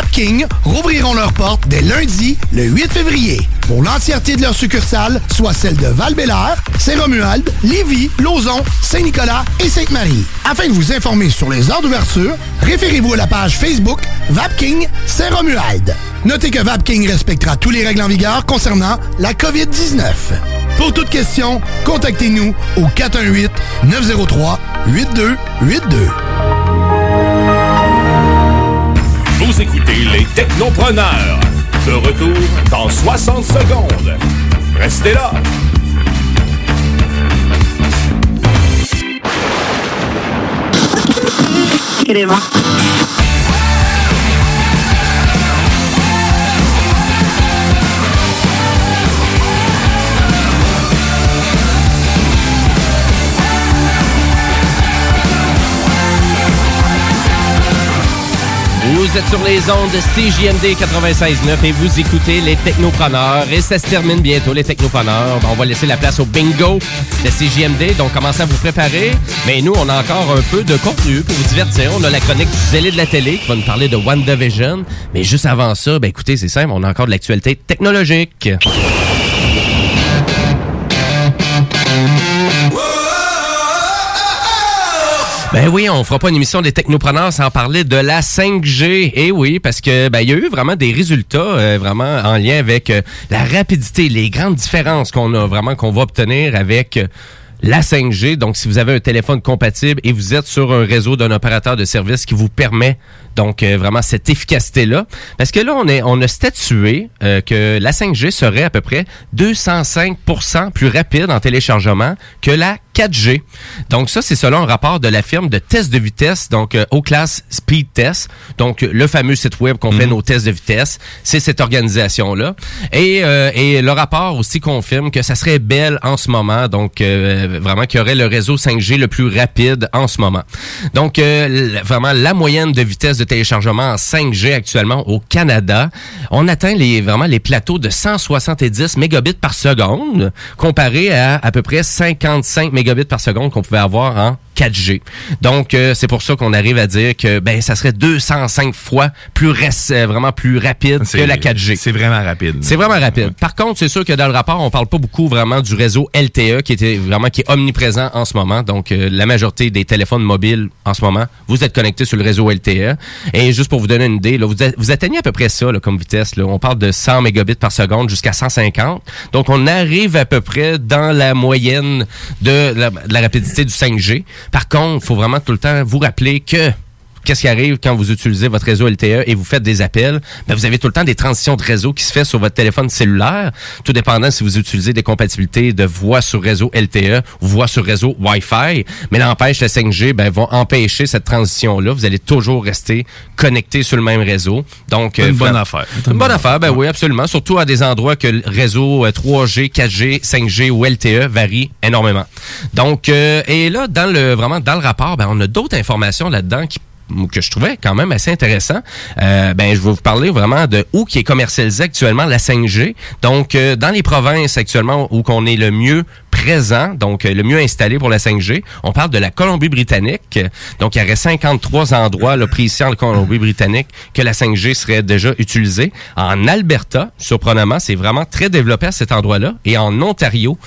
Vapking rouvriront leurs portes dès lundi, le 8 février, pour l'entièreté de leurs succursales, soit celles de val Saint-Romuald, Lévis, Lauson, Saint-Nicolas et Sainte-Marie. Afin de vous informer sur les heures d'ouverture, référez-vous à la page Facebook Vapking Saint-Romuald. Notez que Vapking respectera tous les règles en vigueur concernant la COVID-19. Pour toute question, contactez-nous au 418-903-8282. Vous écoutez les Technopreneurs. De retour dans 60 secondes. Restez là. Vous êtes sur les ondes de CJMD 96.9 et vous écoutez les Technopreneurs. Et ça se termine bientôt, les Technopreneurs. On va laisser la place au bingo de CJMD, donc commencez à vous préparer. Mais nous, on a encore un peu de contenu pour vous divertir. On a la chronique du zélé de la télé qui va nous parler de WandaVision. Mais juste avant ça, ben écoutez, c'est simple, on a encore de l'actualité technologique. Ben oui, on fera pas une émission des technopreneurs sans parler de la 5G. Et Eh oui, parce que ben il y a eu vraiment des résultats euh, vraiment en lien avec euh, la rapidité, les grandes différences qu'on a vraiment qu'on va obtenir avec euh, la 5G. Donc, si vous avez un téléphone compatible et vous êtes sur un réseau d'un opérateur de service qui vous permet donc euh, vraiment cette efficacité-là. Parce que là, on, est, on a statué euh, que la 5G serait à peu près 205% plus rapide en téléchargement que la 4G. Donc ça, c'est selon un rapport de la firme de test de vitesse, donc euh, O-Class Speed Test. Donc le fameux site web qu'on fait nos tests de vitesse, c'est cette organisation-là. Et, euh, et le rapport aussi confirme que ça serait belle en ce moment, donc euh, vraiment qu'il y aurait le réseau 5G le plus rapide en ce moment. Donc euh, vraiment la moyenne de vitesse de téléchargement en 5G actuellement au Canada, on atteint les vraiment les plateaux de 170 mégabits par seconde comparé à à peu près 55 mégabits par seconde qu'on pouvait avoir en 4G. Donc euh, c'est pour ça qu'on arrive à dire que ben ça serait 205 fois plus euh, vraiment plus rapide que la 4G. C'est vraiment rapide. C'est vraiment rapide. Par contre, c'est sûr que dans le rapport, on parle pas beaucoup vraiment du réseau LTE qui était vraiment qui est omniprésent en ce moment. Donc euh, la majorité des téléphones mobiles en ce moment, vous êtes connectés sur le réseau LTE. Et juste pour vous donner une idée, là, vous, a- vous atteignez à peu près ça là, comme vitesse. Là. On parle de 100 mégabits par seconde jusqu'à 150. Donc on arrive à peu près dans la moyenne de la, de la rapidité du 5G. Par contre, il faut vraiment tout le temps vous rappeler que Qu'est-ce qui arrive quand vous utilisez votre réseau LTE et vous faites des appels? Ben, vous avez tout le temps des transitions de réseau qui se fait sur votre téléphone cellulaire, tout dépendant si vous utilisez des compatibilités de voix sur réseau LTE ou voix sur réseau Wi-Fi. Mais n'empêche, le 5G ben, va empêcher cette transition-là. Vous allez toujours rester connecté sur le même réseau. Donc, Une euh, bonne fra- affaire. Une bonne affaire, ben oui, absolument. Surtout à des endroits que le réseau euh, 3G, 4G, 5G ou LTE varie énormément. Donc, euh, et là, dans le vraiment dans le rapport, ben, on a d'autres informations là-dedans qui que je trouvais quand même assez intéressant. Euh, ben, je vais vous parler vraiment de où qui est commercialisé actuellement la 5G. Donc, euh, dans les provinces actuellement où qu'on est le mieux présent, donc euh, le mieux installé pour la 5G, on parle de la Colombie-Britannique. Donc, il y aurait 53 endroits là, pris ici en Colombie-Britannique que la 5G serait déjà utilisée. En Alberta, surprenamment, c'est vraiment très développé à cet endroit-là. Et en Ontario,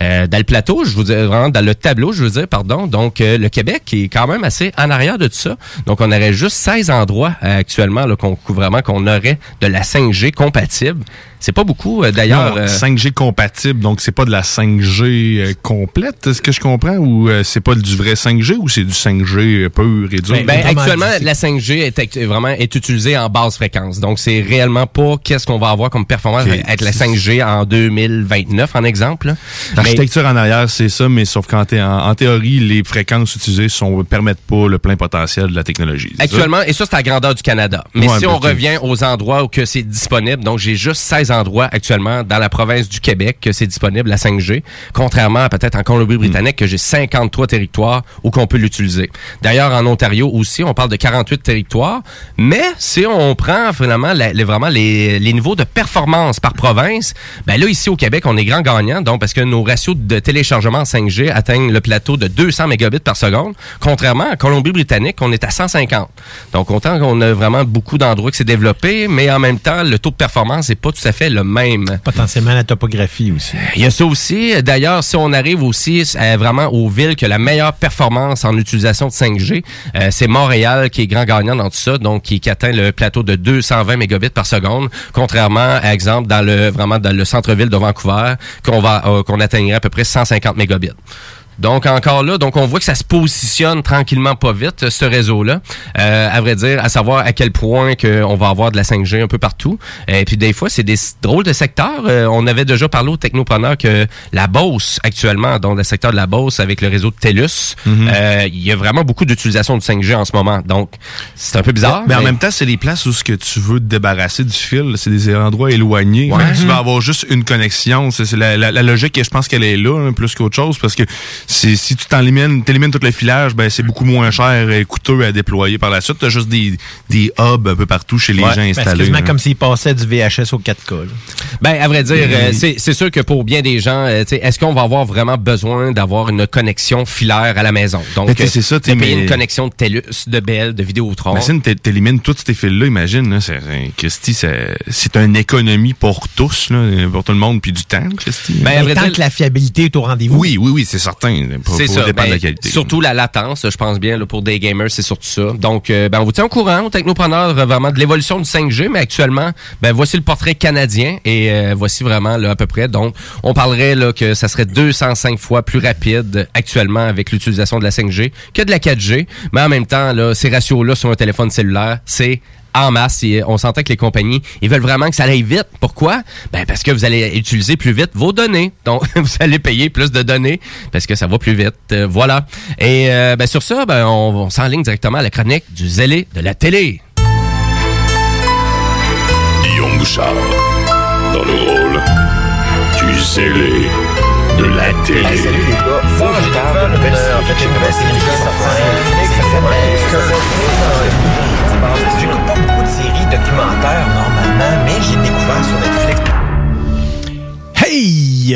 euh, dans le plateau, je vous dis vraiment dans le tableau, je veux dire, pardon. Donc euh, le Québec est quand même assez en arrière de tout ça. Donc on aurait juste 16 endroits euh, actuellement qu'on- vraiment qu'on aurait de la 5G compatible. C'est pas beaucoup, euh, d'ailleurs. Non, euh, 5G compatible, donc c'est pas de la 5G euh, complète, est-ce que je comprends, ou euh, c'est pas du vrai 5G ou c'est du 5G pur et dur? Ben, actuellement, la 5G est vraiment est utilisée en basse fréquence. Donc, c'est réellement pas qu'est-ce qu'on va avoir comme performance avec la 5G en 2029, en exemple. Mais- L'architecture en arrière, c'est ça, mais sauf qu'en thé- en, en théorie, les fréquences utilisées sont permettent pas le plein potentiel de la technologie. ça? Actuellement, et ça, c'est à la grandeur du Canada. Mais Ouais, si ben, on revient aux endroits où que c'est disponible, donc j'ai juste 16 endroits actuellement dans la province du Québec que c'est disponible, la 5G, contrairement à peut-être en Colombie-Britannique que j'ai 53 territoires où qu'on peut l'utiliser. D'ailleurs, en Ontario aussi, on parle de 48 territoires, mais si on prend finalement la- les, vraiment les, les niveaux de performance par province, ben là, ici au Québec, on est grand gagnant, donc parce que nos ratios de téléchargement en 5G atteignent le plateau de 200 mégabits par seconde, contrairement à Colombie-Britannique, on est à 150. Donc, autant qu'on a vraiment beaucoup d'endroits qui s'est développé, mais en même temps, le taux de performance n'est pas tout à fait le même. Potentiellement la topographie aussi. Il y a ça aussi. D'ailleurs, si on arrive aussi euh, vraiment aux villes qui ont la meilleure performance en utilisation de 5G, euh, c'est Montréal qui est grand gagnant dans tout ça, donc qui, qui atteint le plateau de 220 mégabits par seconde, contrairement, à exemple, dans le vraiment dans le centre-ville de Vancouver, qu'on va euh, qu'on atteindrait à peu près 150 mégabits. Donc encore là, donc on voit que ça se positionne tranquillement pas vite ce réseau-là. Euh, à vrai dire, à savoir à quel point que on va avoir de la 5G un peu partout. Et puis des fois, c'est des drôles de secteurs. Euh, on avait déjà parlé aux technopreneurs que la Beauce actuellement, dans le secteur de la Beauce avec le réseau de TELUS, euh, il y a vraiment beaucoup d'utilisation du 5G en ce moment. Donc c'est un peu bizarre. Mais en même temps, c'est les places où ce que tu veux te débarrasser du fil, c'est des endroits éloignés. Ouais. Tu Mhm. vas avoir juste une connexion. C'est la, la- la logique, et je pense qu'elle est là, hein, plus qu'autre chose, parce que si tu t'élimines, t'élimines tout le filage, ben c'est beaucoup moins cher et coûteux à déployer par la suite. T'as juste des, des hubs un peu partout chez les Ouais. gens Ben, C'est installés. quasiment hein. comme s'ils passaient du VHS au 4K. là. Ben, à vrai dire, Mhm. euh, c'est c'est sûr que pour bien des gens, euh, tu sais, est-ce qu'on va avoir vraiment besoin d'avoir une connexion filaire à la maison? Donc, tu sais, c'est ça, euh, tu mais- une connexion de TELUS, de Bell, de Vidéotron. Imagine, t'é- t'élimines tous ces fils-là, imagine, là, c'est, c'est- Christy, c'est, c'est une économie pour tous, là, pour tout le monde, puis du temps, Christy. Ben, à vrai tant dire- que la fiabilité est au rendez-vous. Oui, oui, oui, c'est certain. C'est de ben, la qualité. Surtout la latence, je pense bien, là, pour des gamers, c'est surtout ça. Donc, euh, ben, on vous tient au courant, aux technopreneurs, euh, vraiment de l'évolution du 5G, mais actuellement, ben, voici le portrait canadien et euh, voici vraiment là, à peu près. Donc, on parlerait là, que ça serait 205 fois plus rapide actuellement avec l'utilisation de la 5G que de la 4G. Mais en même temps, là, ces ratios-là sur un téléphone cellulaire, c'est en masse. Et on s'entend que les compagnies, ils veulent vraiment que ça aille vite. Pourquoi? Ben parce que vous allez utiliser plus vite vos données. Donc, [LAUGHS] vous allez payer plus de données parce que ça va plus vite. Euh, voilà. Et euh, ben, sur ça, ben, on, on s'enligne directement à la chronique du zélé de la télé. Guillaume Bouchard, dans le rôle du zélé de la télé. salut les gars, faut que je parle d'une en fait une nouvelle série qui est sortie sur Netflix. J'écoute pas beaucoup de séries documentaires normalement, mais j'ai découvert sur Netflix. Hey!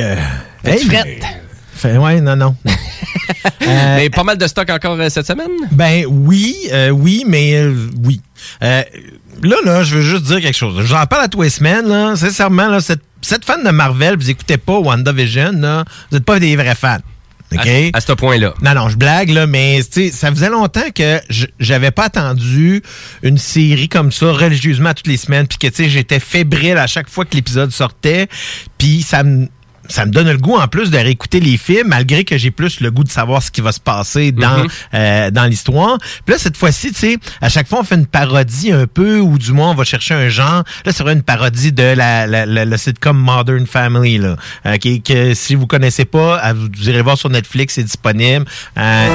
Hey! frette? Fait- ouais, non, non. [LAUGHS] Euh, Mais pas mal de stock encore euh, cette semaine? Ben oui, euh, oui, mais euh, oui. Euh, là, là, je veux juste dire quelque chose. J'en parle à tous les semaines, là. Sincèrement, là, cette, cette fan de Marvel, vous écoutez pas WandaVision, là, vous n'êtes pas des vrais fans. OK? À, à ce point-là. Non, non, je blague, là, mais tu sais, ça faisait longtemps que j'avais pas attendu une série comme ça religieusement toutes les semaines, puis que tu sais, j'étais fébrile à chaque fois que l'épisode sortait, puis ça me ça me donne le goût en plus de réécouter les films, malgré que j'ai plus le goût de savoir ce qui va se passer dans Mhm. euh, dans l'histoire. Puis là, cette fois-ci, tu sais, à chaque fois, on fait une parodie un peu, ou du moins, on va chercher un genre. Là, c'est vrai une parodie de la, la, la- le sitcom Modern Family, là, euh, qui, que si vous connaissez pas, vous irez voir sur Netflix, c'est disponible. Euh,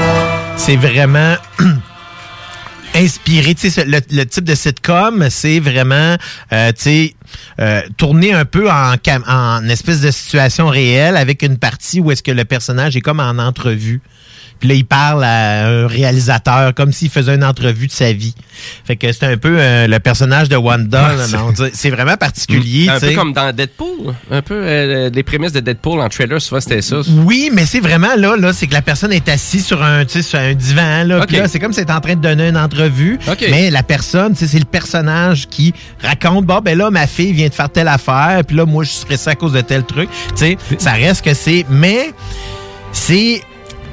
c'est vraiment... [CLEARS THROAT] inspiré, tu sais, le, le type de sitcom, c'est vraiment, euh, tu sais, euh, tourné un peu en, en espèce de situation réelle avec une partie où est-ce que le personnage est comme en entrevue. Puis là, il parle à un réalisateur comme s'il faisait une entrevue de sa vie. Fait que c'est un peu euh, le personnage de Wanda. c'est vraiment particulier. Un tu peu comme dans Deadpool. Un peu euh, les prémices de Deadpool en trailer, souvent c'était ça. Oui, mais c'est vraiment là, là, c'est que la personne est assise sur un, sur un divan, là. Là, c'est comme si elle en train de donner une entrevue. Mais la personne, tu sais, c'est le personnage qui raconte, bon, ben là, ma fille vient de faire telle affaire, puis là, moi, je serais ça à cause de tel truc. Sais, ça reste que c'est, mais c'est,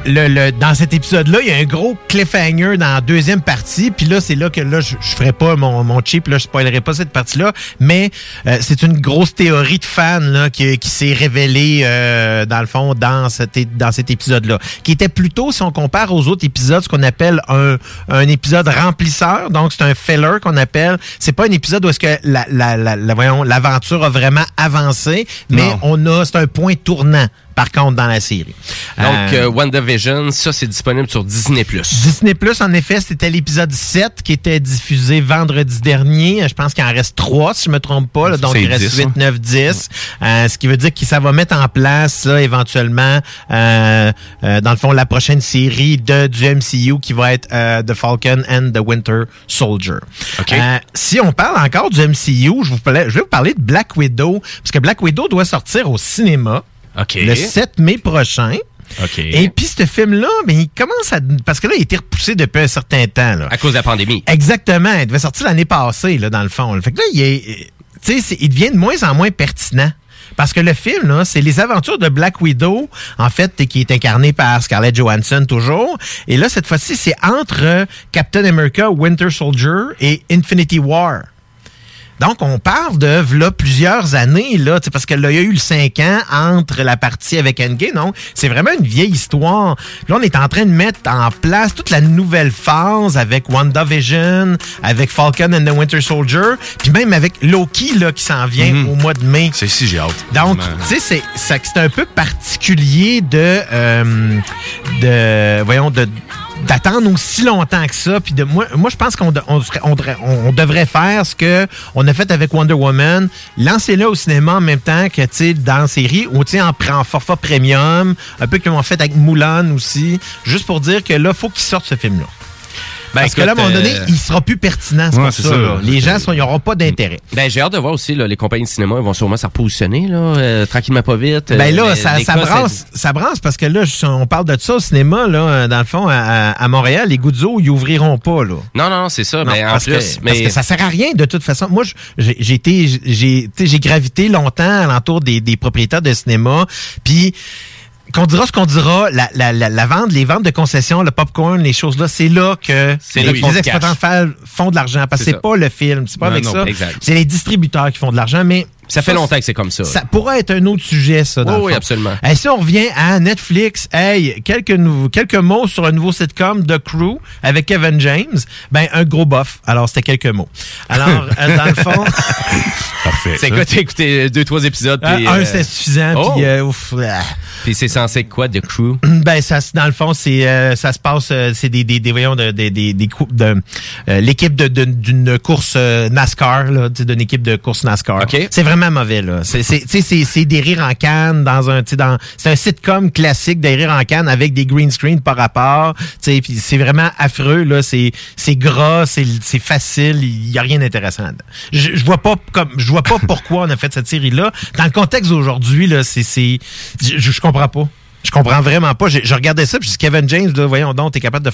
le, le- dans cet épisode-là, il y a un gros cliffhanger dans la deuxième partie. Puis là, c'est là que là, je, je ferai pas mon, mon cheap, là, je spoilerai pas cette partie-là. Mais euh, c'est une grosse théorie de fans là, qui, qui s'est révélée, euh, dans le fond, dans cet, é- dans cet épisode-là. Qui était plutôt, si on compare aux autres épisodes, ce qu'on appelle un, un épisode remplisseur. Donc, c'est un filler qu'on appelle. C'est pas un épisode où est-ce que la, la, la, la- voyons, l'aventure a vraiment avancé, mais Non. on a, c'est un point tournant, par contre, dans la série. Donc, Euh, euh, WandaVision, ça, c'est disponible sur Disney+. Disney Plus, en effet, c'était l'épisode 7 qui était diffusé vendredi dernier. Je pense qu'il en reste 3, si je me trompe pas. là. donc, il reste 10, 8, hein? 9, 10. Euh, ce qui veut dire que ça va mettre en place, là, éventuellement, euh, euh, dans le fond, la prochaine série de, du MCU qui va être euh, The Falcon and the Winter Soldier. Euh, si on parle encore du MCU, je, vous parlais- je vais vous parler de Black Widow, parce que Black Widow doit sortir au cinéma le 7 mai prochain. Et puis ce film-là, ben, il commence à... Parce que là, il a été repoussé depuis un certain temps. Là. À cause de la pandémie. Exactement. Il devait sortir l'année passée, là, dans le fond. Fait que là, il, est, il devient de moins en moins pertinent. Parce que le film, là, c'est les aventures de Black Widow, en fait, qui est incarné par Scarlett Johansson toujours. Et là, cette fois-ci, c'est entre Captain America, Winter Soldier et Infinity War. Donc, on parle de là, plusieurs années, là, tu sais, parce que là, il y a eu le 5 ans entre la partie avec Endgame. Non, c'est vraiment une vieille histoire. Là, on est en train de mettre en place toute la nouvelle phase avec WandaVision, avec Falcon and the Winter Soldier, puis même avec Loki, là, qui s'en vient au mois de mai. C'est si j'ai hâte. Donc, tu sais, c'est un peu particulier de, euh, de voyons, de d'attendre aussi longtemps que ça. Puis de moi, moi je pense qu'on on, devrait- faire ce que on a fait avec Wonder Woman, lancer-le au cinéma en même temps que dans la série ou en, en forfait premium, un peu comme on fait avec Mulan aussi, juste pour dire que là, faut qu'il sorte ce film-là. Ben, Parce que là, à un moment donné, euh, il sera plus pertinent, c'est Ouais, ça. ça. là. Les gens, ils n'auront pas d'intérêt. Ben, j'ai hâte de voir aussi, là, les compagnies de cinéma, ils vont sûrement se repositionner, là, euh, tranquillement pas vite. Ben Euh, là, ça, ça cas, brasse, ça brasse parce que là, on parle de ça au cinéma, là, dans le fond, à, Montréal, les Goudzo, ils ouvriront pas, là. Non, non, c'est ça. Non, mais en parce, plus, que, mais... parce que ça sert à rien de toute façon. Moi, j'ai j'ai été, j'ai gravité longtemps alentour des, des propriétaires de cinéma, puis qu'on dira ce qu'on dira, la, la, la, la vente, les ventes de concessions, le popcorn, les choses là, c'est là que les, exploitants font de l'argent. Parce que C'est pas le film, c'est pas Non, avec non, ça. C'est les distributeurs qui font de l'argent, mais Ça fait longtemps que c'est comme ça. Ça pourrait être un autre sujet, ça. Dans Oui, le oui, fond. absolument. Hey, si on revient à Netflix, hey, quelques, nouveaux, quelques mots sur un nouveau sitcom The Crew avec Kevin James. Ben, un gros bof. Alors, c'était quelques mots. Alors, [LAUGHS] euh, dans le fond. Parfait. C'est quoi, t'as écouté deux, trois épisodes? puis, un, euh, c'était suffisant. oh! Puis, euh, ouf, ah. Puis c'est censé être quoi, The Crew? [CLEARS THROAT] Ben ça, dans le fond, c'est euh, ça se passe, euh, c'est des des des voyons de des des des cou- de euh, l'équipe de d'une course euh, NASCAR là, d'une équipe de course NASCAR. C'est vraiment mauvais là. C'est c'est c'est des rires en canne dans un tu dans c'est un sitcom classique des rires en canne avec des green screen par rapport. Tu sais puis c'est vraiment affreux là. C'est c'est gras, c'est c'est facile. Il y a rien d'intéressant. Je, je vois pas comme je vois pas pourquoi on a fait cette série là. Dans le contexte d'aujourd'hui là, c'est je, je comprends pas. Je comprends vraiment pas. Je regardais ça, puis je Kevin James, là, voyons donc, t'es capable de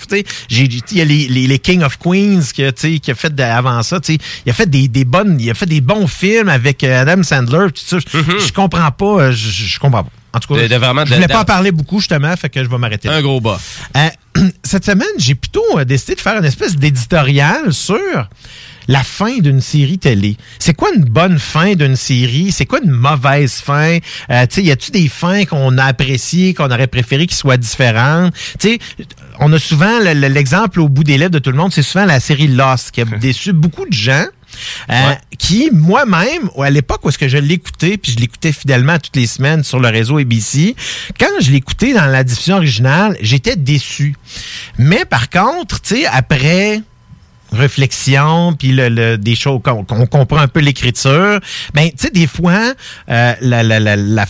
dit, il y a les, les, les King of Queens qui, a, qui fait de- avant ça. Il a fait des, des bonnes, il a fait des bons films avec euh, Adam Sandler. Tout ça. Je, je comprends pas. euh, Je, je comprends pas. En tout cas. De- de vraiment je voulais pas en parler beaucoup justement, fait que je vais m'arrêter. Un gros bof. Euh, [CLEARS THROAT] cette semaine, j'ai plutôt décidé de faire une espèce d'éditorial sur la fin d'une série télé. C'est quoi une bonne fin d'une série? C'est quoi une mauvaise fin? Euh, tu sais, y a-tu des fins qu'on a appréciées, qu'on aurait préféré qu'ils soient différentes? Tu sais, on a souvent le- le- l'exemple au bout des lèvres de tout le monde, c'est souvent la série Lost qui a [LAUGHS] déçu beaucoup de gens. euh, qui moi-même à l'époque où est-ce que je l'écoutais puis je l'écoutais fidèlement toutes les semaines sur le réseau ABC quand je l'écoutais dans la diffusion originale j'étais déçu mais par contre tu sais après réflexion puis le, le- des choses qu'on qu'on comprend un peu l'écriture ben tu sais des fois euh, la, la, la, la,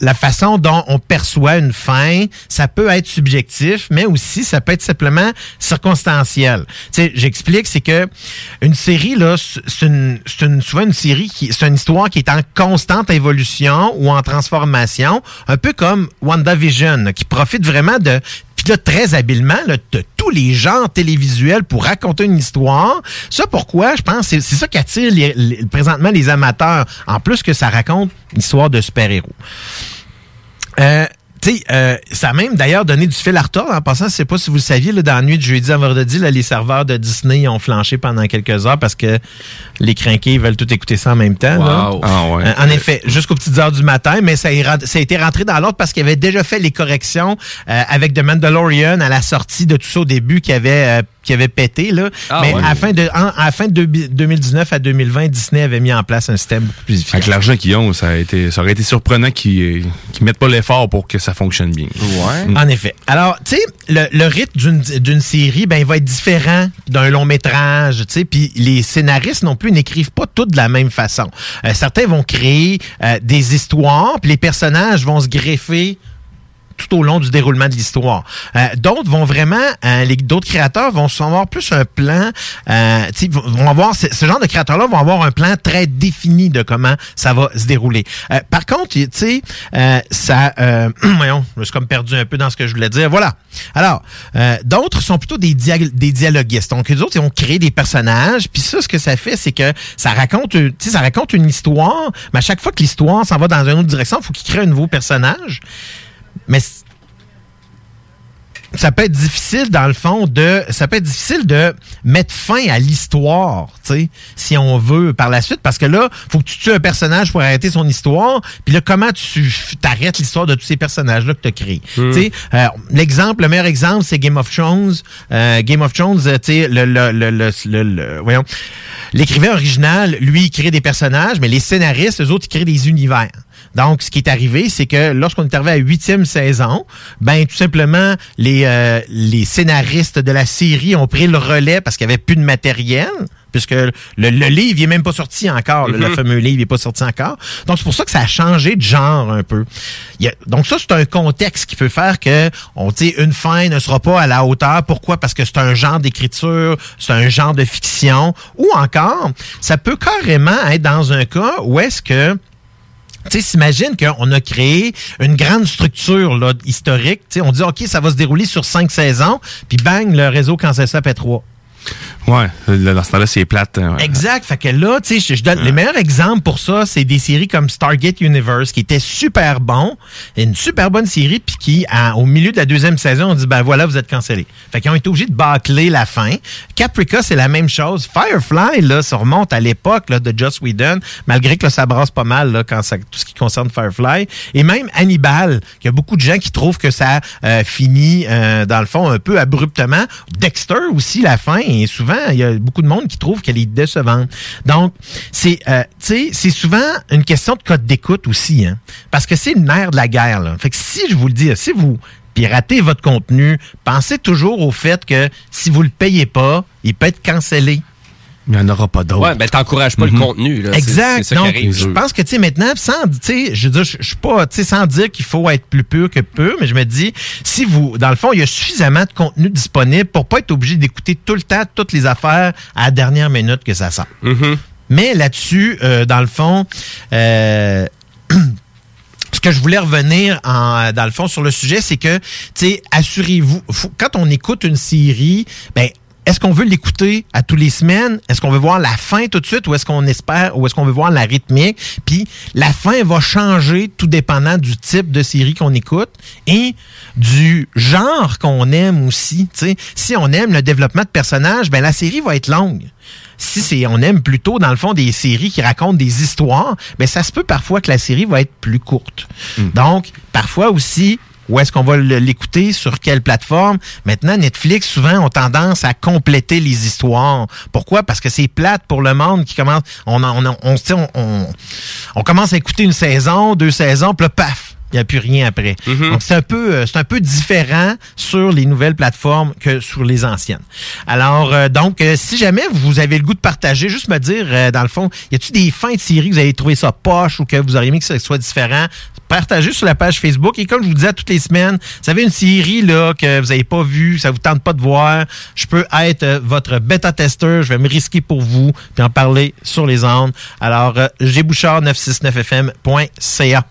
la façon dont on perçoit une fin, ça peut être subjectif, mais aussi ça peut être simplement circonstanciel. Tu sais, j'explique, c'est que une série là, c'est une, une, souvent une série qui, c'est une histoire qui est en constante évolution ou en transformation, un peu comme WandaVision, qui profite vraiment de très habilement, là, tous les genres télévisuels pour raconter une histoire. Ça, pourquoi? Je pense c'est c'est ça qui attire présentement les amateurs, en plus que ça raconte une de super-héros. Euh, tu sais, euh, ça a même d'ailleurs donné du fil à retordre. En passant, je sais pas si vous le saviez, là, dans la nuit de jeudi à vendredi, là, les serveurs de Disney ont flanché pendant quelques heures parce que les crinqués veulent tout écouter ça en même temps. là. Ah ouais. Euh, en effet, jusqu'aux petites heures du matin, mais ça, a été rentré dans l'ordre parce qu'il avait déjà fait les corrections euh, avec The Mandalorian à la sortie de tout ça au début qui avait, euh, qui avait pété. Là. Ah mais ouais. à la fin de, en- à fin de deux- 2019 à 2020, Disney avait mis en place un système beaucoup plus efficace. Avec l'argent qu'ils ont, ça, a été, ça aurait été surprenant qu'ils ne mettent pas l'effort pour que ça fonctionne bien. Ouais. En effet. Alors, tu sais, le, le rythme d'une- d'une série, ben, il va être différent d'un long métrage, tu sais, puis les scénaristes non plus n'écrivent pas tout de la même façon. Euh, certains vont créer euh, des histoires, puis les personnages vont se greffer tout au long du déroulement de l'histoire. Euh, d'autres vont vraiment, euh, les d'autres créateurs vont avoir plus un plan, euh, vont avoir ce, genre de créateurs-là vont avoir un plan très défini de comment ça va se dérouler. Euh, par contre, tu sais, ça, [CLEARS THROAT] voyons, je suis comme perdu un peu dans ce que je voulais dire. Voilà. Alors, d'autres sont plutôt des, dia- des dialoguistes. Donc, les autres, ils vont créer des personnages. Puis ça, ce que ça fait, c'est que ça raconte, tu sais, ça raconte une histoire. Mais à chaque fois que l'histoire s'en va dans une autre direction, il faut qu'ils créent un nouveau personnage. Mais ça peut être difficile dans le fond de ça peut être difficile de mettre fin à l'histoire, tu sais, si on veut par la suite parce que là, faut que tu tues un personnage pour arrêter son histoire, puis là comment tu t'arrêtes l'histoire de tous ces personnages là que tu as créés? Hmm. Tu sais, euh, l'exemple, le meilleur exemple, c'est Game of Thrones. Euh, Game of Thrones, euh, tu sais, le, le, le, le, le- le- voyons, l'écrivain original, lui, il crée des personnages, mais les scénaristes, eux autres, ils créent des univers. Donc, ce qui est arrivé, c'est que lorsqu'on est arrivé à huitième saison, ben tout simplement, les, euh, les scénaristes de la série ont pris le relais parce qu'il n'y avait plus de matériel, puisque le, le livre il est même pas sorti encore, le Mhm. fameux livre n'est pas sorti encore. Donc, c'est pour ça que ça a changé de genre un peu. Il y a- donc, ça, c'est un contexte qui peut faire que on dit une fin ne sera pas à la hauteur. Pourquoi? Parce que c'est un genre d'écriture, c'est un genre de fiction, ou encore, ça peut carrément être dans un cas où est-ce que tu s'imagine qu'on a créé une grande structure là, historique. Tu sais, on dit, OK, ça va se dérouler sur cinq saisons, puis bang, le réseau cancelle ça après trois. Ouais, dans ce temps-là, c'est plate. hein, ouais. Exact. Fait que là, tu sais, je, je donne les meilleurs exemples pour ça, c'est des séries comme Stargate Universe qui était super bon, une super bonne série, puis qui, à- au milieu de la deuxième saison, on dit ben voilà, vous êtes cancellé. Fait qu'ils ont été obligés de bâcler la fin. Caprica, c'est la même chose. Firefly, là, ça remonte à l'époque là, de Joss Whedon, malgré que là, ça brasse pas mal là, quand ça, tout ce qui concerne Firefly. Et même Hannibal, qu'il y a beaucoup de gens qui trouvent que ça euh, finit euh, dans le fond un peu abruptement. Dexter aussi, la fin, et souvent, il y a beaucoup de monde qui trouve qu'elle est décevante. Donc, c'est euh, souvent une question de code d'écoute aussi, hein, parce que c'est le nerf de la guerre. Fait que si je vous le dis, si vous piratez votre contenu, pensez toujours au fait que si vous le payez pas, il peut être cancellé. Il n'y en aura pas d'autres. Ouais, ben t'encourages pas le contenu. Là. Exact. Ça Donc, je pense que, tu sais, maintenant, sans, tu sais, je veux dire, je suis pas, tu sais, sans dire qu'il faut être plus pur que peu, mais je me dis, si vous, dans le fond, il y a suffisamment de contenu disponible pour pas être obligé d'écouter tout le temps toutes les affaires à la dernière minute que ça sort. Mais là-dessus, euh, dans le fond, euh, [CLEARS THROAT] ce que je voulais revenir en, dans le fond sur le sujet, c'est que, tu sais, assurez-vous, quand on écoute une série, ben, est-ce qu'on veut l'écouter à tous les semaines? Est-ce qu'on veut voir la fin tout de suite ou est-ce qu'on espère ou est-ce qu'on veut voir la rythmique? Puis la fin va changer tout dépendant du type de série qu'on écoute et du genre qu'on aime aussi. Si on aime le développement de personnages, ben la série va être longue si c'est on aime plutôt dans le fond des séries qui racontent des histoires, ben ça se peut parfois que la série va être plus courte. Donc parfois aussi où est-ce qu'on va l'écouter? Sur quelle plateforme? Maintenant Netflix souvent ont tendance à compléter les histoires. Pourquoi? Parce que c'est plate pour le monde qui commence on commence à écouter une saison, deux saisons, puis là paf, il n'y a plus rien après. Donc, c'est un peu, euh, c'est un peu différent sur les nouvelles plateformes que sur les anciennes. Alors, euh, donc, euh, si jamais vous avez le goût de partager, juste me dire, euh, dans le fond, y a-t-il des fins de série que vous avez trouvé ça poche ou que vous auriez aimé que ça soit différent? Partagez sur la page Facebook. Et comme je vous disais toutes les semaines, vous avez une série là que vous n'avez pas vue, ça vous tente pas de voir, je peux être euh, votre bêta-testeur, je vais me risquer pour vous, puis en parler sur les ondes. Alors, euh, gbouchard969fm.ca.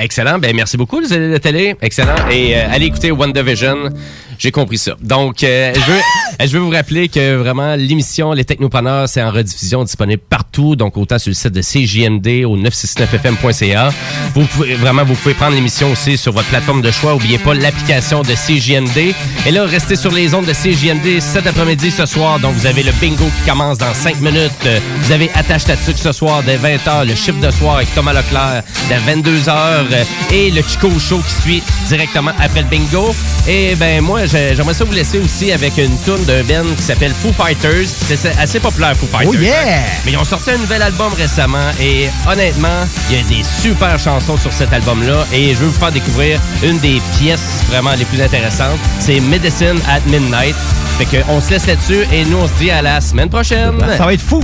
Excellent. Ben, merci beaucoup, les élèves de télé. Excellent. Et euh, allez écouter WandaVision. J'ai compris ça. Donc, euh, je, veux, [LAUGHS] je veux vous rappeler que vraiment, l'émission Les Technopreneurs, c'est en rediffusion disponible partout. Donc, autant sur le site de CJMD au 969fm.ca. Vous pouvez, vraiment, vous pouvez prendre l'émission aussi sur votre plateforme de choix. N'oubliez pas l'application de CJMD. Et là, restez sur les ondes de CJMD cet après-midi ce soir. Donc, vous avez le bingo qui commence dans 5 minutes. Vous avez Attache ta tuque ce soir dès 20h. Le chiffre de soir avec Thomas Leclerc dès 22h. Euh, Et le Chico Show qui suit directement après le bingo. Et ben moi, j'ai- j'aimerais ça vous laisser aussi avec une tune d'un band qui s'appelle Foo Fighters. C'est assez populaire, Foo Fighters. Oh, yeah! hein. Mais ils ont sorti un nouvel album récemment et honnêtement, il y a des super chansons sur cet album-là et je veux vous faire découvrir une des pièces vraiment les plus intéressantes. C'est Medicine at Midnight. Fait que on se laisse là-dessus et nous on se dit à la semaine prochaine. Ça va être fou.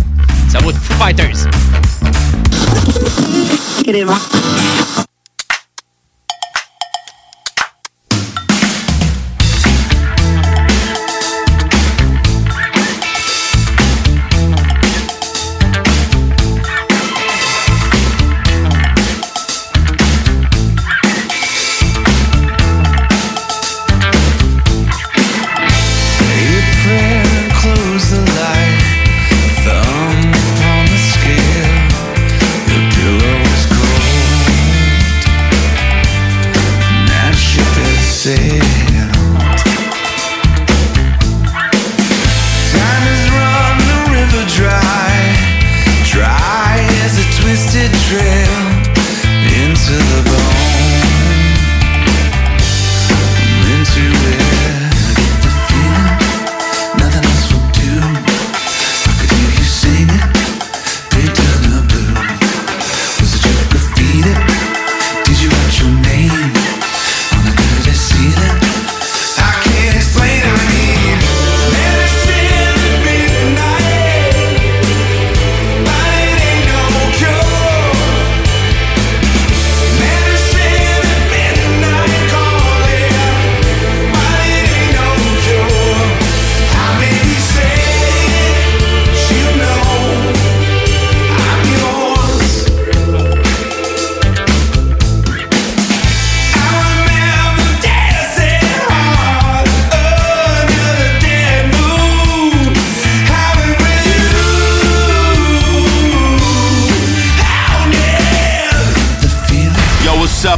Ça va être Foo Fighters.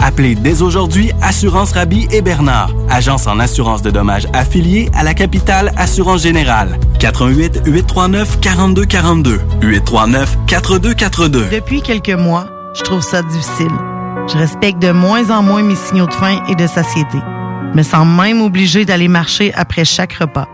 Appelez dès aujourd'hui Assurance Rabi et Bernard, agence en assurance de dommages affiliée à la capitale Assurance Générale. 88 839 4242 839 4242. Depuis quelques mois, je trouve ça difficile. Je respecte de moins en moins mes signaux de faim et de satiété. Me sens même obligée d'aller marcher après chaque repas.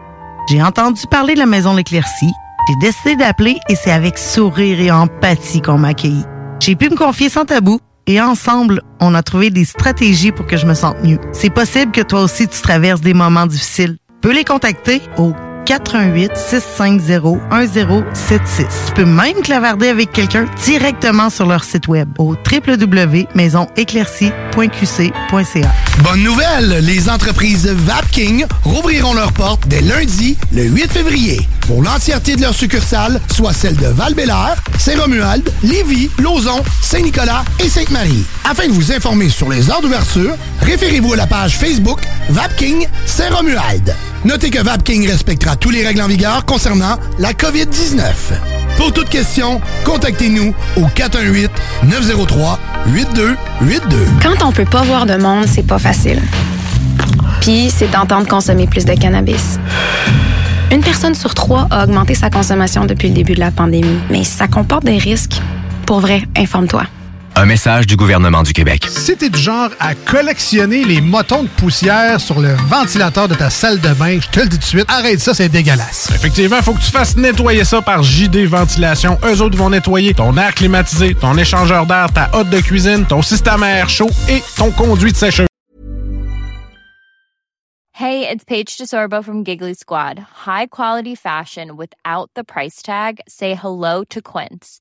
J'ai entendu parler de la maison L'Éclaircie. J'ai décidé d'appeler et c'est avec sourire et empathie qu'on m'a accueilli. J'ai pu me confier sans tabou et ensemble, on a trouvé des stratégies pour que je me sente mieux. C'est possible que toi aussi tu traverses des moments difficiles. Peux les contacter au 418 650 1076. Tu peux même clavarder avec quelqu'un directement sur leur site web au www.maisonéclaircie.qc.ca. Bonne nouvelle, les entreprises Vapking rouvriront leurs portes dès lundi, le 8 février. Pour l'entièreté de leurs succursales, soit celles de val Saint-Romuald, Lévis, Lauson, Saint-Nicolas et Sainte-Marie. Afin de vous informer sur les heures d'ouverture, référez-vous à la page Facebook Vapking Saint-Romuald. Notez que Vapking respectera tous les règles en vigueur concernant la COVID-19. Pour toute question, contactez-nous au 418-903-8282. Quand on peut pas voir de monde, c'est pas facile. Puis, c'est tentant de consommer plus de cannabis. Une personne sur trois a augmenté sa consommation depuis le début de la pandémie, mais ça comporte des risques. Pour vrai, informe-toi. Un message du gouvernement du Québec. Si t'es du genre à collectionner les motons de poussière sur le ventilateur de ta salle de bain, je te le dis tout de suite, arrête ça, c'est dégueulasse. Effectivement, faut que tu fasses nettoyer ça par JD Ventilation. Eux autres vont nettoyer ton air climatisé, ton échangeur d'air, ta hotte de cuisine, ton système à air chaud et ton conduit de sécheuse. Hey, it's Paige DeSorbo from Giggly Squad. High quality fashion without the price tag. Say hello to Quince.